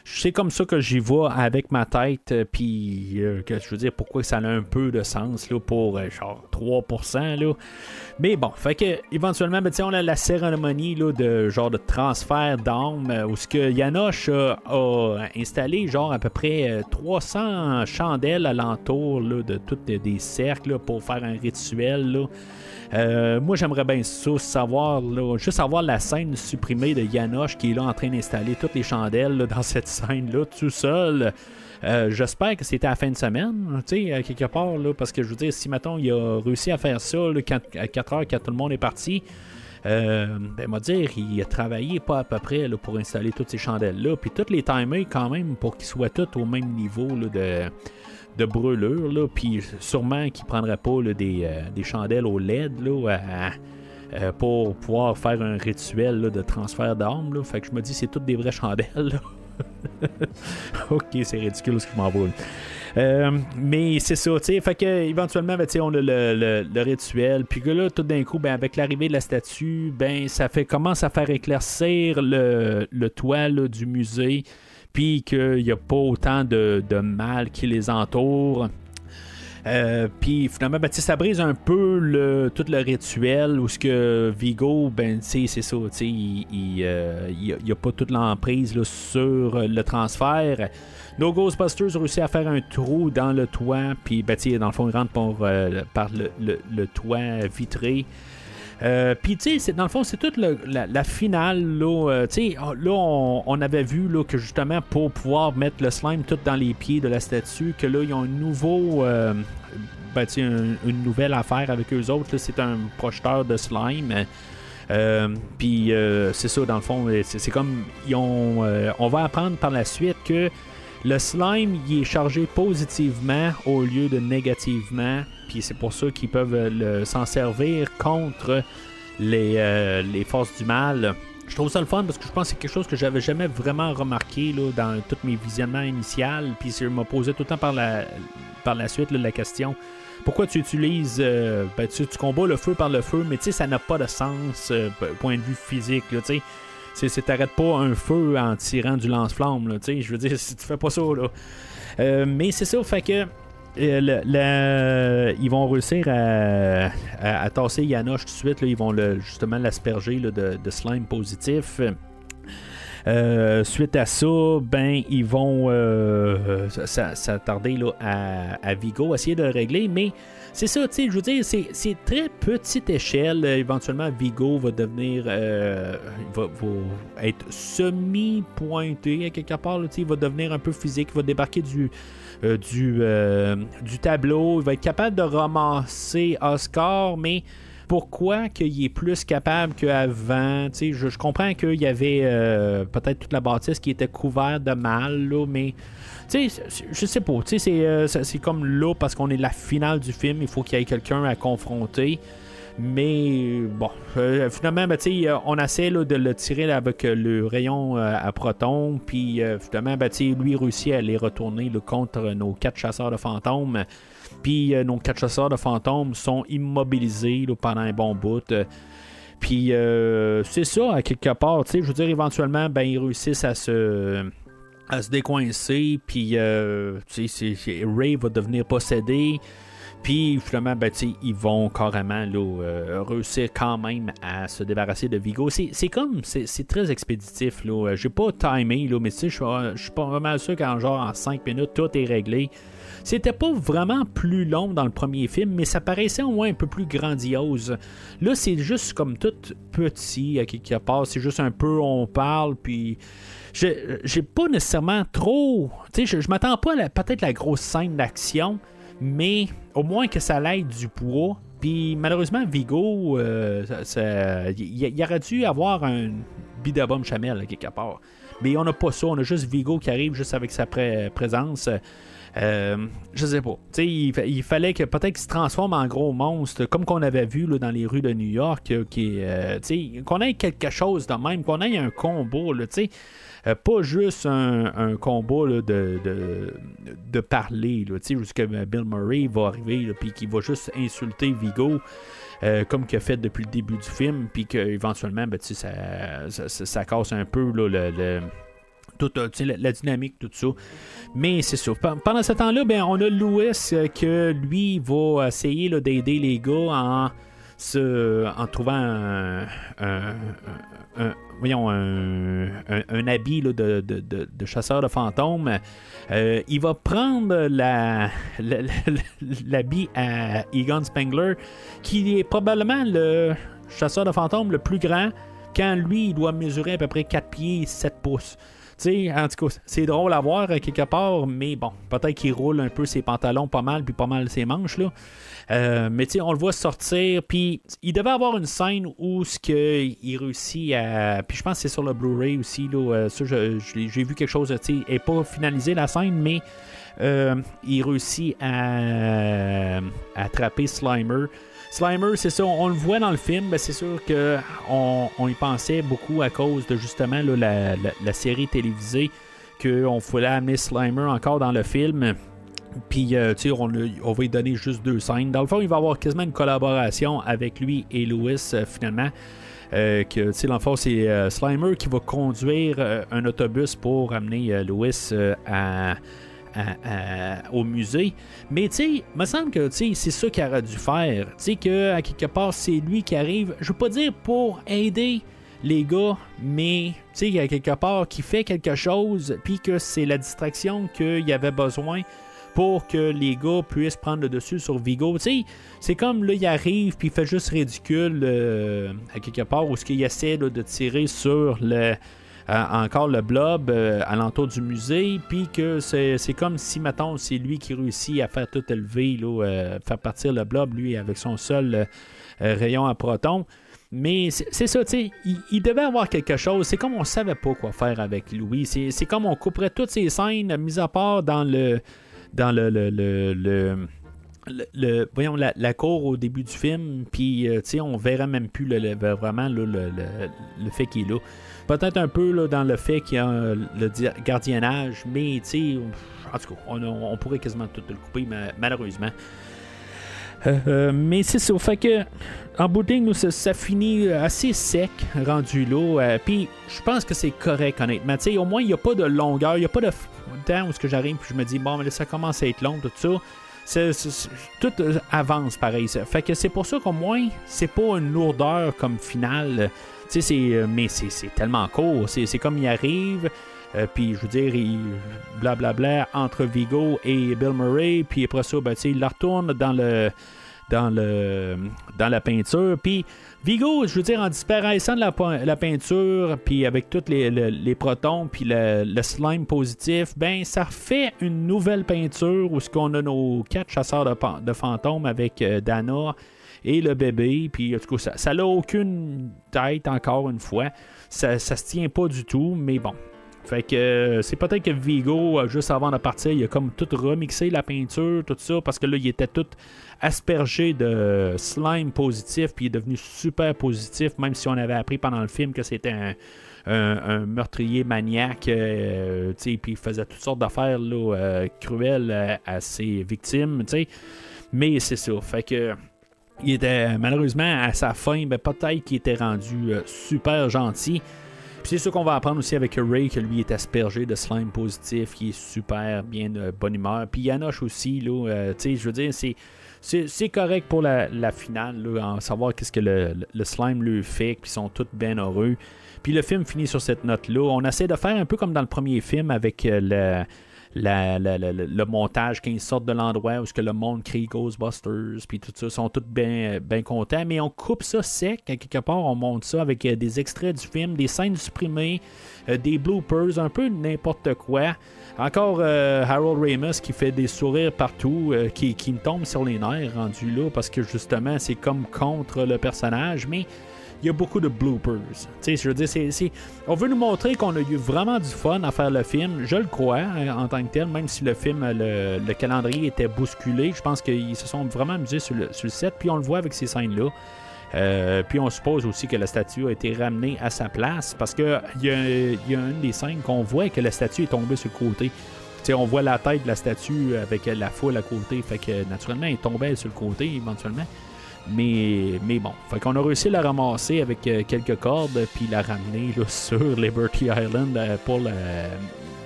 C'est comme ça que j'y vais avec ma tête, euh, puis euh, que je veux dire pourquoi ça a un peu de sens là, pour euh, genre 3%. Là. Mais bon, fait que éventuellement, ben, on a la cérémonie là, de genre de transfert d'armes où ce que Yanoche a installé genre à peu près euh, 300 chandelles alentour là, de tous des, cercles pour faire un rituel. Là. Euh, moi, j'aimerais bien ça, savoir, juste avoir la scène supprimée de Yanoche qui est là en train d'installer toutes les chandelles dans cette scène-là, tout seul. Euh, J'espère que c'était à la fin de semaine, tu sais, quelque part, là, parce que je veux dire, si mettons, il a réussi à faire ça à 4 heures, quand tout le monde est parti, euh, ben, m'a dire, il a travaillé pas à peu près pour installer toutes ces chandelles-là, puis toutes les timers quand même pour qu'ils soient tous au même niveau là, de, de brûlure, là, puis sûrement qu'ils prendraient pas des, euh, des chandelles au LED là, euh, pour pouvoir faire un rituel là, de transfert d'armes. Fait que je me dis, c'est toutes des vraies chandelles. ok, c'est ridicule ce que je m'en vais. Euh, mais c'est ça, tu sais. Fait que éventuellement, ben, on a le, le- le rituel. Puis que là, tout d'un coup, ben, avec l'arrivée de la statue, ben, ça fait commence à faire éclaircir le, le toit là, du musée. Puis qu'il n'y a pas autant de, de mal qui les entoure. Euh, puis finalement, ben, ça brise un peu le, tout le rituel où ce que Vigo, ben, c'est ça, il n'y a, pas toute l'emprise sur le transfert. Nos Ghostbusters ont réussi à faire un trou dans le toit, puis ben, dans le fond, ils rentrent par, euh, par le- le toit vitré. Euh, Puis, tu sais, dans le fond, c'est toute la, finale. Là, euh, oh, là on, avait vu là, que justement, pour pouvoir mettre le slime tout dans les pieds de la statue, que là, ils ont un nouveau. euh, ben, une nouvelle affaire avec eux autres. C'est un projeteur de slime. Euh, Puis, c'est ça, dans le fond, c'est comme. Ils ont, on va apprendre par la suite que le slime, il est chargé positivement au lieu de négativement. Puis c'est pour ça qu'ils peuvent euh, s'en servir contre les, euh, les forces du mal. Je trouve ça le fun parce que je pense que c'est quelque chose que j'avais jamais vraiment remarqué là, dans tous mes visionnements initials. Puis je me posais tout le temps par la, par la suite la question pourquoi tu utilises. euh, ben, tu, tu combats le feu par le feu, mais tu sais, ça n'a pas de sens, point de vue physique. Tu sais. C'est- t'arrêtes pas un feu en tirant du lance-flamme. tu sais. Je veux dire, si tu fais pas ça. Là. Mais c'est ça, fait que. Euh, le- ils vont réussir à, tasser Yanoche tout de suite. ils vont justement l'asperger de, slime positif. Euh, suite à ça, ben ils vont euh, s'attarder à, Vigo, essayer de le régler, mais c'est ça, tu sais, je veux dire, c'est, très petite échelle. Euh, éventuellement, Vigo va devenir, euh, va, être semi-pointé quelque part, il va devenir un peu physique, il va débarquer du, euh, du, euh, du tableau, il va être capable de ramasser Oscar, mais pourquoi qu'il est plus capable qu'avant? Je, je comprends qu'il y avait euh, peut-être toute la bâtisse qui était couverte de mal, là, mais je sais pas. euh, c'est comme là, parce qu'on est la finale du film, il faut qu'il y ait quelqu'un à confronter. Mais bon, euh, finalement, ben, euh, on essaie là, de le tirer avec euh, le rayon à proton. Puis finalement, ben, lui réussit à les retourner contre nos quatre chasseurs de fantômes. Puis nos quatre chasseurs de fantômes sont immobilisés pendant un bon bout. Puis c'est ça, à quelque part. Je veux dire, éventuellement, ben, ils réussissent à se à se décoincer, puis Ray va devenir possédé, puis finalement, ben, ils vont carrément là, euh, réussir quand même à se débarrasser de Vigo. C'est comme, c'est très expéditif, là. J'ai pas timé, là, mais je suis- pas vraiment sûr qu'en genre en 5 minutes, tout est réglé. C'était pas vraiment plus long dans le premier film, mais ça paraissait au moins un peu plus grandiose. Là, c'est juste comme tout petit à quelque part. C'est juste un peu, on parle, puis j'ai pas nécessairement trop. Tu sais, je, je m'attends pas à peut-être la grosse scène d'action, mais au moins que ça l'aide du poids. Puis malheureusement, Vigo, euh, il il aurait dû avoir un bidabum chamel quelque part. Mais on n'a pas ça, on a juste Vigo qui arrive juste avec sa pré- présence. Euh, je sais pas. Il, il fallait que peut-être qu'il se transforme en gros monstre, comme qu'on avait vu là, dans les rues de New York, euh, euh, qu'on ait quelque chose de même, qu'on ait un combo, là. Euh, pas juste un, un combat de, de, de parler, jusqu'à Bill Murray va arriver, puis qu'il va juste insulter Vigo. euh, comme qu'il a fait depuis le début du film, puis qu'éventuellement, ben, ça, ça, ça- casse un peu là, le- euh, la, dynamique, tout ça. Mais c'est sûr. Pe- Pendant ce temps-là, ben, on a Louis euh, que lui va essayer d'aider les gars en, se, en trouvant un- voyons, un, un- habit de, de- de- chasseur de fantômes. Euh, il va prendre l'habit à Egon Spengler, qui est probablement le chasseur de fantômes le plus grand, quand lui, il doit mesurer à peu près 4 pieds 7 pouces. En tout cas, c'est drôle à voir euh, quelque part, mais bon, peut-être qu'il roule un peu ses pantalons pas mal, puis pas mal ses manches, là. Euh, mais on le voit sortir, puis il devait avoir une scène où ce que il réussit à. Puis je pense que c'est sur le Blu-ray aussi, là. euh, ça, j'ai vu quelque chose, tu sais, n'est pas finalisé la scène, mais il réussit à attraper Slimer. Slimer, c'est ça, on le voit dans le film, ben, c'est sûr qu'on on y pensait beaucoup à cause de justement la, série télévisée qu'on voulait amener Slimer encore dans le film. Puis, euh, tu sais, on, va lui donner juste deux scènes. Dans le fond, il va avoir quasiment une collaboration avec lui et Louis, euh, finalement. Euh, que, tu sais, dans c'est euh, Slimer qui va conduire un autobus pour amener Louis à, au musée. Mais tu sais, me semble que c'est ça qu'il aurait dû faire. Tu sais, que à quelque part, c'est lui qui arrive, je veux pas dire pour aider les gars, mais tu sais, a quelque part qui fait quelque chose, puis que c'est la distraction qu'il y avait besoin pour que les gars puissent prendre le dessus sur Vigo. Tu c'est comme là, il arrive puis il fait juste ridicule euh, à quelque part où ce qu'il essaie de tirer sur le encore le blob euh, alentour du musée, puis que c'est comme si, mettons, c'est lui qui réussit à faire tout élever, euh, faire partir le blob, lui, avec son seul euh, euh, rayon à proton. Mais c'est ça, tu sais, il, devait avoir quelque chose. C'est comme on savait pas quoi faire avec Louis. C'est comme on couperait toutes ces scènes, mis à part dans le. dans le. le, le- voyons la, la cour au début du film, puis euh, tu sais, on verrait même plus vraiment le fait qu'il est là. Peut-être un peu là, dans le fait qu'il y a euh, le di- gardiennage, mais tu en tout cas, on, pourrait quasiment tout le couper, mais malheureusement. Euh, euh, mais c'est ça, fait que en bout de ligne, ça, ça finit assez sec, rendu là. euh, Puis je pense que c'est correct, honnêtement. Tu sais, au moins, il n'y a pas de longueur, il n'y a pas de temps où j'arrive, puis je me dis, bon, mais là, ça commence à être long, tout ça. Tout avance pareil. ça. Fait que c'est pour ça qu'au moins, c'est pas une lourdeur comme finale. Tu sais, c'est, euh, mais c'est, tellement court. C'est, comme il arrive. euh, puis je veux dire, il blablabla entre Vigo et Bill Murray. Puis après ça, ben, il la retourne dans le dans le dans la peinture. Puis Vigo, je veux dire, en disparaissant de la, pe- la peinture, puis avec tous les, le- les protons, puis le, slime positif, ben ça fait une nouvelle peinture où ce qu'on a nos quatre chasseurs de fantômes avec euh, Dana et le bébé. Puis en tout cas, ça, n'a aucune tête encore une fois. Ça, ça se tient pas du tout, mais bon. Fait que euh, c'est peut-être que Vigo, euh, juste avant de partir, il a comme tout remixé la peinture, tout ça, parce que là, il était tout aspergé de slime positif, puis il est devenu super positif, même si on avait appris pendant le film que c'était un, un- meurtrier maniaque, euh, puis il faisait toutes sortes d'affaires là, euh, cruelles à, ses victimes. Mais c'est ça, fait que il était malheureusement à sa fin, ben, peut-être qu'il était rendu euh, super gentil. Puis c'est ça qu'on va apprendre aussi avec Ray, que lui est aspergé de slime positif, qui est super bien de bonne humeur. Puis Yanoche aussi, là, euh, tu sais, je veux dire, c'est. C'est correct pour la, finale, là, en savoir qu'est-ce que le, slime lui fait, puis ils sont tous bien heureux. Puis le film finit sur cette note-là. On essaie de faire un peu comme dans le premier film avec euh, le, le montage quand ils sortent de l'endroit où le monde crie Ghostbusters, puis tout ça, sont tous bien contents. Mais on coupe ça sec, quelque part, on monte ça avec euh, des extraits du film, des scènes supprimées, euh, des bloopers, un peu n'importe quoi. Encore euh, Harold Ramis qui fait des sourires partout, qui, qui me tombe sur les nerfs rendu là, parce que justement, c'est comme contre le personnage, mais il y a beaucoup de bloopers. Je veux dire, on veut nous montrer qu'on a eu vraiment du fun à faire le film. Je le crois hein, en tant que tel, même si le film, le, le calendrier était bousculé. Je pense qu'ils se sont vraiment amusés sur le, set, puis on le voit avec ces scènes-là. Euh, puis on suppose aussi que la statue a été ramenée à sa place parce que il y a, une des scènes qu'on voit que la statue est tombée sur le côté. Tu sais, on voit la tête de la statue avec la foule à côté. Fait que naturellement, elle tombait sur le côté éventuellement. Mais, mais bon, fait qu'on a réussi à la ramasser avec euh, quelques cordes puis la ramener sur Liberty Island euh, pour,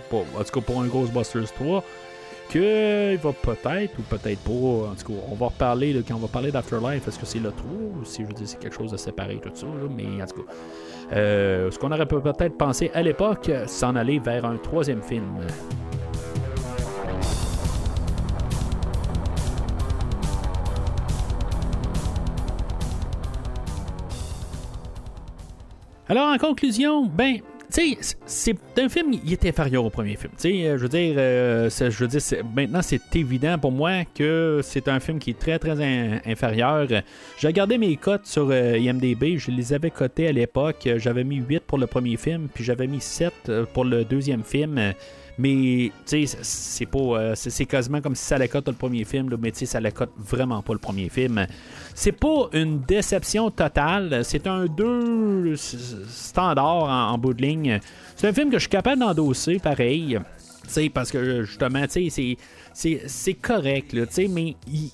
pour, en tout cas pour un Ghostbusters 3 que il va peut-être ou peut-être pas. En tout cas, on va reparler là, quand on va parler d'Afterlife. Est-ce que c'est le 3 ou si je dire c'est quelque chose de séparé tout ça, mais en tout cas. euh, ce qu'on aurait peut- peut-être pensé à l'époque, s'en aller vers un troisième film. Alors, en conclusion, ben, tu sais, c'est un film, il est inférieur au premier film. Tu sais, euh, je veux dire, euh, je veux dire, maintenant, c'est évident pour moi que c'est un film qui est très, très in- inférieur. J'ai regardé mes cotes sur euh, IMDb, je les avais cotés à l'époque. J'avais mis 8 pour le premier film, puis j'avais mis 7 euh, pour le deuxième film. Mais, tu sais, c'est pas. euh, c'est quasiment comme si ça la cote le premier film, là, mais tu sais, ça la cote vraiment pas le premier film. C'est pas une déception totale, c'est un 2 standard en, bout de ligne. C'est un film que je suis capable d'endosser pareil. Tu sais, parce que justement, c'est. Correct, là, tu sais, mais il,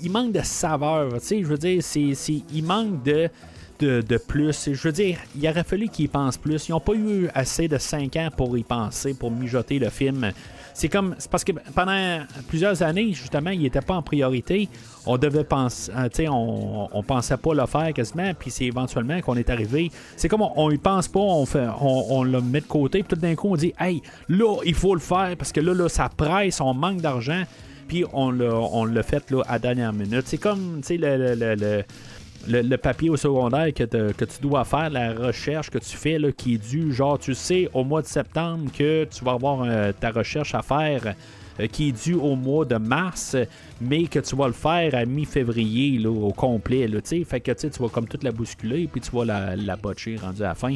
il- manque de saveur, tu sais, je veux dire, il manque de, de, plus. Je veux dire, il aurait fallu qu'ils pensent plus. Ils n'ont pas eu assez de 5 ans pour y penser, pour mijoter le film. C'est comme. C'est parce que pendant plusieurs années, justement, il n'était pas en priorité. On devait penser. euh, tu on, on pensait pas le faire quasiment, puis c'est éventuellement qu'on est arrivé. C'est comme on, on y pense pas, on, on, le met de côté, puis tout d'un coup, on dit, hey, là, il faut le faire, parce que là, là ça presse, on manque d'argent, puis on l'a, on fait là, à dernière minute. C'est comme, tu sais, le- le le, papier au secondaire que, tu dois faire, la recherche que tu fais, là, qui est due, genre, tu sais, au mois de septembre que tu vas avoir euh, ta recherche à faire, euh, qui est due au mois de mars, mais que tu vas le faire à mi-février, là, au complet, là. Fait que, tu vas comme toute la bousculer, puis tu vas la, la botcher rendue à la fin.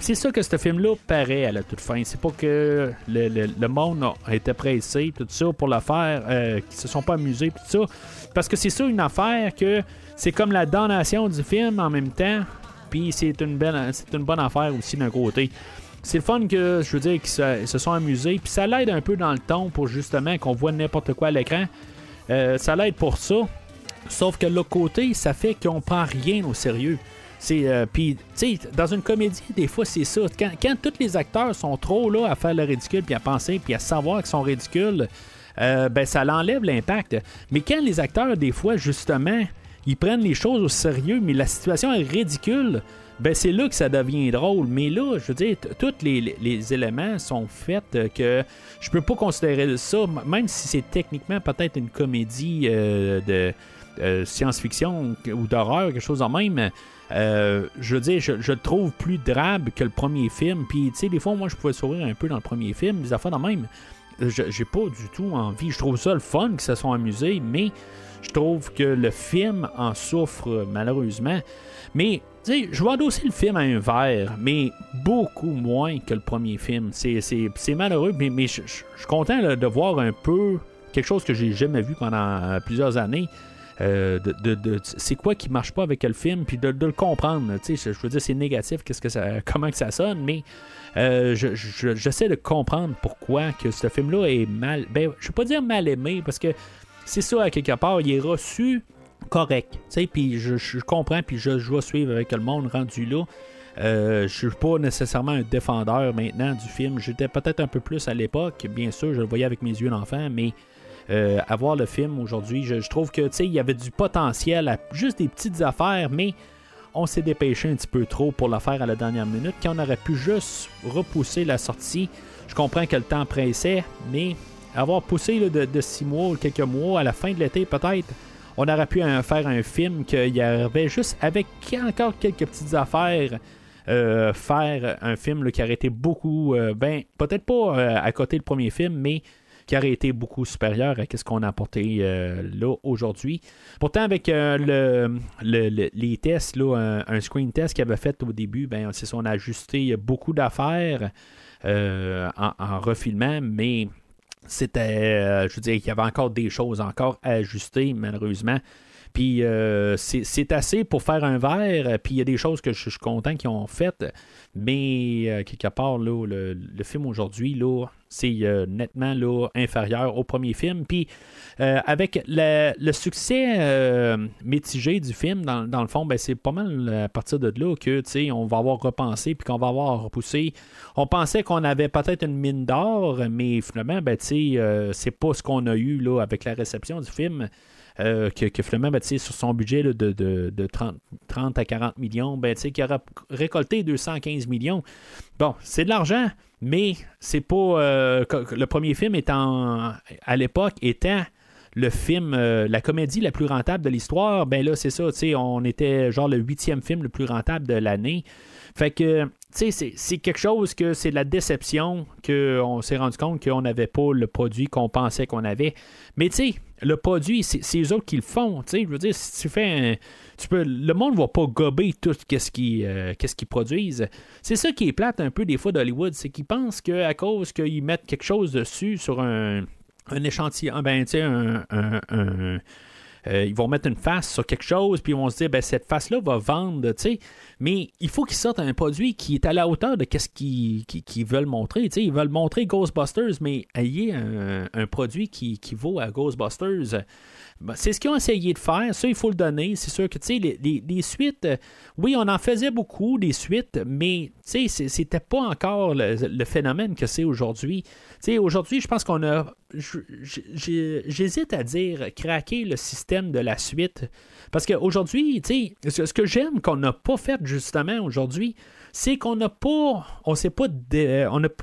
C'est ça que ce film-là paraît à la toute fin. C'est pas que le, le- le monde a été pressé, tout ça, pour le faire, euh, qu'ils se sont pas amusés, tout ça. Parce que c'est ça une affaire que c'est comme la damnation du film en même temps. Puis c'est une, belle, c'est une bonne affaire aussi d'un côté. C'est le fun que, je veux dire, qu'ils se, sont amusés. Puis ça l'aide un peu dans le ton pour justement qu'on voit n'importe quoi à l'écran. Euh, ça l'aide pour ça. Sauf que l'autre côté, ça fait qu'on prend rien au sérieux. Euh, puis tu sais dans une comédie des fois c'est ça quand, quand tous les acteurs sont trop là à faire le ridicule puis à penser puis à savoir qu'ils sont ridicules euh, ben ça l'enlève l'impact mais quand les acteurs des fois justement ils prennent les choses au sérieux mais la situation est ridicule ben c'est là que ça devient drôle mais là je veux dire tous les, éléments sont faits euh, que je peux pas considérer ça même si c'est techniquement peut-être une comédie euh, de euh, science-fiction ou d'horreur, quelque chose en même. je veux dire, je, le trouve plus drabe que le premier film. Puis, tu sais, des fois, moi, je pouvais sourire un peu dans le premier film, des affaires de même. J'ai pas du tout envie. Je trouve ça le fun qu'ils se sont amusés, mais je trouve que le film en souffre malheureusement. Mais, je vais endosser le film à un verre, mais beaucoup moins que le premier film. C'est- malheureux, mais, je je- je suis content de voir un peu quelque chose que j'ai jamais vu pendant euh, plusieurs années. Euh, c'est quoi qui marche pas avec le film, puis de, le comprendre. Je, je veux dire, c'est négatif, qu'est-ce que ça, comment que ça sonne, mais euh, je- je- j'essaie de comprendre pourquoi que ce film-là est mal. Ben, je vais pas dire mal aimé, parce que c'est ça, à quelque part, il est reçu correct. Puis je, comprends, puis je, je vais suivre avec le monde rendu là. Euh, je suis pas nécessairement un défendeur maintenant du film. J'étais peut-être un peu plus à l'époque. Bien sûr, je le voyais avec mes yeux d'enfant, mais euh, à voir le film aujourd'hui, je, trouve que il y avait du potentiel à juste des petites affaires, mais on s'est dépêché un petit peu trop pour le faire à la dernière minute. Quand on aurait pu juste repousser la sortie, je comprends que le temps pressait, mais avoir poussé de, de six mois ou quelques mois à la fin de l'été peut-être, on aurait pu faire un film qu'il y avait juste avec encore quelques petites affaires. euh, faire un film qui aurait été beaucoup, euh, ben, peut-être pas euh, à côté le premier film, mais qui aurait été beaucoup supérieur à ce qu'on a apporté là aujourd'hui. Pourtant, avec le, les tests, là, un, screen test qu'il avait fait au début, ben, c'est ça, on a ajusté beaucoup d'affaires en, en refilmant, mais c'était, je veux dire, il y avait encore des choses encore à ajuster, malheureusement. Puis euh, c'est assez pour faire un verre. Puis il y a des choses que je, suis content qu'ils ont faites. Mais euh, quelque part, là, le, film aujourd'hui, c'est euh, nettement là, inférieur au premier film. Puis avec le, succès mitigé du film, dans, le fond, ben, c'est pas mal à partir de là que on va avoir repensé puis qu'on va avoir repoussé. On pensait qu'on avait peut-être une mine d'or, mais finalement, ben, c'est pas ce qu'on a eu là, avec la réception du film. Euh, que, que, ben, sur son budget de, de, 30, à 40 millions, ben, qui aura récolté 215 millions. Bon, c'est de l'argent, mais c'est pas. Euh, le premier film étant, à l'époque, était le film, euh, la comédie la plus rentable de l'histoire, ben là, c'est ça, on était genre le huitième film le plus rentable de l'année. Fait que, c'est quelque chose que c'est de la déception qu'on s'est rendu compte qu'on n'avait pas le produit qu'on pensait qu'on avait. Mais tu sais, le produit, c'est eux autres qui le font. Je veux dire, si tu fais un, tu peux, le monde ne va pas gober tout ce qu'ils euh, produisent. C'est ça qui est plate un peu des fois d'Hollywood, c'est qu'ils pensent qu'à cause qu'ils mettent quelque chose dessus sur un, un échantillon, ben, un, un, un euh, ils vont mettre une face sur quelque chose, puis ils vont se dire, ben, cette face-là va vendre, tu sais. Mais il faut qu'ils sortent un produit qui est à la hauteur de ce qu'ils veulent montrer. sais. Ils veulent montrer Ghostbusters, mais ayez un, un produit qui, qui vaut à Ghostbusters. Ben, c'est ce qu'ils ont essayé de faire. Ça, il faut le donner. C'est sûr que, tu sais, les, suites, euh, oui, on en faisait beaucoup, des suites, mais, tu sais, c'était pas encore le, phénomène que c'est aujourd'hui. Tu sais, aujourd'hui, je pense qu'on a. J'hésite à dire craquer le système de la suite. Parce qu'aujourd'hui, tu sais, ce que j'aime qu'on n'a pas fait justement aujourd'hui, c'est qu'on n'a pas, on sait pas,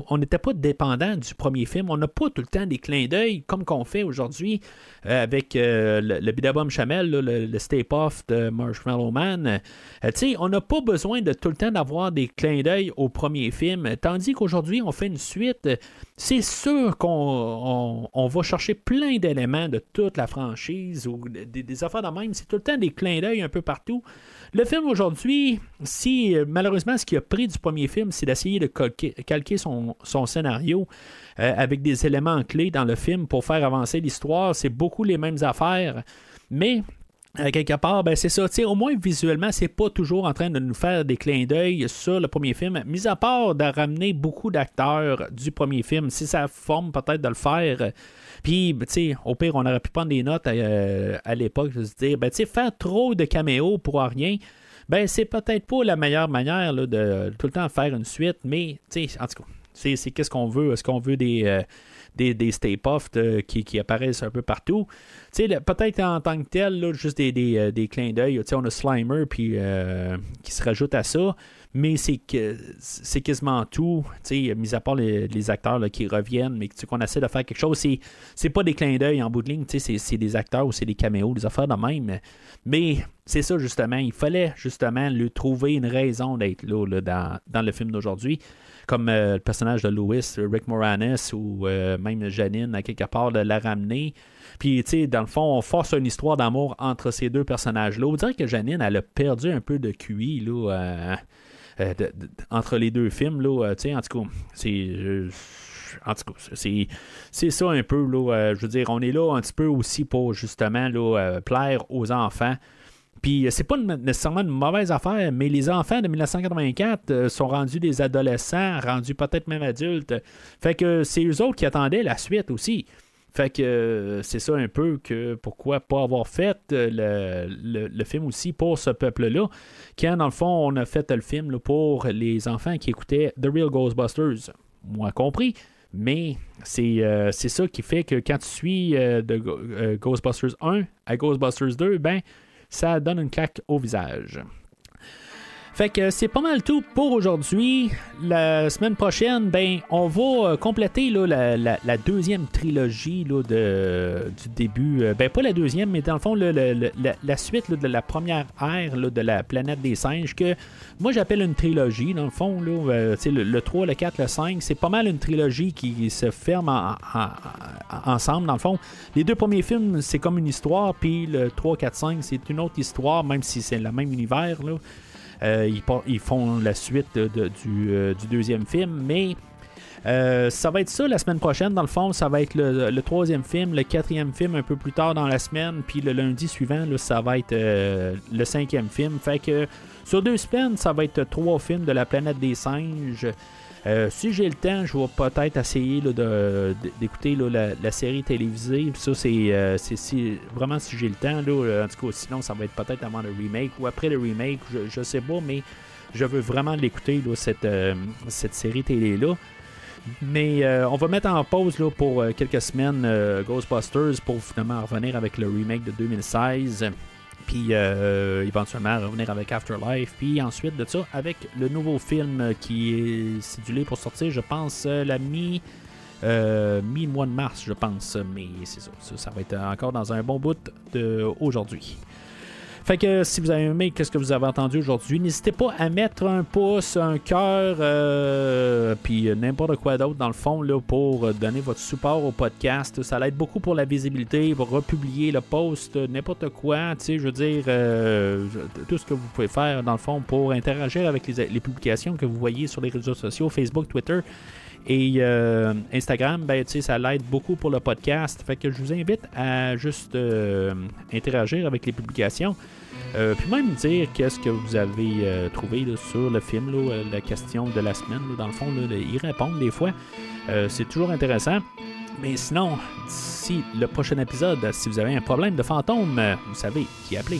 on n'était pas dépendant du premier film. On n'a pas tout le temps des clins d'œil comme qu'on fait aujourd'hui euh, avec euh, le, le Bidabum Chamel, le, le Stay Off de Marshmallow Man. Euh, on n'a pas besoin de tout le temps d'avoir des clins d'œil au premier film. Tandis qu'aujourd'hui, on fait une suite. C'est sûr qu'on on, va chercher plein d'éléments de toute la franchise ou des, des affaires de même. C'est tout le temps des clins d'œil un peu partout. Le film aujourd'hui, si euh, malheureusement ce qui a pris du premier film, c'est d'essayer de calquer, son, scénario euh, avec des éléments clés dans le film pour faire avancer l'histoire, c'est beaucoup les mêmes affaires. Mais euh, quelque part, ben c'est ça. au moins visuellement, c'est pas toujours en train de nous faire des clins d'œil sur le premier film, mis à part de ramener beaucoup d'acteurs du premier film. Si ça forme peut-être de le faire. Puis, au pire, on aurait pu prendre des notes euh, à, l'époque, de se dire, ben, faire trop de caméos pour rien, ben, c'est peut-être pas la meilleure manière de tout le temps faire une suite, mais, en tout cas, c'est qu'est-ce qu'on veut. Est-ce qu'on veut des. Euh, des, des Stay Puft qui, apparaissent un peu partout. Peut-être en tant que tel, juste des, des, des clins d'œil. On a Slimer puis, qui se rajoute à ça mais c'est quasiment tout, mis à part les, acteurs qui reviennent, mais qu'on essaie de faire quelque chose. C'est, c'est pas des clins d'œil en bout de ligne, c'est, c'est des acteurs ou c'est des caméos, des affaires de même. Mais c'est ça, justement. Il fallait justement lui trouver une raison d'être là, dans, le film d'aujourd'hui. Comme euh, le personnage de Louis, Rick Moranis, ou euh, même Janine, à quelque part, de la ramener. Puis, tu sais, dans le fond, on force une histoire d'amour entre ces deux personnages-là. On dirait que Janine, elle a perdu un peu de QI, là. Euh, euh, entre les deux films. Là, euh, en tout cas, c'est. en tout cas, c'est, ça un peu. Là, euh, je veux dire, on est là un petit peu aussi pour justement là, plaire aux enfants. Puis c'est pas nécessairement une mauvaise affaire, mais les enfants de 1984 sont rendus des adolescents, rendus peut-être même adultes. Fait que c'est eux autres qui attendaient la suite aussi. Fait que euh, c'est ça un peu que pourquoi pas avoir fait euh, le, film aussi pour ce peuple-là. Quand dans le fond on a fait le film pour les enfants qui écoutaient The Real Ghostbusters. Moi compris. Mais c'est euh, ça qui fait que quand tu suis de Ghostbusters 1 à Ghostbusters 2, ben ça donne une claque au visage. Fait que c'est pas mal tout pour aujourd'hui. La semaine prochaine, ben, on va euh, compléter là, la, deuxième trilogie là, de, du début. euh, Ben, pas la deuxième, mais dans le fond, la, suite de la première ère de la planète des singes, que moi j'appelle une trilogie. Dans le fond, euh, le, le 3, le 4, le 5, c'est pas mal une trilogie qui se ferme en- ensemble. Dans le fond, les deux premiers films, c'est comme une histoire, puis le 3, 4, 5, c'est une autre histoire, même si c'est le même univers. Là. Euh, ils, font la suite euh, du deuxième film, mais euh, ça va être ça la semaine prochaine. Dans le fond, ça va être le, troisième film, le quatrième film un peu plus tard dans la semaine, puis le lundi suivant, ça va être le cinquième film. Fait que sur deux semaines, ça va être trois films de la planète des singes. Euh, si j'ai le temps, je vais peut-être essayer d'écouter la, série télévisée. Ça, c'est euh, vraiment si j'ai le temps. Euh, en tout cas, sinon, ça va être peut-être avant le remake ou après le remake. Je, je sais pas, mais je veux vraiment l'écouter, cette, série télé-là. Mais on va mettre en pause pour quelques semaines Ghostbusters pour finalement revenir avec le remake de 2016. Puis euh, éventuellement revenir avec Afterlife. Puis ensuite de ça, avec le nouveau film euh, qui est cédulé pour sortir, je pense, euh, la mi. euh, mi-mois de mars, je pense. Mais c'est ça, ça. ça va être encore dans un bon bout de aujourd'hui. Fait que si vous avez aimé qu'est-ce que vous avez entendu aujourd'hui, n'hésitez pas à mettre un pouce, un cœur, euh, puis n'importe quoi d'autre dans le fond là, pour donner votre support au podcast. Ça l'aide beaucoup pour la visibilité, pour republier le post, n'importe quoi. Tu sais, je veux dire, euh, tout ce que vous pouvez faire dans le fond pour interagir avec les, les publications que vous voyez sur les réseaux sociaux, Facebook, Twitter. Et euh, Instagram, ben, ça l'aide beaucoup pour le podcast. Fait que je vous invite à juste euh, interagir avec les publications. Euh, puis même dire qu'est-ce que vous avez trouvé sur le film, la question de la semaine. dans le fond, y répondre des fois. C'est toujours intéressant. Mais sinon, d'ici le prochain épisode, si vous avez un problème de fantôme, vous savez qui appeler.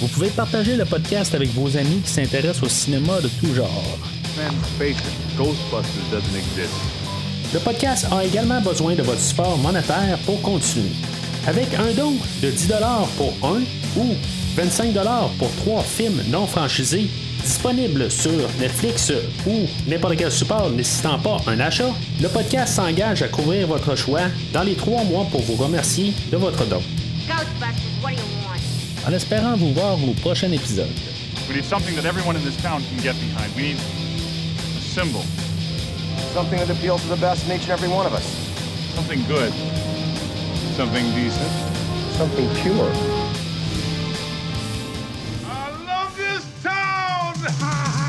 Vous pouvez partager le podcast avec vos amis qui s'intéressent au cinéma de tout genre. Le podcast a également besoin de votre support monétaire pour continuer. Avec un don de 10 pour un ou 25 pour trois films non franchisés disponibles sur Netflix ou n'importe quel support nécessitant pas un achat, le podcast s'engage à couvrir votre choix dans les trois mois pour vous remercier de votre don. En espérant vous voir au prochain épisode. We need something that everyone in this town can get behind. We need a symbol. Something that appeals to the best in each and every one of us. Something good. Something decent. Something pure. I love this town.